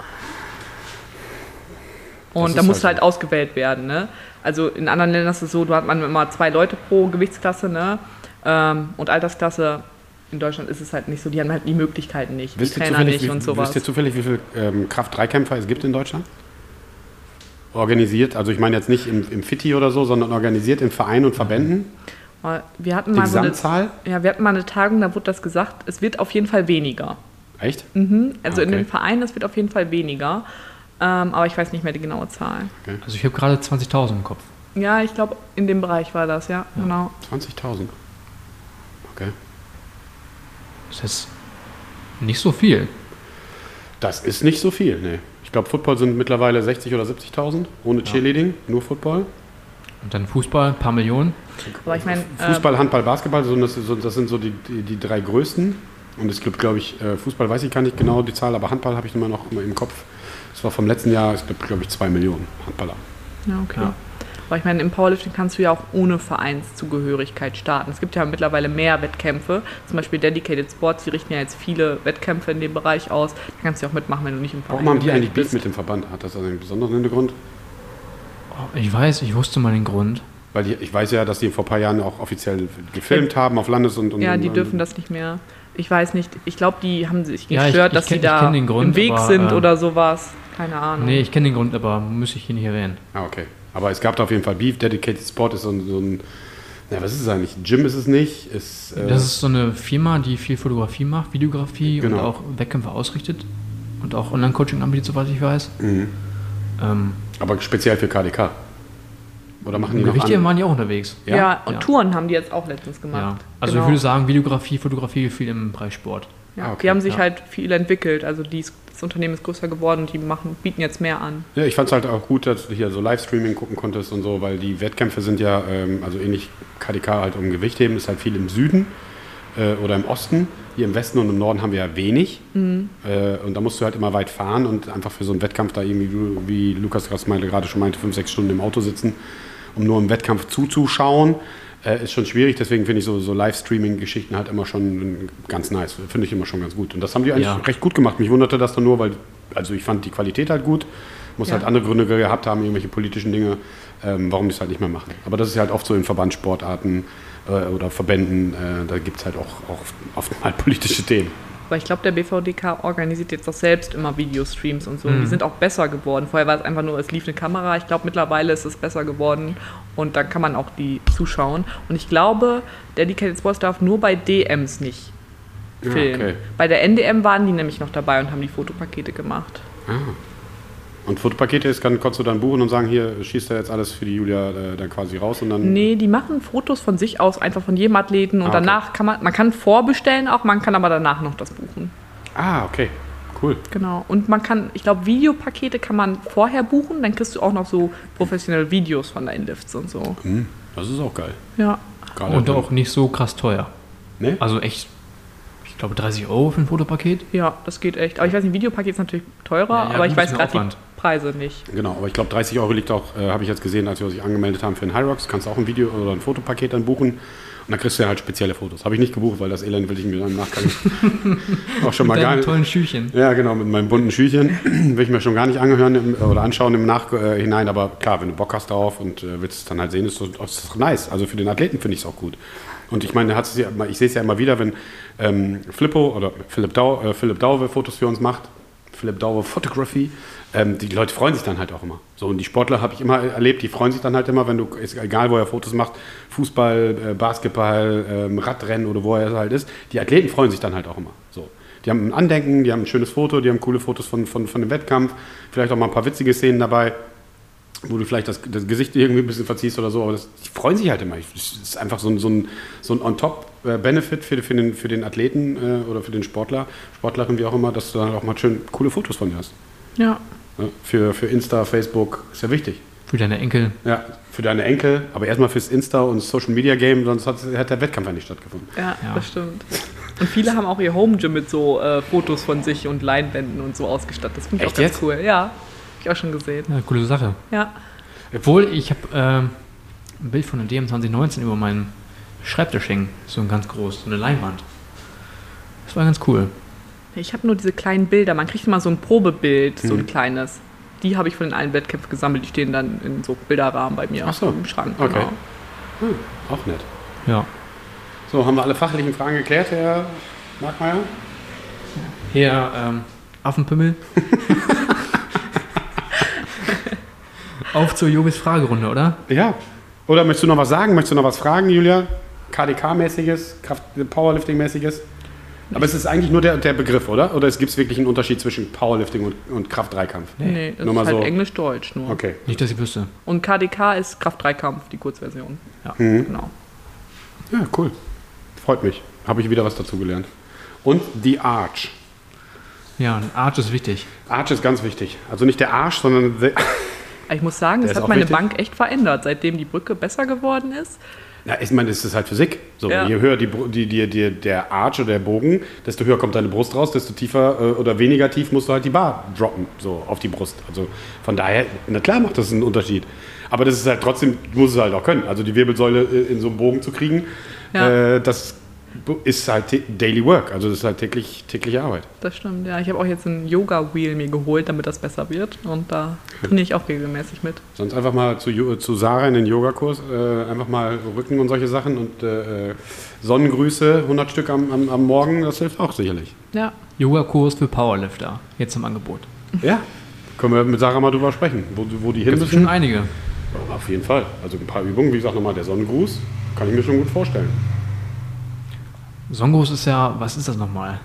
Und da musst du halt halt ausgewählt werden. Ne? Also in anderen Ländern ist es so, du hat man immer zwei Leute pro Gewichtsklasse ne? ähm, und Altersklasse. In Deutschland ist es halt nicht so, die haben halt die Möglichkeiten nicht, die Wisst ihr, Trainer zufällig, nicht wie, und sowas. wisst ihr zufällig, wie viele ähm, Kraft-3-Kämpfer es gibt in Deutschland? Organisiert, also ich meine jetzt nicht im, im Fitti oder so, sondern organisiert in Vereinen und Verbänden. Wir hatten Die mal so eine, Gesamtzahl? ja, wir hatten mal eine Tagung, da wurde das gesagt, es wird auf jeden Fall weniger. Echt? Mhm. Also in Okay. den Vereinen, es wird auf jeden Fall weniger. Ähm, aber ich weiß nicht mehr die genaue Zahl. Also ich habe gerade 20.000 im Kopf. Ja, ich glaube, in dem Bereich war das, ja, genau. 20.000. Okay. Das ist nicht so viel. Das ist nicht so viel, nee. Ich glaube, Football sind mittlerweile 60.000 oder 70.000, ohne Cheerleading, nur Football. Und dann Fußball, ein paar Millionen. Aber ich meine, äh, Fußball, Handball, Basketball, so, das, so, das sind so die, die, die drei größten. Und es gibt, glaube ich, äh, Fußball weiß ich gar nicht genau die Zahl, aber Handball habe ich immer noch immer im Kopf. Das war vom letzten Jahr, es gibt, glaube ich, zwei Millionen Handballer. ja, okay. Ja. Aber ich meine, im Powerlifting kannst du ja auch ohne Vereinszugehörigkeit starten. Es gibt ja mittlerweile mehr Wettkämpfe. Zum Beispiel Dedicated Sports, die richten ja jetzt viele Wettkämpfe in dem Bereich aus. Da kannst du ja auch mitmachen, wenn du nicht im Verein Warum haben die eigentlich Beef mit dem Verband? Hat das also einen besonderen Hintergrund? Oh, Ich weiß, ich wusste mal den Grund. Weil die, ich weiß ja, dass die vor ein paar Jahren auch offiziell gefilmt haben auf Landes- und, und Ja, die und, dürfen das nicht mehr. Ich weiß nicht. Ich glaube, die haben sich Ja, ich- gestört, ich dass sie ich da Grund, im Weg aber, sind ähm, oder sowas. Keine Ahnung. Nee, ich kenne den Grund, aber muss ich hier nicht erwähnen. Ah, okay. Aber es gab da auf jeden Fall Beef. Dedicated Sport ist so ein, so ein na, was ist es eigentlich? Gym ist es nicht. Ist, äh, Das ist so eine Firma, die viel Fotografie macht, Videografie und Genau. auch Wettkämpfe ausrichtet und auch Online-Coaching anbietet, soweit ich weiß. Mhm. Ähm, aber speziell für KDK. Oder machen die noch Gewichte an? waren die auch unterwegs. ja, und Ja. Touren haben die jetzt auch letztens Ja. gemacht. Also Genau. ich würde sagen, Videografie, Fotografie viel im Bereich Sport. Ja, Ah, okay. Die haben sich Ja. halt viel entwickelt. Also die, das Unternehmen ist größer geworden und die machen, bieten jetzt mehr an. Ja, ich fand es halt auch gut, dass du hier so Livestreaming gucken konntest und so, weil die Wettkämpfe sind ja, ähm, also ähnlich KDK halt um Gewichtheben, ist halt viel im Süden äh, oder im Osten. Hier im Westen und im Norden haben wir ja wenig. Äh, und da musst du halt immer weit fahren und einfach für so einen Wettkampf da irgendwie, wie Lukas gerade schon meinte, fünf, sechs Stunden im Auto sitzen, um nur im Wettkampf zuzuschauen. Äh, ist schon schwierig, deswegen finde ich so, so Livestreaming-Geschichten halt immer schon ganz nice. Finde ich immer schon ganz gut. Und das haben die eigentlich Ja. recht gut gemacht. Mich wunderte das dann nur, weil, also ich fand die Qualität halt gut. Muss Ja. halt andere Gründe gehabt haben, irgendwelche politischen Dinge, ähm, warum die es halt nicht mehr machen. Aber das ist halt oft so in Verbandssportarten äh, oder Verbänden, äh, da gibt es halt auch, auch oft mal politische Themen. Aber ich glaube, der BVDK organisiert jetzt auch selbst immer Videostreams und so. Mhm. Die sind auch besser geworden. Vorher war es einfach nur, es lief eine Kamera. Ich glaube, mittlerweile ist es besser geworden und dann kann man auch die zuschauen. Und ich glaube, Dedicated Sports darf nur bei DMs nicht Ja, filmen. okay. Bei der NDM waren die nämlich noch dabei und haben die Fotopakete gemacht. Ah. Und Fotopakete ist, kann, konntest du dann buchen und sagen, hier schießt er jetzt alles für die Julia äh, dann quasi raus und dann. Nee, die machen Fotos von sich aus, einfach von jedem Athleten und Ah, okay. danach kann man, man kann vorbestellen auch, man kann aber danach noch das buchen. Ah, okay. Cool. Genau. Und man kann, ich glaube, Videopakete kann man vorher buchen, dann kriegst du auch noch so professionelle Videos von deinen Lifts und so. Hm, das ist auch geil. Ja. Gerade Und auch nicht so krass teuer. Nee? Also echt, ich glaube 30 Euro für ein Fotopaket. Ja, das geht echt. Aber ich weiß nicht, Videopaket ist natürlich teurer, Ja, ja, aber ich weiß gerade die. Preise nicht. Genau, aber ich glaube 30 Euro liegt auch, äh, habe ich jetzt gesehen, als wir uns angemeldet haben für den Hyrox, kannst du auch ein Video oder ein Fotopaket dann buchen und dann kriegst du ja halt spezielle Fotos. Habe ich nicht gebucht, weil das Elend will ich mir dann im Nachgang auch schon mal Mit gar nicht. tollen Schüchen. Ja, genau, mit meinem bunten Schüchen will ich mir schon gar nicht angehören im, oder anschauen im Nachhinein, aber klar, wenn du Bock hast darauf und äh, willst es dann halt sehen, ist das, ist nice. Also für den Athleten finde ich es auch gut. Und ich meine, hat es ja, ich sehe es ja immer wieder, wenn ähm, Flippo oder Philipp, Dau, äh, Philipp Dauwe Fotos für uns macht, Philipp Dauwe Photography, ähm, die Leute freuen sich dann halt auch immer. So, und die Sportler habe ich immer erlebt, die freuen sich dann halt immer, wenn du, egal wo er Fotos macht, Fußball, äh, Basketball, ähm, Radrennen oder wo er halt ist, die Athleten freuen sich dann halt auch immer. So. Die haben ein Andenken, die haben ein schönes Foto, die haben coole Fotos von, von, von dem Wettkampf, vielleicht auch mal ein paar witzige Szenen dabei, wo du vielleicht das, das Gesicht irgendwie ein bisschen verziehst oder so, aber das, die freuen sich halt immer. Das ist einfach so ein, so ein, so ein On-Top-Benefit für, für, den, für den Athleten äh, oder für den Sportler, Sportlerin, wie auch immer, dass du dann auch mal schön coole Fotos von dir hast. Ja. Ja, für, für Insta, Facebook ist ja wichtig. Für deine Enkel. Ja, für deine Enkel, aber erstmal fürs Insta und Social Media Game, sonst hat, hat der Wettkampf ja nicht stattgefunden. Ja, Ja. das stimmt. Und viele haben auch ihr Home Gym mit so äh, Fotos von sich und Leinwänden und so ausgestattet. Das finde ich Echt auch ganz jetzt? cool. Ja, hab ich auch schon gesehen. Ja, coole Sache. Ja. Obwohl, ich habe ähm, ein Bild von der DM 2019 über meinen Schreibtisch hängen. So ein ganz groß, so eine Leinwand. Das war ganz cool. Ich habe nur diese kleinen Bilder. Man kriegt immer so ein Probebild, so Mhm. ein kleines. die habe ich von den allen Wettkämpfen gesammelt. Die stehen dann in so Bilderrahmen bei mir Ach so. im Schrank. Okay. Genau. Hm, auch nett. Ja. So, haben wir alle fachlichen Fragen geklärt, Herr Markmeier? Hier, ähm, Affenpimmel. Auf zur Jobis Fragerunde, oder? Ja. Oder möchtest du noch was sagen? Möchtest du noch was fragen, Julia? KDK-mäßiges, Kraft Powerlifting-mäßiges? Aber es ist eigentlich nur der, der Begriff, oder? Oder es gibt wirklich einen Unterschied zwischen Powerlifting und, und Kraft-Dreikampf? Nee, das Nur ist mal halt so. Englisch-Deutsch nur. Okay. Nicht, dass ich wüsste. Und KDK ist Kraft-3-Kampf, die Kurzversion. Ja. Mhm. Genau. Ja, cool. Freut mich. Habe ich wieder was dazu gelernt. Und die Arch. Ja, ein Arch ist wichtig. Arch ist ganz wichtig. Also nicht der Arsch, sondern Ich muss sagen, Der das hat meine wichtig. Bank echt verändert, seitdem die Brücke besser geworden ist. Ja, ich meine, es ist halt Physik. So, Ja. Je höher die, die, die, die, der Arch oder der Bogen, desto höher kommt deine Brust raus, desto tiefer äh, oder weniger tief musst du halt die Bar droppen, so auf die Brust. Also von daher, na klar macht das einen Unterschied. Aber das ist halt trotzdem, du musst es halt auch können. Also die Wirbelsäule äh, in so einen Bogen zu kriegen, Ja. äh, das ist halt Daily Work. Also das ist halt täglich, tägliche Arbeit. Das stimmt, ja. Ich habe auch jetzt ein Yoga-Wheel mir geholt, damit das besser wird. Und da trainiere ich auch regelmäßig mit. Sonst einfach mal zu, zu Sarah in den Yogakurs, äh, einfach mal Rücken und solche Sachen und äh, Sonnengrüße, 100 Stück am, am, am Morgen, das hilft auch sicherlich. Ja. Yoga-Kurs für Powerlifter. Jetzt im Angebot. Ja, können wir mit Sarah mal drüber sprechen, wo, wo die hin müssen. schon einige. Auf jeden Fall. Also ein paar Übungen, wie gesagt, nochmal der Sonnengruß, kann ich mir schon gut vorstellen. Songos ist ja, was ist das nochmal?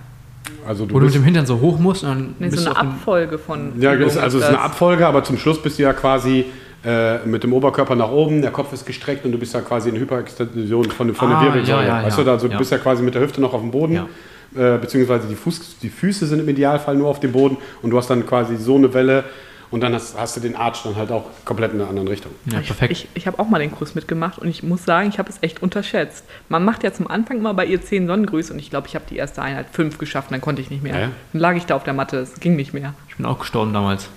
Also du Wo du mit dem Hintern so hoch musst und dann Nee, bist so du eine Abfolge von. ja, ist, also es ist eine Abfolge, aber zum Schluss bist du ja quasi äh, mit dem Oberkörper nach oben, der Kopf ist gestreckt und du bist ja quasi in Hyperextension von, von der Ah, Wirbelsäule. ja, ja, weißt ja. du, also du Ja. bist ja quasi mit der Hüfte noch auf dem Boden, Ja. äh, beziehungsweise die, Fuß, die Füße sind im Idealfall nur auf dem Boden und du hast dann quasi so eine Welle und dann hast, hast du den Arch dann halt auch komplett in einer anderen Richtung. Ja, Ich, perfekt. ich, ich habe auch mal den Kurs mitgemacht und ich muss sagen, ich habe es echt unterschätzt. Man macht ja zum Anfang immer bei ihr zehn Sonnengrüße und ich glaube, ich habe die erste Einheit fünf geschafft und dann konnte ich nicht mehr. Ja, ja. Dann lag ich da auf der Matte, es ging nicht mehr. ich bin auch gestorben damals.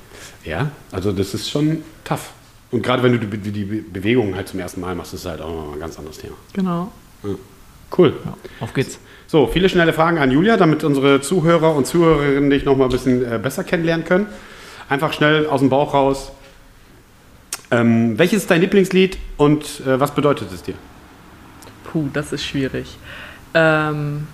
Ja, also das ist schon tough. Und gerade wenn du die, die, die Bewegungen halt zum ersten Mal machst, ist es halt auch noch ein ganz anderes Thema. Genau. Cool. Ja, auf geht's. So, viele schnelle Fragen an Julia, damit unsere Zuhörer und Zuhörerinnen dich noch mal ein bisschen äh, besser kennenlernen können. Einfach schnell aus dem Bauch raus. Ähm, welches ist dein Lieblingslied und äh, was bedeutet es dir? Puh, das ist schwierig. Ähm,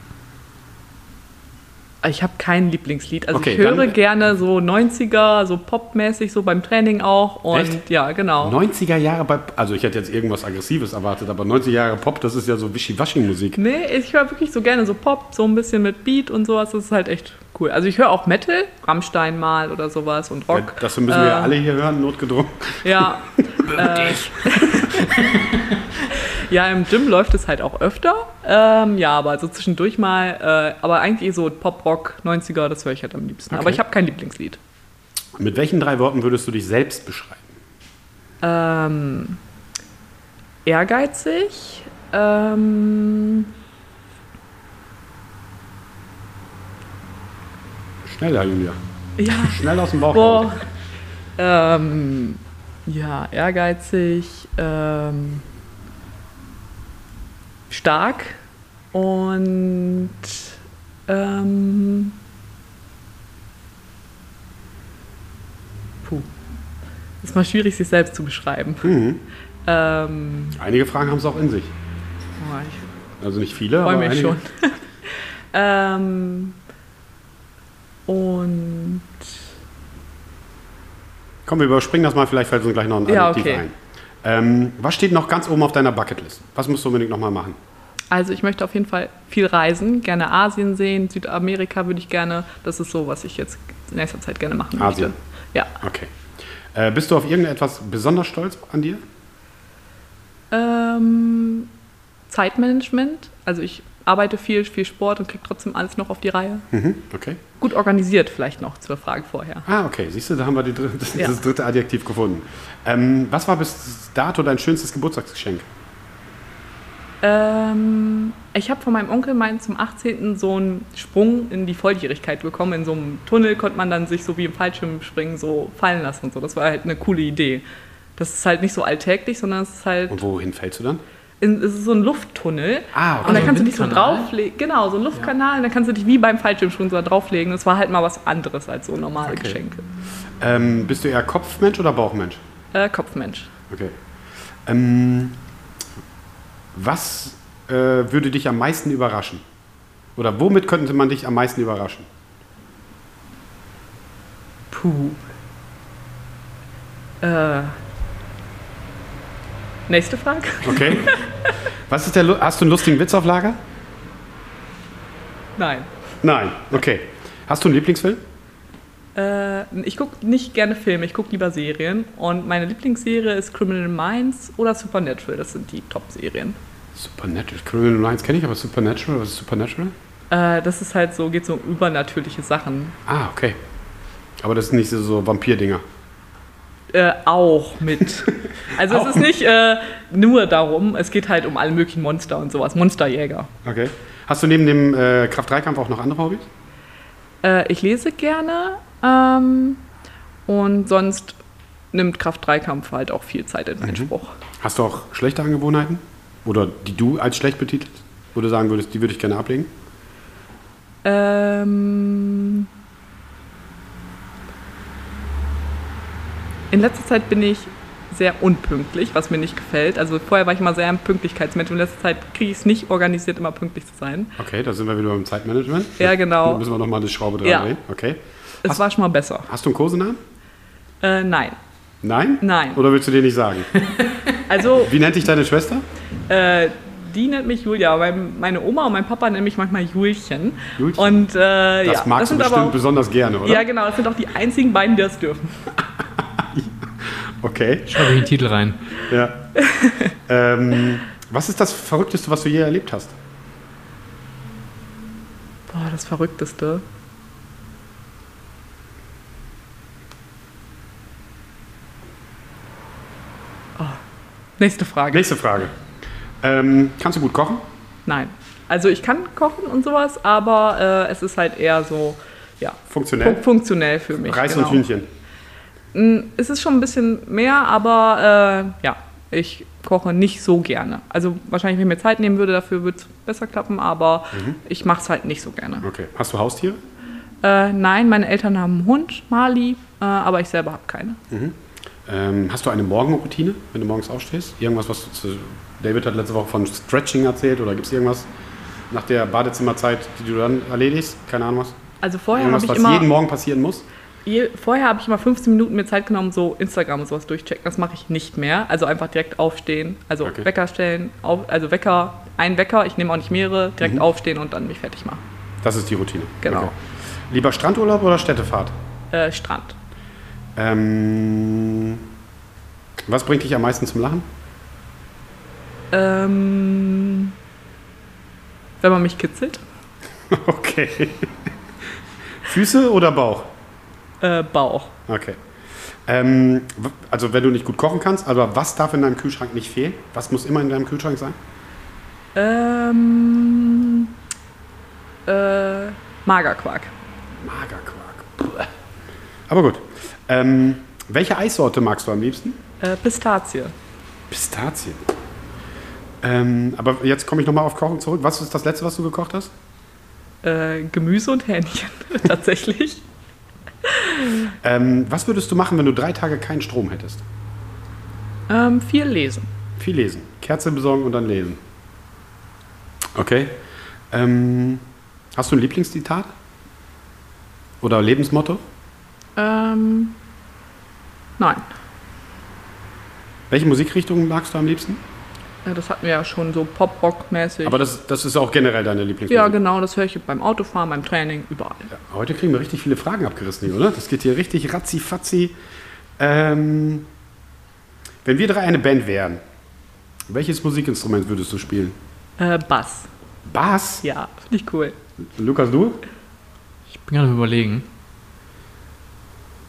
ich habe kein Lieblingslied. Also Okay, ich höre gerne so 90er, so popmäßig, so beim Training auch. Und Echt? ja, genau. 90er Jahre bei, also ich hätte jetzt irgendwas Aggressives erwartet, aber 90er Jahre Pop, das ist ja so Wischiwaschi-Musik. Nee, ich höre wirklich so gerne so Pop, so ein bisschen mit Beat und sowas. Das ist halt echt cool. Also ich höre auch Metal, Rammstein mal oder sowas und Ja, Rock. das müssen wir ja Äh, alle hier hören, notgedrungen. Ja. äh, ja, im Gym läuft es halt auch öfter. Ähm, ja, aber so zwischendurch mal. Äh, aber eigentlich so Pop-Rock, 90er, das höre ich halt am liebsten. Okay. Aber ich habe kein Lieblingslied. Mit welchen drei Worten würdest du dich selbst beschreiben? Ähm, ehrgeizig. Ähm, Schneller, Julia. ja, Schnell aus dem Bauch Boah. Ähm, ja, ehrgeizig, ähm, stark und ähm, puh. Ist mal schwierig, sich selbst zu beschreiben. Mhm. Ähm, Einige Fragen haben es auch in sich. oh, Also nicht viele, aber mich einige. schon. ähm, und Komm, wir überspringen das mal, vielleicht fällt uns gleich noch ein Ja, Adjektiv okay. ein. Ähm, was steht noch ganz oben auf deiner Bucketlist? Was musst du unbedingt nochmal machen? Also ich möchte auf jeden Fall viel reisen, gerne Asien sehen, Südamerika würde ich gerne. Das ist so, was ich jetzt in nächster Zeit gerne machen Asien. möchte. Ja. Okay. Äh, bist du auf irgendetwas besonders stolz an dir? Ähm, Zeitmanagement. Also ich arbeite viel, viel Sport und kriege trotzdem alles noch auf die Reihe. Mhm. Okay. Gut organisiert vielleicht noch zur Frage vorher. Ah, okay. Siehst du, da haben wir die, dr- das, Ja. das dritte Adjektiv gefunden. Ähm, was war bis dato dein schönstes Geburtstagsgeschenk? Ähm, ich habe von meinem Onkel meinen zum 18. so einen Sprung in die Volljährigkeit bekommen. In so einem Tunnel konnte man dann sich so wie im Fallschirmspringen so fallen lassen und so. Das war halt eine coole Idee. Das ist halt nicht so alltäglich, sondern es ist halt Und wohin fällst du dann? in, es ist so ein Lufttunnel. Ah, okay. Und da kannst du dich so drauflegen. Genau, so ein Luftkanal. Und dann kannst du dich wie beim Fallschirmsprung so da drauflegen. Das war halt mal was anderes als so normale Okay. Geschenke. Ähm, bist du eher Kopfmensch oder Bauchmensch? Äh, Kopfmensch. Okay. Ähm, was äh, würde dich am meisten überraschen? Oder womit könnte man dich am meisten überraschen? Puh. Äh. Nächste Frage. Okay. Was ist der, Lu- hast du einen lustigen Witz auf Lager? Nein. Nein. Okay. Hast du einen Lieblingsfilm? Äh, ich gucke nicht gerne Filme, ich gucke lieber Serien. Und meine Lieblingsserie ist Criminal Minds oder Supernatural. Das sind die Top-Serien. Supernatural. Criminal Minds kenne ich, aber Supernatural, was ist Supernatural? Äh, das ist halt so, geht so um übernatürliche Sachen. Ah, okay. Aber das sind nicht so, so Vampir-Dinger. Äh, auch mit. Also Auch es ist nicht äh, nur darum, es geht halt um alle möglichen Monster und sowas. Monsterjäger. Okay. Hast du neben dem äh, Kraft-3-Kampf auch noch andere Hobbys? Äh, ich lese gerne ähm, und sonst nimmt Kraft-3-Kampf halt auch viel Zeit in Anspruch. Hast du auch schlechte Angewohnheiten? Oder die du als schlecht betitelst? Wo du sagen würdest, die würde ich gerne ablegen? Ähm, in letzter Zeit bin ich sehr unpünktlich, was mir nicht gefällt. Also vorher war ich immer sehr ein Pünktlichkeitsmensch. In letzter Zeit kriege ich es nicht organisiert, immer pünktlich zu sein. Okay, da sind wir wieder beim Zeitmanagement. Ja, genau. Da müssen wir nochmal eine Schraube dran Ja. drehen. Okay. Es Hast- war schon mal besser. Hast du einen Kosenamen? Äh, nein. Nein? Nein. Oder willst du dir nicht sagen? Also, Wie nennt dich deine Schwester? äh, die nennt mich Julia. Mein, meine Oma und mein Papa nennen mich manchmal Julchen. Julchen? Und äh, Das ja, magst das du sind bestimmt auch, besonders gerne, oder? Ja, genau. Das sind auch die einzigen beiden, die das dürfen. Okay. Schreibe ich den Titel rein. Ja. ähm, was ist das Verrückteste, was du je erlebt hast? Boah, das Verrückteste. Nächste Frage. Nächste Frage. Ähm, kannst du gut kochen? Nein. Also ich kann kochen und sowas, aber äh, es ist halt eher so, ja, Funktionell? fun funktionell für mich. Reis genau. und Hühnchen. Mm, Es ist schon ein bisschen mehr, aber äh, ja, ich koche nicht so gerne. Also wahrscheinlich, wenn ich mir Zeit nehmen würde, dafür würde es besser klappen, aber Mhm. ich mache es halt nicht so gerne. Okay. Hast du Haustiere? Äh, nein, meine Eltern haben einen Hund, Mali, äh, aber ich selber habe keine. Ähm, hast du eine Morgenroutine, wenn du morgens aufstehst? Irgendwas, was du zu, David hat letzte Woche von Stretching erzählt oder gibt es irgendwas nach der Badezimmerzeit, die du dann erledigst? Keine Ahnung was? Also vorher habe ich was immer, jeden Morgen passieren muss? je, vorher habe ich immer 15 Minuten mir Zeit genommen, so Instagram und sowas durchchecken. Das mache ich nicht mehr. Also einfach direkt aufstehen, also Okay. Wecker stellen, auf, also Wecker, ein Wecker, ich nehme auch nicht mehrere, direkt Mhm. aufstehen und dann mich fertig machen. Das ist die Routine. Genau. Lieber Strandurlaub oder Städtefahrt? Äh, Strand. Ähm, was bringt dich am meisten zum Lachen? Ähm, wenn man mich kitzelt, Okay. Füße oder Bauch? äh, Bauch. Okay. Ähm, also wenn du nicht gut kochen kannst, aber was darf in deinem Kühlschrank nicht fehlen? Was muss immer in deinem Kühlschrank sein? Ähm, äh, Magerquark. Magerquark. Aber gut. Ähm, welche Eissorte magst du am liebsten? Äh, Pistazie. Pistazien. Ähm, aber jetzt komme ich nochmal auf Kochen zurück. Was ist das letzte, was du gekocht hast? Äh, Gemüse und Hähnchen, tatsächlich. Ähm, was würdest du machen, wenn du drei Tage keinen Strom hättest? Ähm, viel lesen. Viel lesen. Kerze besorgen und dann lesen. Okay. Ähm, hast du ein Lieblingszitat? Oder Lebensmotto? Ähm, nein. Welche Musikrichtung magst du am liebsten? Äh, Das hatten wir ja schon so Pop-Rock-mäßig. Aber das, das ist auch generell deine Lieblingsmusik. Ja, genau, das höre ich beim Autofahren, beim Training, überall. Ja, heute kriegen wir richtig viele Fragen abgerissen hier, oder? Das geht hier richtig ratzi-fatzi. Ähm, wenn wir drei eine Band wären, welches Musikinstrument würdest du spielen? Äh, Bass. Bass? Ja, finde ich cool. Lukas, du? Ich bin gerade am überlegen.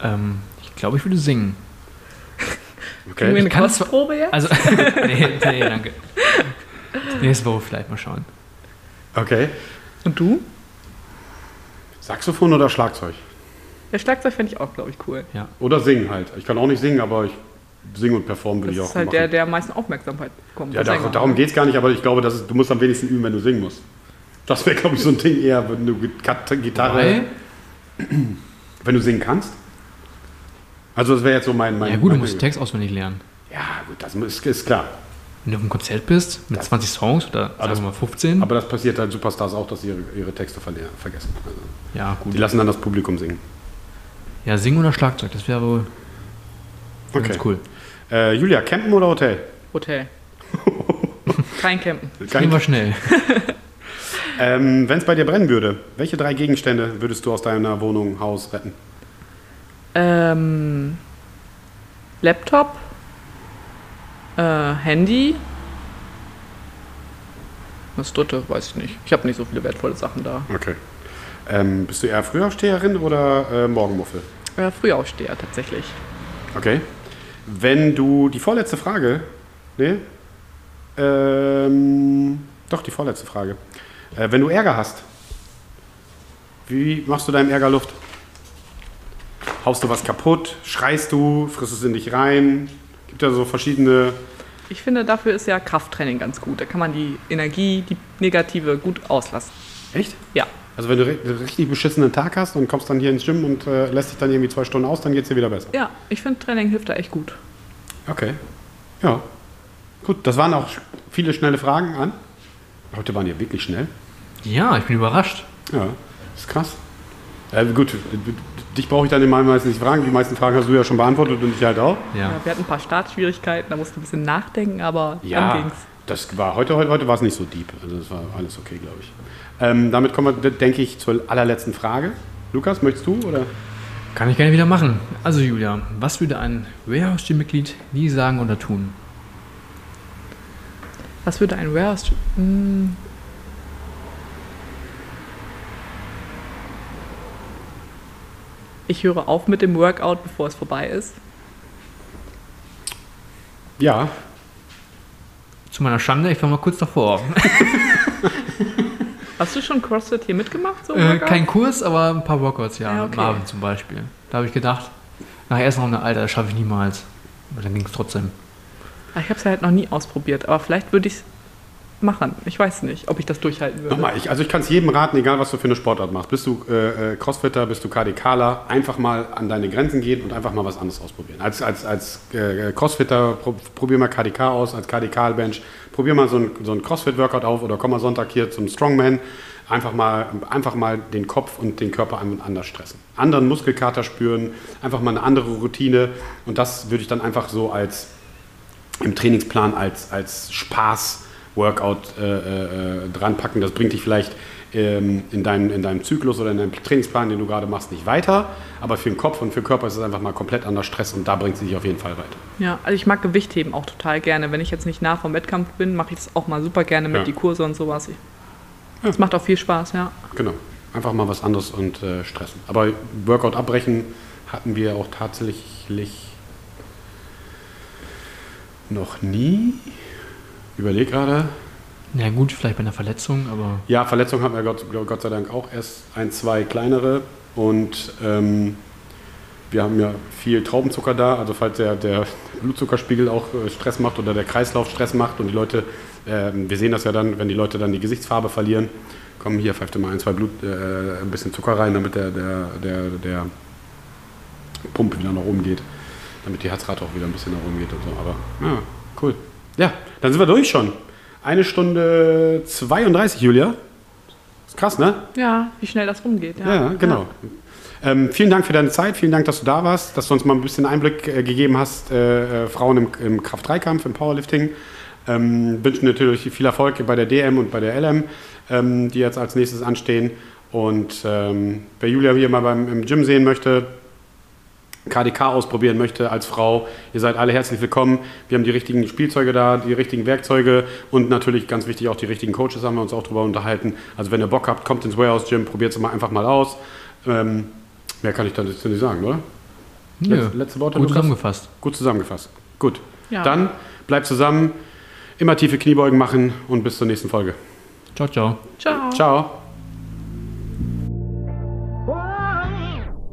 Ähm, ich glaube, ich würde singen. Kriegen wir eine kann zwar- Kostprobe jetzt? Also, nee, nee, danke. Nächste Woche vielleicht mal schauen. Okay. Und du? Saxophon oder Schlagzeug? Der Schlagzeug fände ich auch, glaube ich, cool. Ja. Oder singen halt. Ich kann auch nicht singen, aber ich singen und performen würde Das ich auch ist halt machen. der, der am meisten Aufmerksamkeit bekommt. ja, Sänger. darum geht es gar nicht, aber ich glaube, dass es, du musst am wenigsten üben, wenn du singen musst. Das wäre, glaube ich, so ein Ding eher, wenn du Git- Gitarre, Wobei, wenn du singen kannst. Also das wäre jetzt so mein... mein ja gut, du mein musst den Text auswendig lernen. Ja, gut, das ist, ist klar. Wenn du auf einem Konzert bist mit 20 Songs oder sagen das- wir mal 15, Aber das passiert halt Superstars auch, dass sie ihre, ihre Texte vergessen. Also, ja gut. die lassen dann das Publikum singen. Ja, singen oder Schlagzeug, das wäre wohl Okay. ganz cool. Äh, Julia, campen oder Hotel? Hotel. Kein Campen. Gehen wir schnell. Ähm, Wenn es bei dir brennen würde, welche drei Gegenstände würdest du aus deiner Wohnung, Haus retten? Ähm, Laptop, äh, Handy. Das dritte weiß ich nicht. Ich habe nicht so viele wertvolle Sachen da. Okay. Ähm, bist du eher Frühaufsteherin oder äh, Morgenmuffel? Äh, Frühaufsteher tatsächlich. Okay. Wenn du die vorletzte Frage, nee, ähm, doch die vorletzte Frage. Äh, wenn du Ärger hast, wie machst du deinem Ärger Luft? Haust du was kaputt? Schreist du? Frisst es in dich rein? Gibt ja so verschiedene. Ich finde, dafür ist ja Krafttraining ganz gut. Da kann man die Energie, die negative, gut auslassen. Echt? Ja. Also wenn du einen richtig beschissenen Tag hast und kommst dann hier ins Gym und äh, lässt dich dann irgendwie zwei Stunden aus, dann geht es dir wieder besser. Ja, ich finde, Training hilft da echt gut. Okay. Ja. Gut, das waren auch viele schnelle Fragen an. Heute waren die wirklich schnell. Ja, ich bin überrascht. Ja, ist krass. Äh, gut, dich brauche ich dann in meinen meisten nicht fragen. Die meisten Fragen hast du ja schon beantwortet und ich halt auch. Ja. Ja, wir hatten ein paar Startschwierigkeiten, da musste ein bisschen nachdenken, aber Ja, dann ging's. das war heute, heute, heute war es nicht so deep. Also das war alles okay, glaube ich. Ähm, damit kommen wir, denke ich, zur allerletzten Frage. Lukas, möchtest du oder? Kann ich gerne wieder machen. Also Julia, was würde ein Warehouse-Gym-Mitglied nie sagen oder tun? Was würde ein Warehouse... Hm. Ich höre auf mit dem Workout, bevor es vorbei ist. Ja, Zu meiner Schande, ich war mal kurz davor. Hast du schon CrossFit hier mitgemacht? So Äh, kein Kurs, aber ein paar Workouts, ja. Ja, okay. Marvin zum Beispiel. Da habe ich gedacht, nach der ersten Runde, Alter, das schaffe ich niemals. Aber dann ging es trotzdem. Ah, Ich habe es halt noch nie ausprobiert, aber vielleicht würde ich es machen. Ich weiß nicht, ob ich das durchhalten würde. Nochmal, ich, also ich kann es jedem raten, egal was du für eine Sportart machst. Bist du äh, äh, Crossfitter, bist du KDKler, einfach mal an deine Grenzen gehen und einfach mal was anderes ausprobieren. Als, als, als äh, Crossfitter pro, probier mal KDK aus, als KDK-Bench, probier mal so ein, so ein Crossfit-Workout auf oder komm mal Sonntag hier zum Strongman. Einfach mal, einfach mal den Kopf und den Körper an- anders stressen. Anderen Muskelkater spüren, einfach mal eine andere Routine und das würde ich dann einfach so als im Trainingsplan als, als Spaß-Workout äh, äh, dran packen. Das bringt dich vielleicht ähm, in, deinem, in deinem Zyklus oder in deinem Trainingsplan, den du gerade machst, nicht weiter. Aber für den Kopf und für den Körper ist es einfach mal komplett anders Stress und da bringt es dich auf jeden Fall weiter. Ja, also ich mag Gewichtheben auch total gerne. Wenn ich jetzt nicht nah vom Wettkampf bin, mache ich das auch mal super gerne mit Ja. die Kurse und sowas. Ich, Das macht auch viel Spaß, ja. Genau. Einfach mal was anderes und äh, stressen. Aber Workout abbrechen hatten wir auch tatsächlich noch nie. Überleg gerade. Ja gut, vielleicht bei einer Verletzung, aber Ja, Verletzungen haben wir Gott, Gott sei Dank auch erst ein, zwei kleinere. Und ähm, wir haben ja viel Traubenzucker da. Also falls der, der Blutzuckerspiegel auch äh, Stress macht oder der Kreislauf Stress macht und die Leute, ähm, wir sehen das ja dann, wenn die Leute dann die Gesichtsfarbe verlieren, kommen hier pfeift immer ein, zwei Blut, äh, ein bisschen Zucker rein, damit der, der, der, der Pumpe wieder nach oben geht. Damit die Herzrate auch wieder ein bisschen nach oben geht und so. Aber ja, cool. Ja, dann sind wir durch schon. Eine Stunde 32, Julia. Ist krass, ne? Ja, wie schnell das rumgeht. Ja, Ja, genau. Ähm, vielen Dank für deine Zeit, vielen Dank, dass du da warst, dass du uns mal ein bisschen Einblick äh, gegeben hast, äh, äh, Frauen im, im Kraft-3-Kampf, im Powerlifting. Ähm, wünschen natürlich viel Erfolg bei der DM und bei der LM, ähm, die jetzt als nächstes anstehen. Und ähm, wer Julia hier mal beim, im Gym sehen möchte, KDK ausprobieren möchte als Frau, ihr seid alle herzlich willkommen. Wir haben die richtigen Spielzeuge da, die richtigen Werkzeuge und natürlich ganz wichtig auch die richtigen Coaches haben wir uns auch drüber unterhalten. Also wenn ihr Bock habt, kommt ins Warehouse Gym, probiert es mal einfach mal aus. Ähm, mehr kann ich da jetzt nicht sagen, oder? nö, Letzte, letzte Worte, gut zusammengefasst. Gut zusammengefasst. Gut. Ja. Dann bleibt zusammen, immer tiefe Kniebeugen machen und bis zur nächsten Folge. Ciao, ciao. Ciao. Ciao.